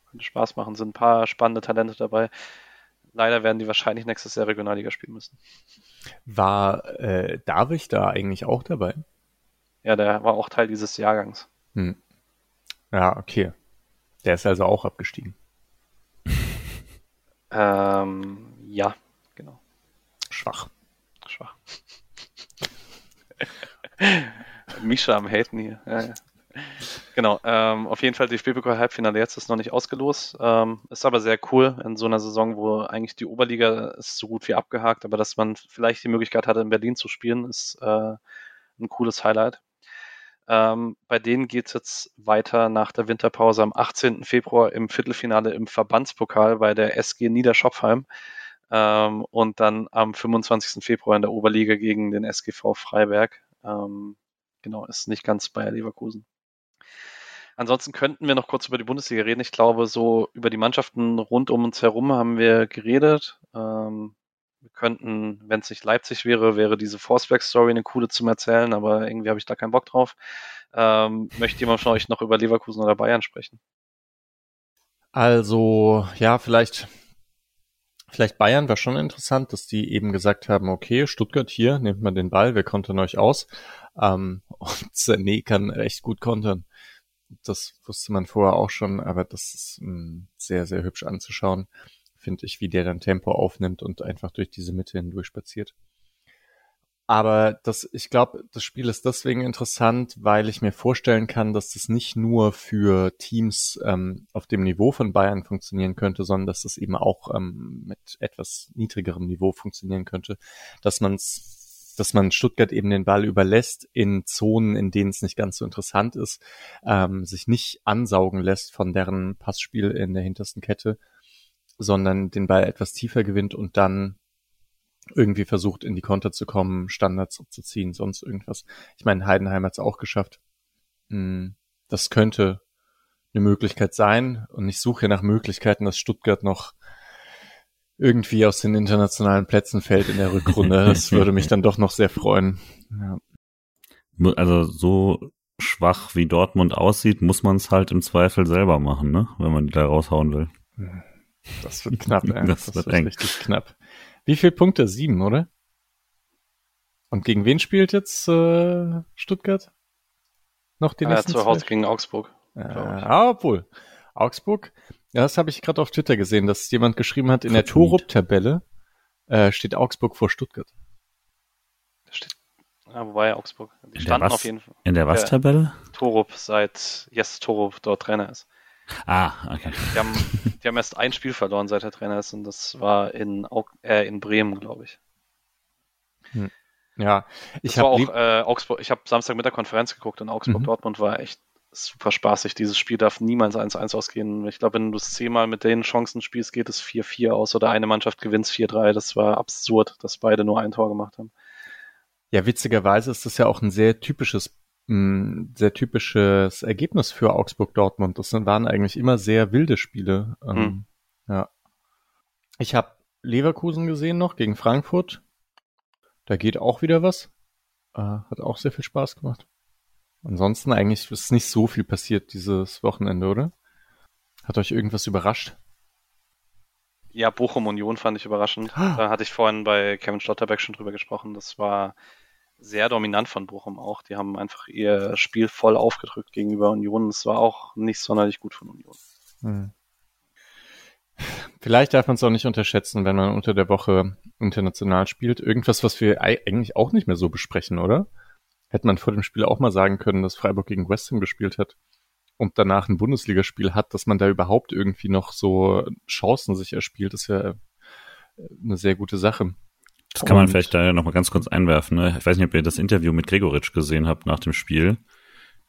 könnte Spaß machen. Sind ein paar spannende Talente dabei. Leider werden die wahrscheinlich nächstes Jahr Regionalliga spielen müssen. War äh, David da eigentlich auch dabei? Ja, der war auch Teil dieses Jahrgangs. Hm. Ja, okay. Der ist also auch abgestiegen. ähm, ja, genau. Schwach. Schwach. Misha am Haten hier. Ja, ja. Genau, ähm, auf jeden Fall DFB-Pokal Halbfinale jetzt ist noch nicht ausgelost. Ähm, ist aber sehr cool in so einer Saison, wo eigentlich die Oberliga ist so gut wie abgehakt, aber dass man vielleicht die Möglichkeit hatte, in Berlin zu spielen, ist äh, ein cooles Highlight. Ähm, bei denen geht es jetzt weiter nach der Winterpause am 18. Februar im Viertelfinale im Verbandspokal bei der SG Niederschopfheim ähm, und dann am 25. Februar in der Oberliga gegen den SGV Freiberg. Ähm, genau, ist nicht ganz Bayer Leverkusen. Ansonsten könnten wir noch kurz über die Bundesliga reden. Ich glaube, so über die Mannschaften rund um uns herum haben wir geredet. Ähm, wir könnten, wenn es nicht Leipzig wäre, wäre diese Forceback-Story eine coole zum Erzählen, aber irgendwie habe ich da keinen Bock drauf. Ähm, möchte jemand von euch noch über Leverkusen oder Bayern sprechen? Also, ja, vielleicht, vielleicht Bayern war schon interessant, dass die eben gesagt haben, okay, Stuttgart hier, nehmt mal den Ball, wir kontern euch aus. Ähm, und Sané kann recht gut kontern. Das wusste man vorher auch schon, aber das ist mh, hm, sehr, sehr hübsch anzuschauen finde ich, wie der dann Tempo aufnimmt und einfach durch diese Mitte hindurch spaziert. Aber das, ich glaube, das Spiel ist deswegen interessant, weil ich mir vorstellen kann, dass das nicht nur für Teams ähm, auf dem Niveau von Bayern funktionieren könnte, sondern dass das eben auch ähm, mit etwas niedrigerem Niveau funktionieren könnte, dass man's dass man Stuttgart eben den Ball überlässt in Zonen, in denen es nicht ganz so interessant ist, ähm, sich nicht ansaugen lässt von deren Passspiel in der hintersten Kette sondern den Ball etwas tiefer gewinnt und dann irgendwie versucht, in die Konter zu kommen, Standards zu ziehen, sonst irgendwas. Ich meine, Heidenheim hat es auch geschafft. Hm, das könnte eine Möglichkeit sein und ich suche nach Möglichkeiten, dass Stuttgart noch irgendwie aus den internationalen Plätzen fällt in der Rückrunde. Das würde mich dann doch noch sehr freuen. Ja. Also so schwach wie Dortmund aussieht, muss man es halt im Zweifel selber machen, ne? wenn man die da raushauen will. Das wird knapp, ey. Das, das wird wird eng. richtig knapp. Wie viele Punkte? Sieben, oder? Und gegen wen spielt jetzt äh, Stuttgart? Noch die Ja, nächsten zu Hause gegen Augsburg. Äh, ah, obwohl. Augsburg, ja, das habe ich gerade auf Twitter gesehen, dass jemand geschrieben hat, in der Vertweet. Torup-Tabelle äh, steht Augsburg vor Stuttgart. Da steht, ja, wobei Augsburg. Die der standen was? auf jeden Fall. In der Ja. was-Tabelle? Torup, seit Jes Torup dort Trainer ist. Ah, okay. Die haben, die haben erst ein Spiel verloren, seit er Trainer ist, und das war in, Aug äh, in Bremen, glaube ich. Ja, ich habe auch äh, Augsburg, ich habe Samstag mit der Konferenz geguckt und Mhm. Augsburg-Dortmund war echt super spaßig. Dieses Spiel darf niemals 1-1 ausgehen. Ich glaube, wenn du es zehnmal mit den Chancen spielst, geht es 4-4 aus oder eine Mannschaft gewinnt 4-3. Das war absurd, dass beide nur ein Tor gemacht haben. Ja, witzigerweise ist das ja auch ein sehr typisches, mh, sehr typisches Ergebnis für Augsburg-Dortmund. Das waren eigentlich immer sehr wilde Spiele. Ähm, Hm. Ja. Ich habe Leverkusen gesehen noch gegen Frankfurt. Da geht auch wieder was. Äh, hat auch sehr viel Spaß gemacht. Ansonsten eigentlich ist nicht so viel passiert dieses Wochenende, oder? Hat euch irgendwas überrascht? Ja, Bochum Union fand ich überraschend. Da hatte ich vorhin bei Kevin Schlotterbeck schon drüber gesprochen. Das war sehr dominant von Bochum auch. Die haben einfach ihr Spiel voll aufgedrückt gegenüber Union. Das war auch nicht sonderlich gut von Union. Hm. Vielleicht darf man es auch nicht unterschätzen, wenn man unter der Woche international spielt. Irgendwas, was wir ei- eigentlich auch nicht mehr so besprechen, oder? Hätte man vor dem Spiel auch mal sagen können, dass Freiburg gegen West Ham gespielt hat und danach ein Bundesligaspiel hat, dass man da überhaupt irgendwie noch so Chancen sich erspielt, ist ja eine sehr gute Sache. Das kann man Und- vielleicht da noch mal ganz kurz einwerfen. Ne? Ich weiß nicht, ob ihr das Interview mit Gregoritsch gesehen habt nach dem Spiel.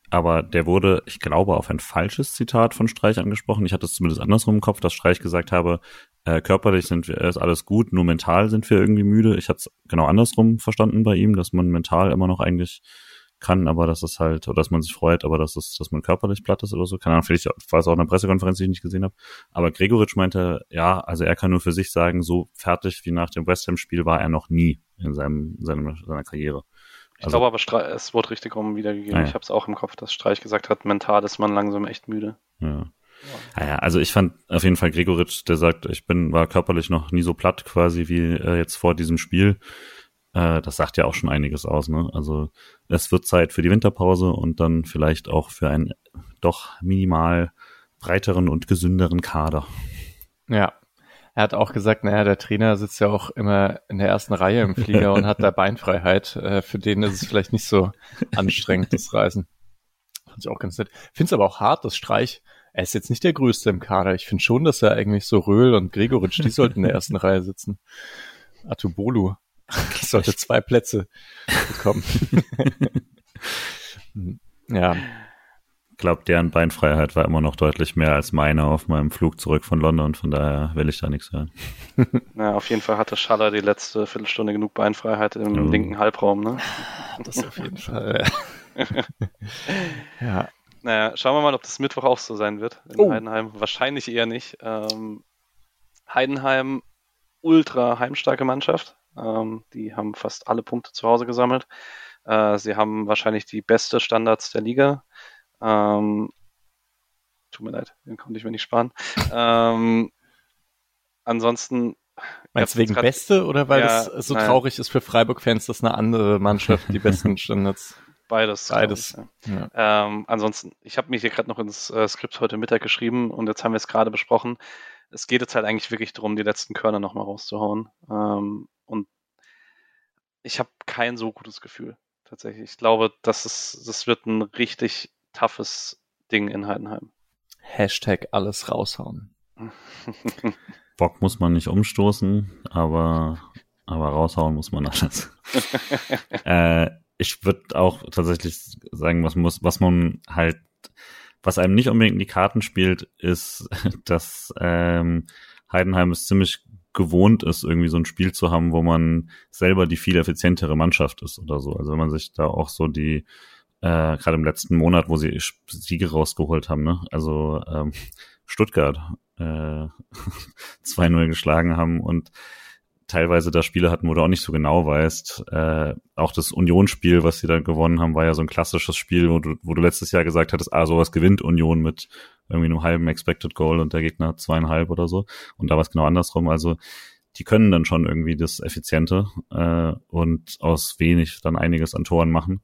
Aber der wurde, ich glaube, auf ein falsches Zitat von Streich angesprochen. Ich hatte es zumindest andersrum im Kopf, dass Streich gesagt habe, äh, körperlich sind wir, ist alles gut, nur mental sind wir irgendwie müde. Ich hatte es genau andersrum verstanden bei ihm, dass man mental immer noch eigentlich kann, aber dass es halt, oder dass man sich freut, aber dass es, dass man körperlich platt ist oder so. Keine Ahnung, vielleicht war es auch eine Pressekonferenz, die ich nicht gesehen habe. Aber Gregoritsch meinte, ja, also er kann nur für sich sagen, so fertig wie nach dem West Ham-Spiel war er noch nie in seinem, seinem seiner Karriere. Ich Also- glaube aber, es wurde richtig rum wiedergegeben. Ah, ja. Ich habe es auch im Kopf, dass Streich gesagt hat, mental ist man langsam echt müde. Ja. Ah ja, also ich fand auf jeden Fall Gregoritsch, der sagt, ich bin, war körperlich noch nie so platt quasi wie äh, jetzt vor diesem Spiel. Äh, das sagt ja auch schon einiges aus, ne? Also es wird Zeit für die Winterpause und dann vielleicht auch für einen doch minimal breiteren und gesünderen Kader. Ja. Er hat auch gesagt, naja, der Trainer sitzt ja auch immer in der ersten Reihe im Flieger und hat da Beinfreiheit. Äh, für den ist es vielleicht nicht so anstrengend, das Reisen. Fand ich auch ganz nett. Find's aber auch hart, dass Streich, er ist jetzt nicht der Größte im Kader. Ich finde schon, dass er eigentlich so Röhl und Gregoritsch, die sollten in der ersten Reihe sitzen. Atubolu sollte zwei Plätze bekommen. ja, Ich glaube, deren Beinfreiheit war immer noch deutlich mehr als meine auf meinem Flug zurück von London, von daher will ich da nichts hören. Na, auf jeden Fall hatte Schaller die letzte Viertelstunde genug Beinfreiheit im Oh. linken Halbraum. Ne? das auf jeden Fall. ja, Naja, schauen wir mal, ob das Mittwoch auch so sein wird in Oh. Heidenheim. Wahrscheinlich eher nicht. Ähm, Heidenheim, ultra heimstarke Mannschaft. Ähm, die haben fast alle Punkte zu Hause gesammelt. Äh, sie haben wahrscheinlich die beste Standards der Liga. Ähm, tut mir leid, den konnte ich mir nicht sparen. ähm, ansonsten. Meinst du wegen grad- Beste oder weil Ja, das so nein. traurig ist für Freiburg-Fans, dass eine andere Mannschaft die besten Standards. Beides. Beides. Ich, ja. Ja. Ähm, ansonsten, ich habe mir hier gerade noch ins äh, Skript heute Mittag geschrieben und jetzt haben wir es gerade besprochen. Es geht jetzt halt eigentlich wirklich darum, die letzten Körner nochmal rauszuhauen. Ähm, und ich habe kein so gutes Gefühl, tatsächlich. Ich glaube, das, ist, das wird ein richtig toughes Ding in Heidenheim. Hashtag alles raushauen. Bock muss man nicht umstoßen, aber, aber raushauen muss man alles. äh, ich würde auch tatsächlich sagen, was muss, was man halt, was einem nicht unbedingt in die Karten spielt, ist, dass ähm, Heidenheim es ziemlich gewohnt ist, irgendwie so ein Spiel zu haben, wo man selber die viel effizientere Mannschaft ist oder so. Also wenn man sich da auch so die, äh, gerade im letzten Monat, wo sie Siege rausgeholt haben, ne? Also ähm, Stuttgart äh, 2-0 geschlagen haben und teilweise da Spiele hatten, wo du auch nicht so genau weißt. Äh, auch das Unionsspiel, was sie da gewonnen haben, war ja so ein klassisches Spiel, wo du, wo du letztes Jahr gesagt hattest, ah, sowas gewinnt Union mit irgendwie einem halben Expected Goal und der Gegner zweieinhalb oder so. Und da war es genau andersrum. Also die können dann schon irgendwie das Effiziente äh, und aus wenig dann einiges an Toren machen.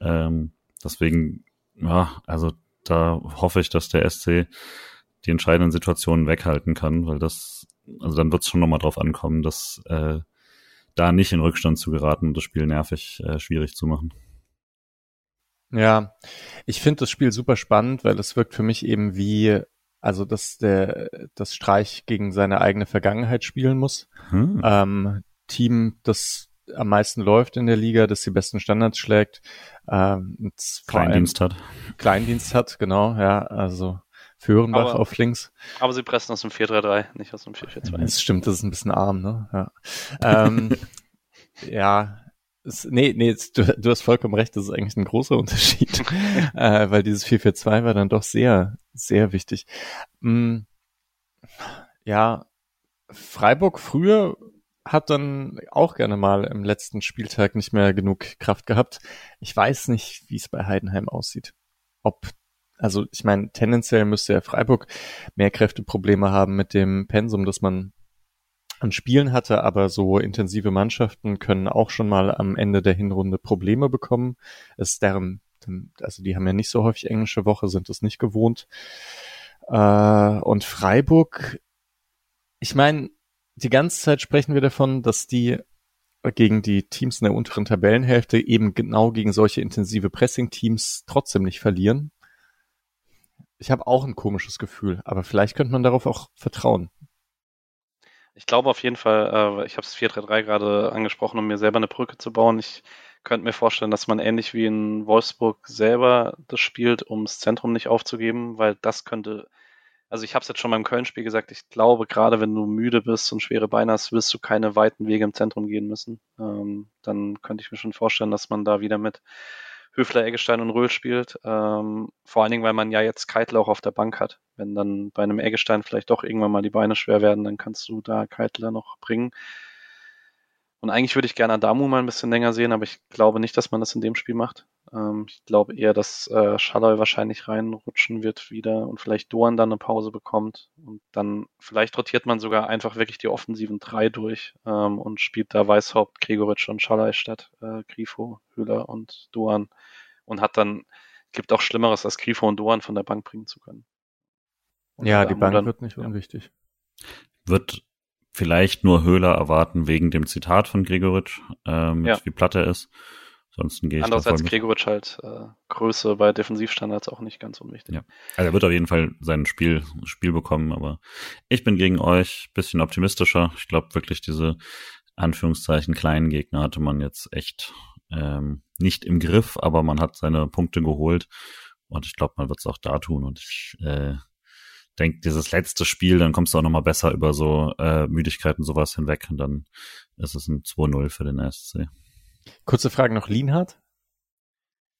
Ähm, deswegen, ja, also da hoffe ich, dass der SC die entscheidenden Situationen weghalten kann, weil das also dann wird es schon nochmal drauf ankommen, dass äh, da nicht in Rückstand zu geraten und das Spiel nervig äh, schwierig zu machen. Ja, ich finde das Spiel super spannend, weil es wirkt für mich eben wie, also dass der das Streich gegen seine eigene Vergangenheit spielen muss. Hm. Ähm, Team, das am meisten läuft in der Liga, das die besten Standards schlägt, ähm, Kleindienst hat. Kleindienst hat, genau, ja, also Föhrenbach aber, auf links. Aber sie pressen aus dem 4-3-3, nicht aus dem 4-4-2. Das stimmt, das ist ein bisschen arm, ne? Ja. ähm, ja, es, nee, nee, du, du, hast vollkommen recht, das ist eigentlich ein großer Unterschied, äh, weil dieses 4-4-2 war dann doch sehr, sehr wichtig. Mm, ja, Freiburg früher hat dann auch gerne mal im letzten Spieltag nicht mehr genug Kraft gehabt. Ich weiß nicht, wie es bei Heidenheim aussieht. Ob also ich meine, tendenziell müsste ja Freiburg mehr Kräfteprobleme haben mit dem Pensum, das man an Spielen hatte, aber so intensive Mannschaften können auch schon mal am Ende der Hinrunde Probleme bekommen. Es deren, also die haben ja nicht so häufig englische Woche, sind es nicht gewohnt. Äh, und Freiburg, ich meine, die ganze Zeit sprechen wir davon, dass die gegen die Teams in der unteren Tabellenhälfte eben genau gegen solche intensive Pressing-Teams trotzdem nicht verlieren. Ich habe auch ein komisches Gefühl, aber vielleicht könnte man darauf auch vertrauen. Ich glaube auf jeden Fall, äh, ich habe es 4-3-3 gerade angesprochen, um mir selber eine Brücke zu bauen. Ich könnte mir vorstellen, dass man ähnlich wie in Wolfsburg selber das spielt, um das Zentrum nicht aufzugeben, weil das könnte, also ich habe es jetzt schon beim Köln-Spiel gesagt, ich glaube, gerade wenn du müde bist und schwere Beine hast, wirst du keine weiten Wege im Zentrum gehen müssen. Ähm, dann könnte ich mir schon vorstellen, dass man da wieder mit Höfler, Eggestein und Röhl spielt. Ähm, vor allen Dingen, weil man ja jetzt Keitel auch auf der Bank hat. Wenn dann bei einem Eggestein vielleicht doch irgendwann mal die Beine schwer werden, dann kannst du da Keitel noch bringen. Und eigentlich würde ich gerne Adamu mal ein bisschen länger sehen, aber ich glaube nicht, dass man das in dem Spiel macht. Ähm, ich glaube eher, dass äh, Schalloy wahrscheinlich reinrutschen wird wieder und vielleicht Doan dann eine Pause bekommt. Und dann vielleicht rotiert man sogar einfach wirklich die offensiven drei durch ähm, und spielt da Weißhaupt, Gregoritsch und Schalloy statt äh, Grifo, Höhler und Doan. Und hat dann, gibt auch Schlimmeres, als Grifo und Doan von der Bank bringen zu können. Und ja, die Bank dann, wird nicht unwichtig. Wird vielleicht nur Höhler erwarten wegen dem Zitat von Gregoritsch, äh, mit ja. wie platt er ist. Ansonsten gehe ich Andererseits Gregoritsch halt äh, Größe bei Defensivstandards auch nicht ganz unwichtig. Ja. Also er wird auf jeden Fall sein Spiel, Spiel bekommen, aber ich bin gegen euch bisschen optimistischer. Ich glaube wirklich, diese Anführungszeichen kleinen Gegner hatte man jetzt echt ähm, nicht im Griff, aber man hat seine Punkte geholt und ich glaube, man wird es auch da tun und ich äh, denke, dieses letzte Spiel, dann kommst du auch nochmal besser über so äh, Müdigkeiten sowas hinweg und dann ist es ein 2-0 für den SC. Kurze Frage noch, Lienhardt?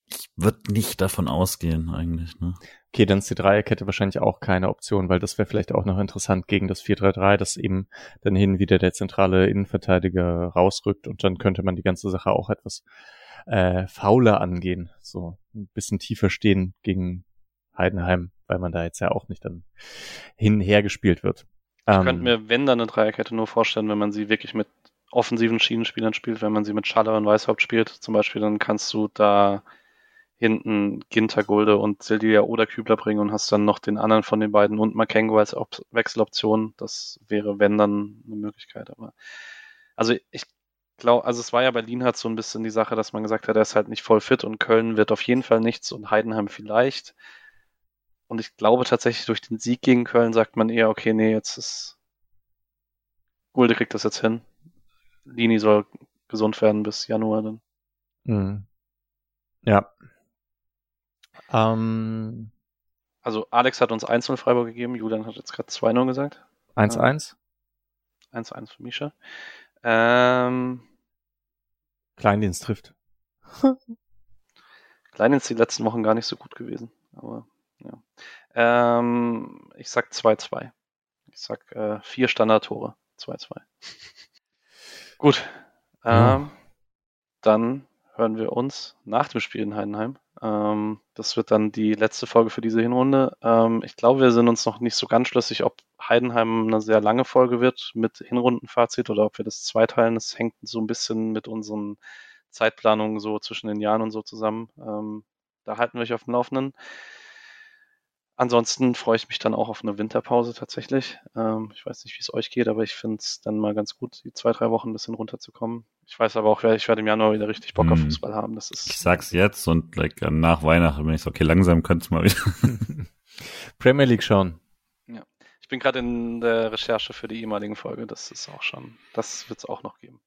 Ich würde nicht davon ausgehen eigentlich. Ne? Okay, dann ist die Dreierkette wahrscheinlich auch keine Option, weil das wäre vielleicht auch noch interessant gegen das 4-3-3, dass eben dann hin wieder der zentrale Innenverteidiger rausrückt und dann könnte man die ganze Sache auch etwas äh, fauler angehen, so ein bisschen tiefer stehen gegen Heidenheim, weil man da jetzt ja auch nicht dann hinher gespielt wird. Ich ähm, könnte mir, wenn dann eine Dreierkette nur vorstellen, wenn man sie wirklich mit offensiven Schienenspielern spielt, wenn man sie mit Schaller und Weißhaupt spielt, zum Beispiel, dann kannst du da hinten Ginter, Gulde und Sildia oder Kübler bringen und hast dann noch den anderen von den beiden und Makengo als Op Wechseloption. Das wäre, wenn dann, eine Möglichkeit. Aber also ich glaube, also es war ja Berlin hat so ein bisschen die Sache, dass man gesagt hat, er ist halt nicht voll fit und Köln wird auf jeden Fall nichts und Heidenheim vielleicht. Und ich glaube tatsächlich, durch den Sieg gegen Köln sagt man eher, okay, nee, jetzt ist Gulde kriegt das jetzt hin. Lini soll gesund werden bis Januar dann. Mhm. Ja. Ähm, also Alex hat uns 1-0 Freiburg gegeben, Julian hat jetzt gerade 2-0 gesagt. 1-1? 1-1 für Misha. Ähm, Kleindienst trifft. Kleindienst die letzten Wochen gar nicht so gut gewesen. Aber ja. Ähm, ich sag 2-2. Ich sag äh, vier Standardtore. 2-2. Gut. Ja. Ähm, dann hören wir uns nach dem Spiel in Heidenheim. Ähm, das wird dann die letzte Folge für diese Hinrunde. Ähm, ich glaube, wir sind uns noch nicht so ganz schlüssig, ob Heidenheim eine sehr lange Folge wird mit Hinrundenfazit oder ob wir das zweiteilen. Das hängt so ein bisschen mit unseren Zeitplanungen so zwischen den Jahren und so zusammen. Ähm, da halten wir euch auf dem Laufenden. Ansonsten freue ich mich dann auch auf eine Winterpause tatsächlich. Ähm, ich weiß nicht, wie es euch geht, aber ich finde es dann mal ganz gut, die zwei, drei Wochen ein bisschen runterzukommen. Ich weiß aber auch, ich werde im Januar wieder richtig Bock auf Hm. Fußball haben. Das ist Ich sag's jetzt und like, nach Weihnachten bin ich so, okay, langsam könnte mal wieder. Premier League schauen. Ich bin gerade in der Recherche für die ehemaligen Folge. Das ist auch schon, das wird es auch noch geben.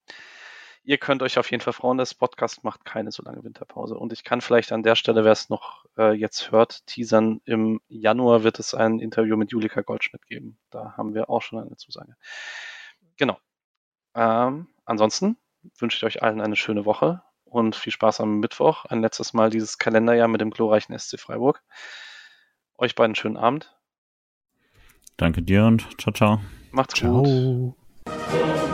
Ihr könnt euch auf jeden Fall freuen, das Podcast macht keine so lange Winterpause. Und ich kann vielleicht an der Stelle, wer es noch äh, jetzt hört, teasern. Im Januar wird es ein Interview mit Julika Goldschmidt geben. Da haben wir auch schon eine Zusage. Genau. Ähm, ansonsten wünsche ich euch allen eine schöne Woche und viel Spaß am Mittwoch. Ein letztes Mal dieses Kalenderjahr mit dem glorreichen SC Freiburg. Euch beiden schönen Abend. Danke dir und ciao, ciao. Macht's gut. Ciao.